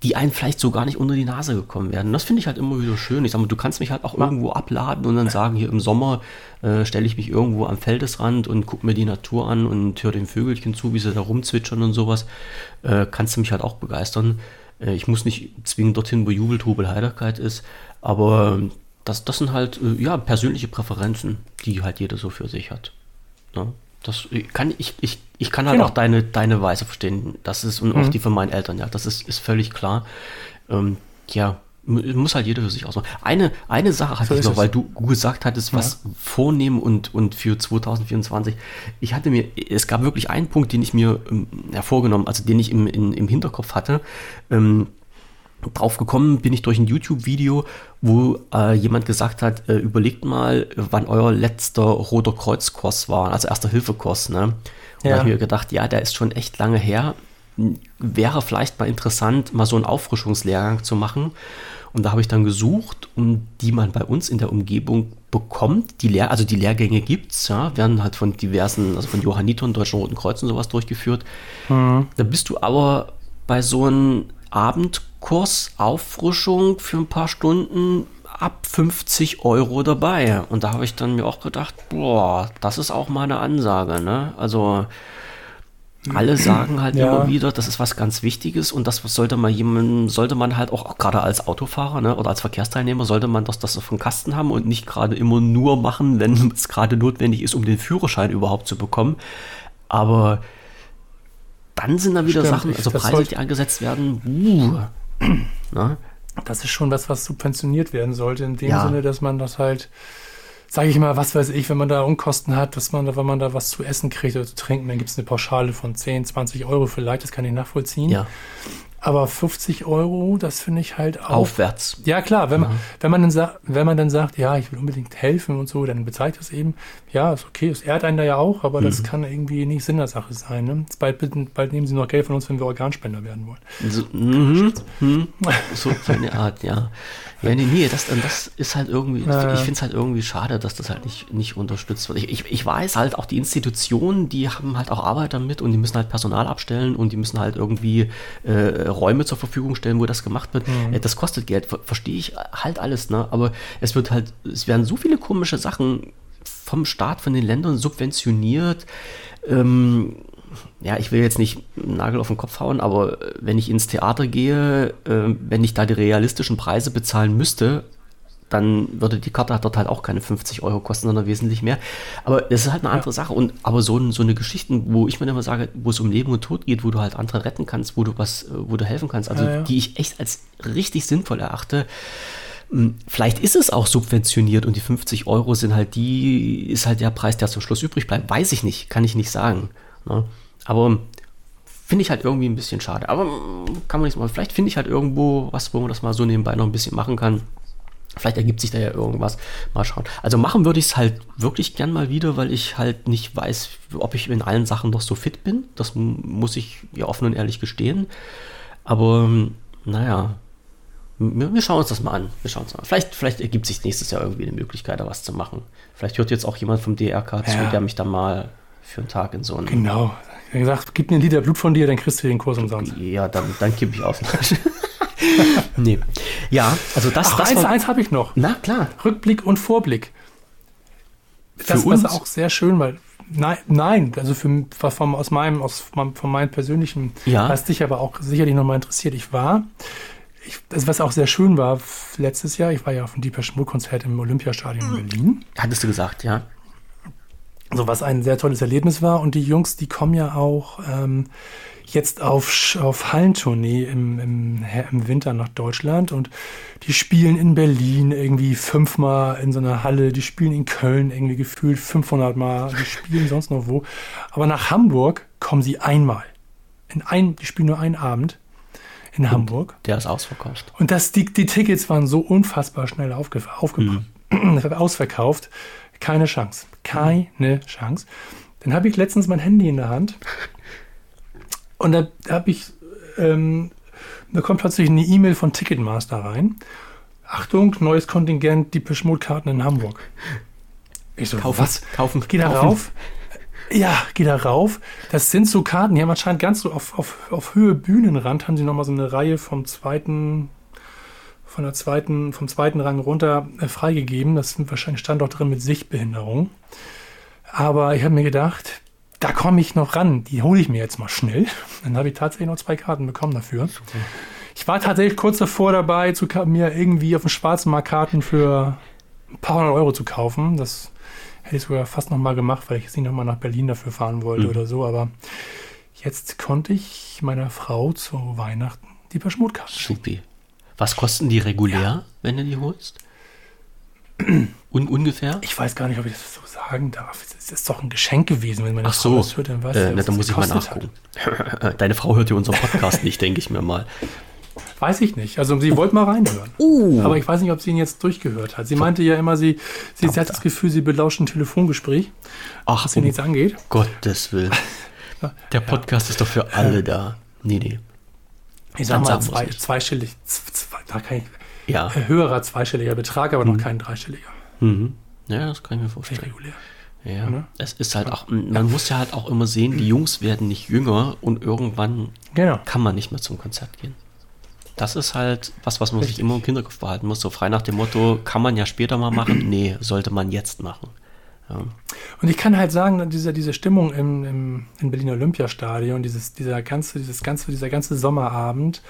die einem vielleicht so gar nicht unter die Nase gekommen werden. Das finde ich halt immer wieder schön. Ich sag mal, du kannst mich halt auch irgendwo abladen und dann sagen, hier im Sommer äh, stelle ich mich irgendwo am Feldesrand und gucke mir die Natur an und höre den Vögelchen zu, wie sie da rumzwitschern und sowas. Äh, kannst du mich halt auch begeistern. Äh, ich muss nicht zwingend dorthin, wo Jubel, Trubel, Heiterkeit ist, aber das, das sind halt äh, ja, persönliche Präferenzen, die halt jeder so für sich hat. Ne? Das kann ich, ich, ich kann halt Genau. auch deine, deine Weise verstehen. Das ist und auch die von meinen Eltern, ja. Das ist, ist völlig klar. Ähm, ja, mu- muss halt jeder für sich ausmachen. Eine, eine Sache hatte So ich noch, es. weil du gesagt hattest, was vornehmen und, und für 2024. Ich hatte mir, es gab wirklich einen Punkt, den ich mir ähm, hervorgenommen, also den ich im, in, im Hinterkopf hatte. Ähm, drauf gekommen bin ich durch ein YouTube-Video, wo äh, jemand gesagt hat, äh, überlegt mal, wann euer letzter Roter Kreuzkurs war, also erster Hilfekurs. Ne? Und da Ja. habe ich mir gedacht, ja, der ist schon echt lange her. Wäre vielleicht mal interessant, mal so einen Auffrischungslehrgang zu machen. Und da habe ich dann gesucht, um die man bei uns in der Umgebung bekommt. Die Lehr also die Lehrgänge gibt es, ja, werden halt von diversen, also von Johannitern, Deutschen Roten Kreuz und sowas durchgeführt. Da bist du aber bei so einem Abendkurs Auffrischung für ein paar Stunden ab 50 Euro dabei. Und da habe ich dann mir auch gedacht, boah, das ist auch mal eine Ansage, ne? Also alle sagen halt Ja. immer wieder, das ist was ganz Wichtiges und das sollte man jemandem, sollte man halt auch, auch gerade als Autofahrer ne, oder als Verkehrsteilnehmer, sollte man das, das auf dem Kasten haben und nicht gerade immer nur machen, wenn *laughs* es gerade notwendig ist, um den Führerschein überhaupt zu bekommen. Aber dann sind da wieder Stimmt, Sachen, also Preise, die angesetzt werden. Uh, *clears throat* ne? Das ist schon was, was subventioniert werden sollte, in dem Ja. Sinne, dass man das halt sage ich mal, was weiß ich, wenn man da Unkosten hat, dass man da, wenn man da was zu essen kriegt oder zu trinken, dann gibt es eine Pauschale von 10, 20 Euro vielleicht, das kann ich nachvollziehen. Ja. Aber 50 Euro, das finde ich halt auch. Aufwärts. Ja, klar, wenn, Man, wenn, man dann sagt, wenn man dann sagt, ja, ich will unbedingt helfen und so, dann bezahlt das eben. Ja, ist okay, es ehrt einen da ja auch, aber mhm. das kann irgendwie nicht Sinn der Sache sein. Ne? Bald, bald, nehmen sie noch Geld von uns, wenn wir Organspender werden wollen. So, mhm, mhm. so eine Art, ja. Ja, nee, nee, das, das ist halt irgendwie, äh. ich finde es halt irgendwie schade, dass das halt nicht, nicht unterstützt wird. Ich, ich, ich weiß halt auch, die Institutionen, die haben halt auch Arbeit damit und die müssen halt Personal abstellen und die müssen halt irgendwie äh, Räume zur Verfügung stellen, wo das gemacht wird. Mhm. Äh, das kostet Geld, ver verstehe ich halt alles, ne? Aber es wird halt, es werden so viele komische Sachen vom Staat, von den Ländern subventioniert. Ähm, ja, ich will jetzt nicht einen Nagel auf den Kopf hauen, aber äh, wenn ich ins Theater gehe, äh, wenn ich da die realistischen Preise bezahlen müsste, dann würde die Karte dort halt auch keine 50 Euro kosten, sondern wesentlich mehr. Aber das ist halt eine andere ja. Sache. Und aber so, so eine Geschichte, wo ich mir immer sage, wo es um Leben und Tod geht, wo du halt andere retten kannst, wo du was, äh, wo du helfen kannst, also ja, ja. die ich echt als richtig sinnvoll erachte. Hm, vielleicht ist es auch subventioniert und die 50 Euro sind halt die, ist halt der Preis, der zum Schluss übrig bleibt. Weiß ich nicht, kann ich nicht sagen. Ne? Aber finde ich halt irgendwie ein bisschen schade. Aber kann man nicht mal. Vielleicht finde ich halt irgendwo was, wo man das mal so nebenbei noch ein bisschen machen kann. Vielleicht ergibt sich da ja irgendwas. Mal schauen. Also machen würde ich es halt wirklich gern mal wieder, weil ich halt nicht weiß, ob ich in allen Sachen noch so fit bin. Das muss ich ja offen und ehrlich gestehen. Aber naja, wir, wir, schauen uns das mal an. Wir schauen uns mal. Vielleicht, vielleicht ergibt sich nächstes Jahr irgendwie eine Möglichkeit, da was zu machen. Vielleicht hört jetzt auch jemand vom DRK ja. zu, der mich dann mal für einen Tag in so einen. Genau. Er hat gesagt, gib mir ein Liter Blut von dir, dann kriegst du den Kurs umsonst. Ja, dann, dann kippe ich aus. *laughs* *laughs* nee. Ja, also das. Ach, das eins, eins habe ich noch. Na klar. Rückblick und Vorblick. Das ist auch sehr schön, weil Nein, nein, also für, vom, aus meinem, aus, von meinem persönlichen, ja. was dich aber auch sicherlich nochmal interessiert. Ich war, ich, das, was auch sehr schön war letztes Jahr, ich war ja auf dem Deeper Schmuck-Konzert im Olympiastadion in Berlin. Hattest du gesagt, ja. So was ein sehr tolles Erlebnis war. Und die Jungs, die kommen ja auch ähm, jetzt auf, auf Hallentournee im, im, im Winter nach Deutschland und die spielen in Berlin irgendwie fünfmal in so einer Halle, die spielen in Köln irgendwie gefühlt 500 Mal, die spielen *laughs* sonst noch wo. Aber nach Hamburg kommen sie einmal. In ein, die spielen nur einen Abend in und Hamburg. Der ist ausverkauft. Und das, die, die Tickets waren so unfassbar schnell aufge, aufge, mhm. *clears throat* ausverkauft. Keine Chance. Keine Chance. Dann habe ich letztens mein Handy in der Hand und da habe ich, ähm, da kommt plötzlich eine E-Mail von Ticketmaster rein. Achtung, neues Kontingent, die Peschmut-Karten in Hamburg. Ich so, kaufen, was? Kaufen, Geh da kaufen. rauf. Ja, geh da rauf. Das sind so Karten, die haben anscheinend ganz so auf, auf, auf Höhe Bühnenrand, haben sie nochmal so eine Reihe vom zweiten von der zweiten, vom zweiten Rang runter äh, freigegeben. Das sind wahrscheinlich Standort drin mit Sichtbehinderung. Aber ich habe mir gedacht, da komme ich noch ran. Die hole ich mir jetzt mal schnell. Dann habe ich tatsächlich noch zwei Karten bekommen dafür. Super. Ich war tatsächlich kurz davor dabei, zu, mir irgendwie auf dem schwarzen Markt Karten für ein paar hundert Euro zu kaufen. Das hätte ich sogar fast noch mal gemacht, weil ich jetzt nicht noch mal nach Berlin dafür fahren wollte mhm. oder so. Aber jetzt konnte ich meiner Frau zu Weihnachten die Verschmutkarten Supi. Was kosten die regulär, ja. wenn du die holst? Un ungefähr? Ich weiß gar nicht, ob ich das so sagen darf. Es ist doch ein Geschenk gewesen, wenn man das so. hört, dann weiß äh, na, dann muss ich mal nachgucken. *laughs* Deine Frau hört ja unseren Podcast nicht, denke ich mir mal. Weiß ich nicht. Also sie wollte mal reinhören. Uh. Aber ich weiß nicht, ob sie ihn jetzt durchgehört hat. Sie meinte ja immer, sie, sie, sie hat das Gefühl, sie belauscht ein Telefongespräch, Ach, was ihr nichts angeht. Gottes Willen. *laughs* Der Podcast ja. ist doch für alle da. Nee, nee ich sag mal, zwei, zweistellig, zwei, da kann ich, ja. höherer zweistelliger Betrag, aber mhm. noch kein dreistelliger. Mhm. Ja, das kann ich mir vorstellen. Regulär. Ja, ne? es ist halt auch, man muss ja halt auch immer sehen, die Jungs werden nicht jünger und irgendwann genau. kann man nicht mehr zum Konzert gehen. Das ist halt was, was man Richtig. sich immer im Kinderkopf behalten muss. So frei nach dem Motto, kann man ja später mal machen? Nee, sollte man jetzt machen. Ja. Und ich kann halt sagen, diese, diese Stimmung im, im, im Berliner Olympiastadion, dieses, dieser ganze, dieses ganze, dieser ganze Sommerabend,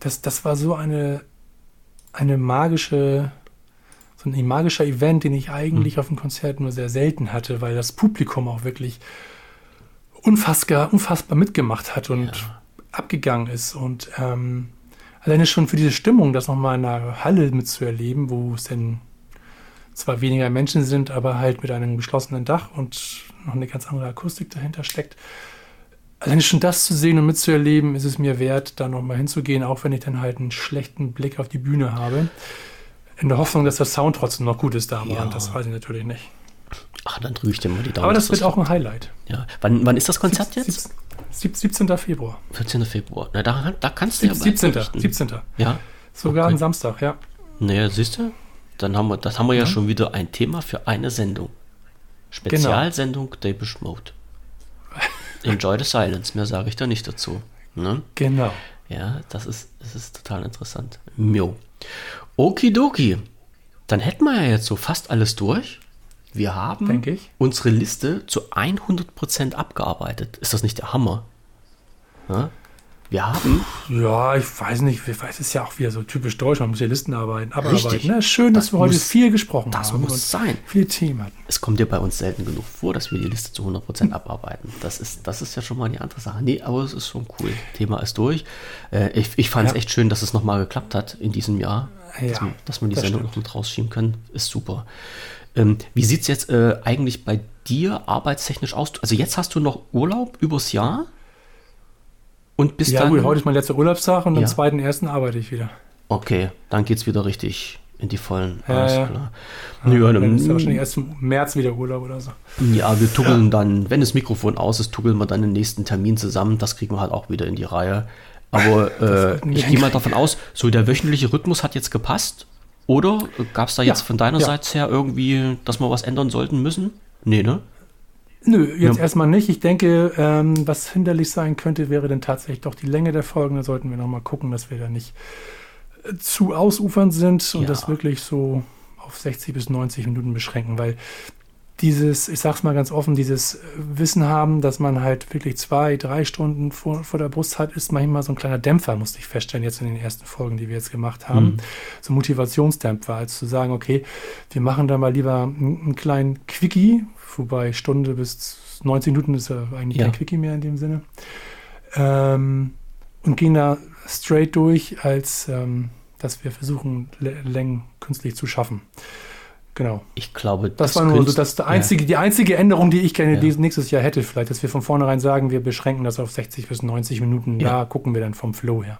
das, das war so eine, eine magische, so ein magischer Event, den ich eigentlich mhm. auf dem Konzert nur sehr selten hatte, weil das Publikum auch wirklich unfassbar, unfassbar mitgemacht hat und ja. abgegangen ist. Und ähm, alleine schon für diese Stimmung, das nochmal in einer Halle mitzuerleben, wo es denn zwar weniger Menschen sind, aber halt mit einem geschlossenen Dach und noch eine ganz andere Akustik dahinter steckt. Allein schon das zu sehen und mitzuerleben, ist es mir wert, da nochmal hinzugehen, auch wenn ich dann halt einen schlechten Blick auf die Bühne habe. In der Hoffnung, dass der Sound trotzdem noch gut ist da am Ja. Abend. Das weiß ich natürlich nicht. Ach, dann drücke ich dir mal die Daumen. Aber das wird auch ein Highlight. Ja. Wann, wann ist das Konzert jetzt? 17. 17. Februar. 14. Februar. Na, da, da kannst du ja bald 17. berichten. 17. Ja. Sogar Okay. ein Samstag, ja. Naja, siehst du? Dann haben wir, das haben wir ja, schon wieder ein Thema für eine Sendung. Spezialsendung Dabish Mode. Enjoy the silence, mehr sage ich da nicht dazu. Ne? Genau. Ja, das ist, das ist total interessant. Jo. Okidoki. Dann hätten wir ja jetzt so fast alles durch. Wir haben unsere Liste zu 100% abgearbeitet. Ist das nicht der Hammer? Ja? Wir haben Ja, ich weiß nicht, ich weiß, es ist ja auch wieder so typisch deutsch, man muss ja Listen arbeiten, abarbeiten. Ne? Schön, dass Das wir heute muss- viel gesprochen das haben muss und sein. viele Themen hatten. es kommt ja bei uns selten genug vor, dass wir die Liste zu 100% abarbeiten. Das ist, das ist ja schon mal die andere Sache. Nee, aber es ist schon cool. Thema ist durch. Äh, ich ich fand es Ja. echt schön, dass es nochmal geklappt hat in diesem Jahr. Ja, dass, man, dass man die das Sendung stimmt. noch mit rausschieben kann. Ist super. Ähm, wie sieht es jetzt äh, eigentlich bei dir arbeitstechnisch aus? Also jetzt hast du noch Urlaub übers Jahr? Und bis Ja, dann... gut, heute ist mein letzter Urlaubstag und am Ja. zweiten ersten arbeite ich wieder. Okay, dann geht es wieder richtig in die Vollen. Ja, Alles ja. klar. Ja, Ja, dann ist ja wahrscheinlich erst im März wieder Urlaub oder so. ja, wir tuggeln dann, wenn das Mikrofon aus ist, tuggeln wir dann den nächsten Termin zusammen. Das kriegen wir halt auch wieder in die Reihe. Aber *laughs* äh, ich gehe mal davon aus, so der wöchentliche Rhythmus hat jetzt gepasst. Oder gab es da jetzt Ja, von deiner ja. Seite her irgendwie, dass wir was ändern sollten müssen? Nee, ne? Nö, jetzt Ja. erstmal nicht. Ich denke, ähm, was hinderlich sein könnte, wäre dann tatsächlich doch die Länge der Folgen. Da sollten wir nochmal gucken, dass wir da nicht äh, zu ausufernd sind und Ja. das wirklich so auf 60 bis 90 Minuten beschränken, weil dieses, ich sag's mal ganz offen, dieses äh, Wissen haben, dass man halt wirklich zwei, drei Stunden vor, vor der Brust hat, ist manchmal so ein kleiner Dämpfer, musste ich feststellen, jetzt in den ersten Folgen, die wir jetzt gemacht haben. Mhm. So ein Motivationsdämpfer, als zu sagen, okay, wir machen da mal lieber einen, einen kleinen Quickie, wobei Stunde bis 90 Minuten ist ja eigentlich Ja. kein Quickie mehr in dem Sinne. Ähm, und gehen da straight durch, als ähm, dass wir versuchen, Längen künstlich zu schaffen. Genau. Ich glaube, Das, war nur so das der einzige, die einzige Änderung, die ich gerne Ja. nächstes Jahr hätte, vielleicht, dass wir von vornherein sagen, wir beschränken das auf 60 bis 90 Minuten. Ja. Da gucken wir dann vom Flow her.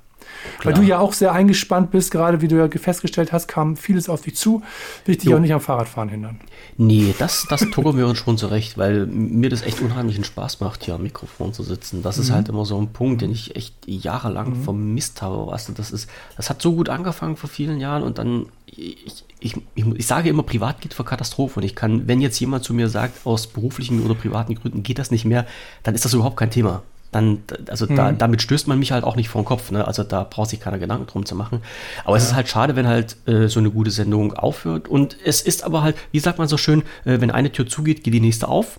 Klar. Weil du ja auch sehr eingespannt bist, gerade wie du ja festgestellt hast, kam vieles auf dich zu. Will ich dich Jo. auch nicht am Fahrradfahren hindern. Nee, das, das tuggeln wir uns schon zurecht, weil mir das echt unheimlichen Spaß macht, hier am Mikrofon zu sitzen. Das Mhm. ist halt immer so ein Punkt, den ich echt jahrelang vermisst habe. Weißt du, das, ist, das hat so gut angefangen vor vielen Jahren und dann, ich, ich, ich, ich sage immer, privat geht vor Katastrophe. Und ich kann, wenn jetzt jemand zu mir sagt, aus beruflichen oder privaten Gründen geht das nicht mehr, dann ist das überhaupt kein Thema. Dann, also da, Mhm. damit stößt man mich halt auch nicht vor den Kopf. Ne? Also da braucht sich keiner Gedanken drum zu machen. Aber es ist halt schade, wenn halt äh, so eine gute Sendung aufhört. Und es ist aber halt, wie sagt man so schön, äh, wenn eine Tür zugeht, geht die nächste auf.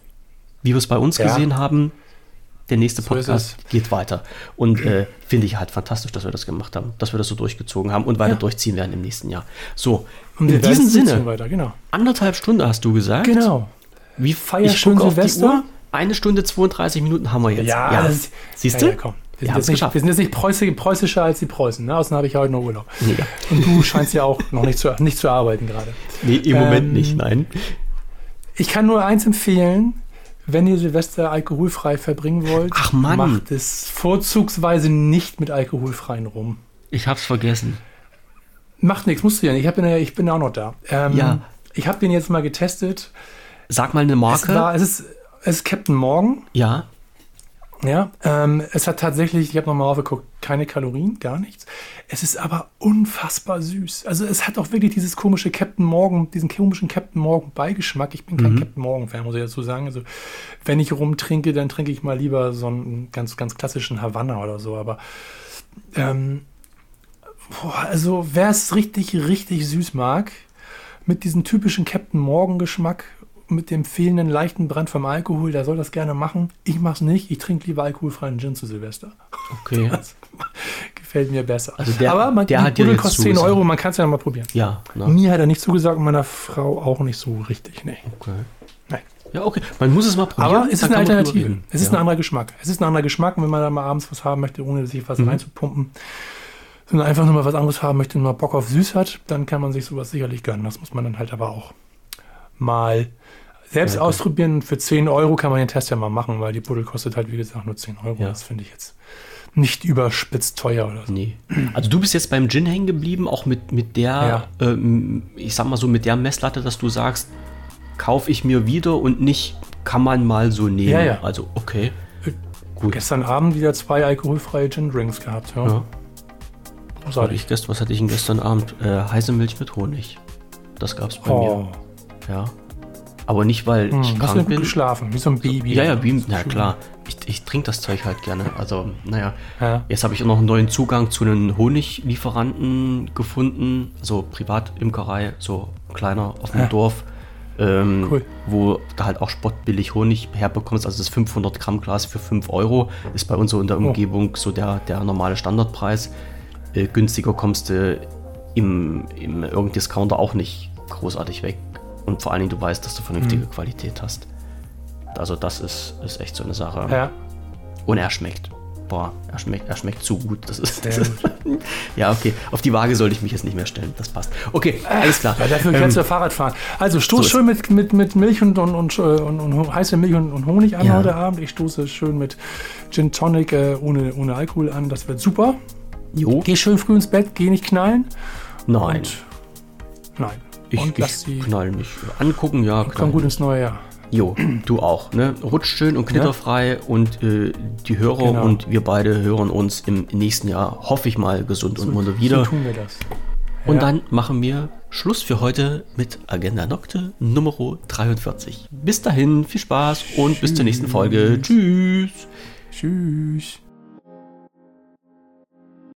Wie wir es bei uns Ja. gesehen haben, der nächste So Podcast geht weiter. Und äh, finde ich halt fantastisch, dass wir das gemacht haben, dass wir das so durchgezogen haben und weiter Ja. durchziehen werden im nächsten Jahr. So, Und in diesem Sinne, weiter, genau. anderthalb Stunden hast du gesagt. Genau. Wie Feier ich gucke auf die Silvester. Uhr. Eine Stunde 32 Minuten haben wir jetzt. das- Siehst ja, du? Ja, komm. Wir sind, es nicht, geschafft. wir sind jetzt nicht preußi- preußischer als die Preußen. Ne? Außerdem habe ich heute noch Urlaub. Ja. Und du scheinst ja auch noch nicht zu, nicht zu arbeiten gerade. Nee, im Moment Ähm, nicht, nein. Ich kann nur eins empfehlen. Wenn ihr Silvester alkoholfrei verbringen wollt, Ach, macht es vorzugsweise nicht mit alkoholfreien rum. Ich hab's vergessen. Macht nichts, musst du ja nicht. Ich, hab, bin ja- ich bin auch noch da. Ähm, Ja. Ich habe den jetzt mal getestet. Sag mal eine Es, Marke. war, es, ist, es ist Captain Morgan. ja. Ja, ähm, es hat tatsächlich, ich habe nochmal aufgeguckt, keine Kalorien, gar nichts. Es ist aber unfassbar süß. Also es hat auch wirklich dieses komische Captain Morgan, diesen komischen Captain Morgan Beigeschmack. Ich bin kein Mhm. Captain Morgan Fan, muss ich dazu sagen. Also wenn ich rumtrinke, dann trinke ich mal lieber so einen ganz, ganz klassischen Havanna oder so. Aber ähm, boah, also wer es richtig, richtig süß mag, mit diesem typischen Captain Morgan Geschmack, mit dem fehlenden leichten Brand vom Alkohol, der soll das gerne machen. Ich mach's nicht. Ich trinke lieber alkoholfreien Gin zu Silvester. Okay. *laughs* Das gefällt mir besser. Also der- Aber man, der hat jetzt kostet 10 zugesagt. Euro, man kann es ja mal probieren. Ja, ne? Mir hat er nicht zugesagt und meiner Frau auch nicht so richtig. Nee. Okay. Nein. Ja, okay. Man muss es mal probieren. Aber es ist eine Alternative. Es ist ja. ein anderer Geschmack. Es ist ein anderer Geschmack, und wenn man da mal abends was haben möchte, ohne sich was Mhm. reinzupumpen, sondern einfach nur mal was anderes haben möchte und mal Bock auf süß hat, dann kann man sich sowas sicherlich gönnen. Das muss man dann halt aber auch mal selbst Ja, ausprobieren. Für 10 Euro kann man den Test ja mal machen, weil die Buddel kostet halt, wie gesagt, nur 10 Euro. Ja. Das finde ich jetzt nicht überspitzt teuer oder so. Nee. Also du bist jetzt beim Gin hängen geblieben, auch mit, mit der, ähm, ich sag mal so, mit der Messlatte, dass du sagst, kaufe ich mir wieder und nicht kann man mal so nehmen. Ja, ja. Also okay. Äh, Gut. Gestern Abend wieder zwei alkoholfreie Gin Drinks gehabt. Ja. Ja. Was hatte, ich gest, was hatte ich denn gestern Abend? Äh, heiße Milch mit Honig. Das gab's bei Oh. mir. Ja. Aber nicht, weil Hm, ich krank bin. geschlafen? Wie so ein Baby. Ja, ja, Beam, na klar. Ich, ich trinke das Zeug halt gerne. Also, naja. Ja. Jetzt habe ich auch noch einen neuen Zugang zu einem Honiglieferanten gefunden. So Privatimkerei, so kleiner auf dem Ja. Dorf. Ähm, Cool. Wo du halt auch spottbillig Honig herbekommst. Also das 500 Gramm Glas für 5 Euro ist bei uns so in der Oh. Umgebung so der, der normale Standardpreis. Äh, günstiger kommst du im, im irgendeinem Discounter auch nicht großartig weg. Und vor allen Dingen, du weißt, dass du vernünftige Mhm. Qualität hast. Also das ist, ist echt so eine Sache. Ja, Und er schmeckt. Boah, er schmeckt, er schmeckt zu gut. Das ist, sehr gut. *laughs* ja, okay. Auf die Waage sollte ich mich jetzt nicht mehr stellen. Das passt. Okay, alles klar. Ja, dafür Ähm, kannst du Fahrrad fahren. Also stoß so schön mit, mit, mit Milch und, und, und, äh, und, und heiße Milch und, und Honig an Ja. heute Abend. Ich stoße schön mit Gin Tonic äh, ohne, ohne Alkohol an. Das wird super. jo, Geh schön früh ins Bett, geh nicht knallen. nein. Und, nein. Ich und lass ich knall mich. Angucken, ja, komm knall. gut ins neue Jahr. Jo, du auch. Ne? Rutscht schön und knitterfrei und äh, die Hörer Genau. und wir beide hören uns im nächsten Jahr, hoffe ich mal, gesund und munter So wieder. tun wir das. Und Ja. dann machen wir Schluss für heute mit Agenda Nocte Nummer 43. Bis dahin, viel Spaß und bis zur nächsten Folge. Tschüss. Tschüss.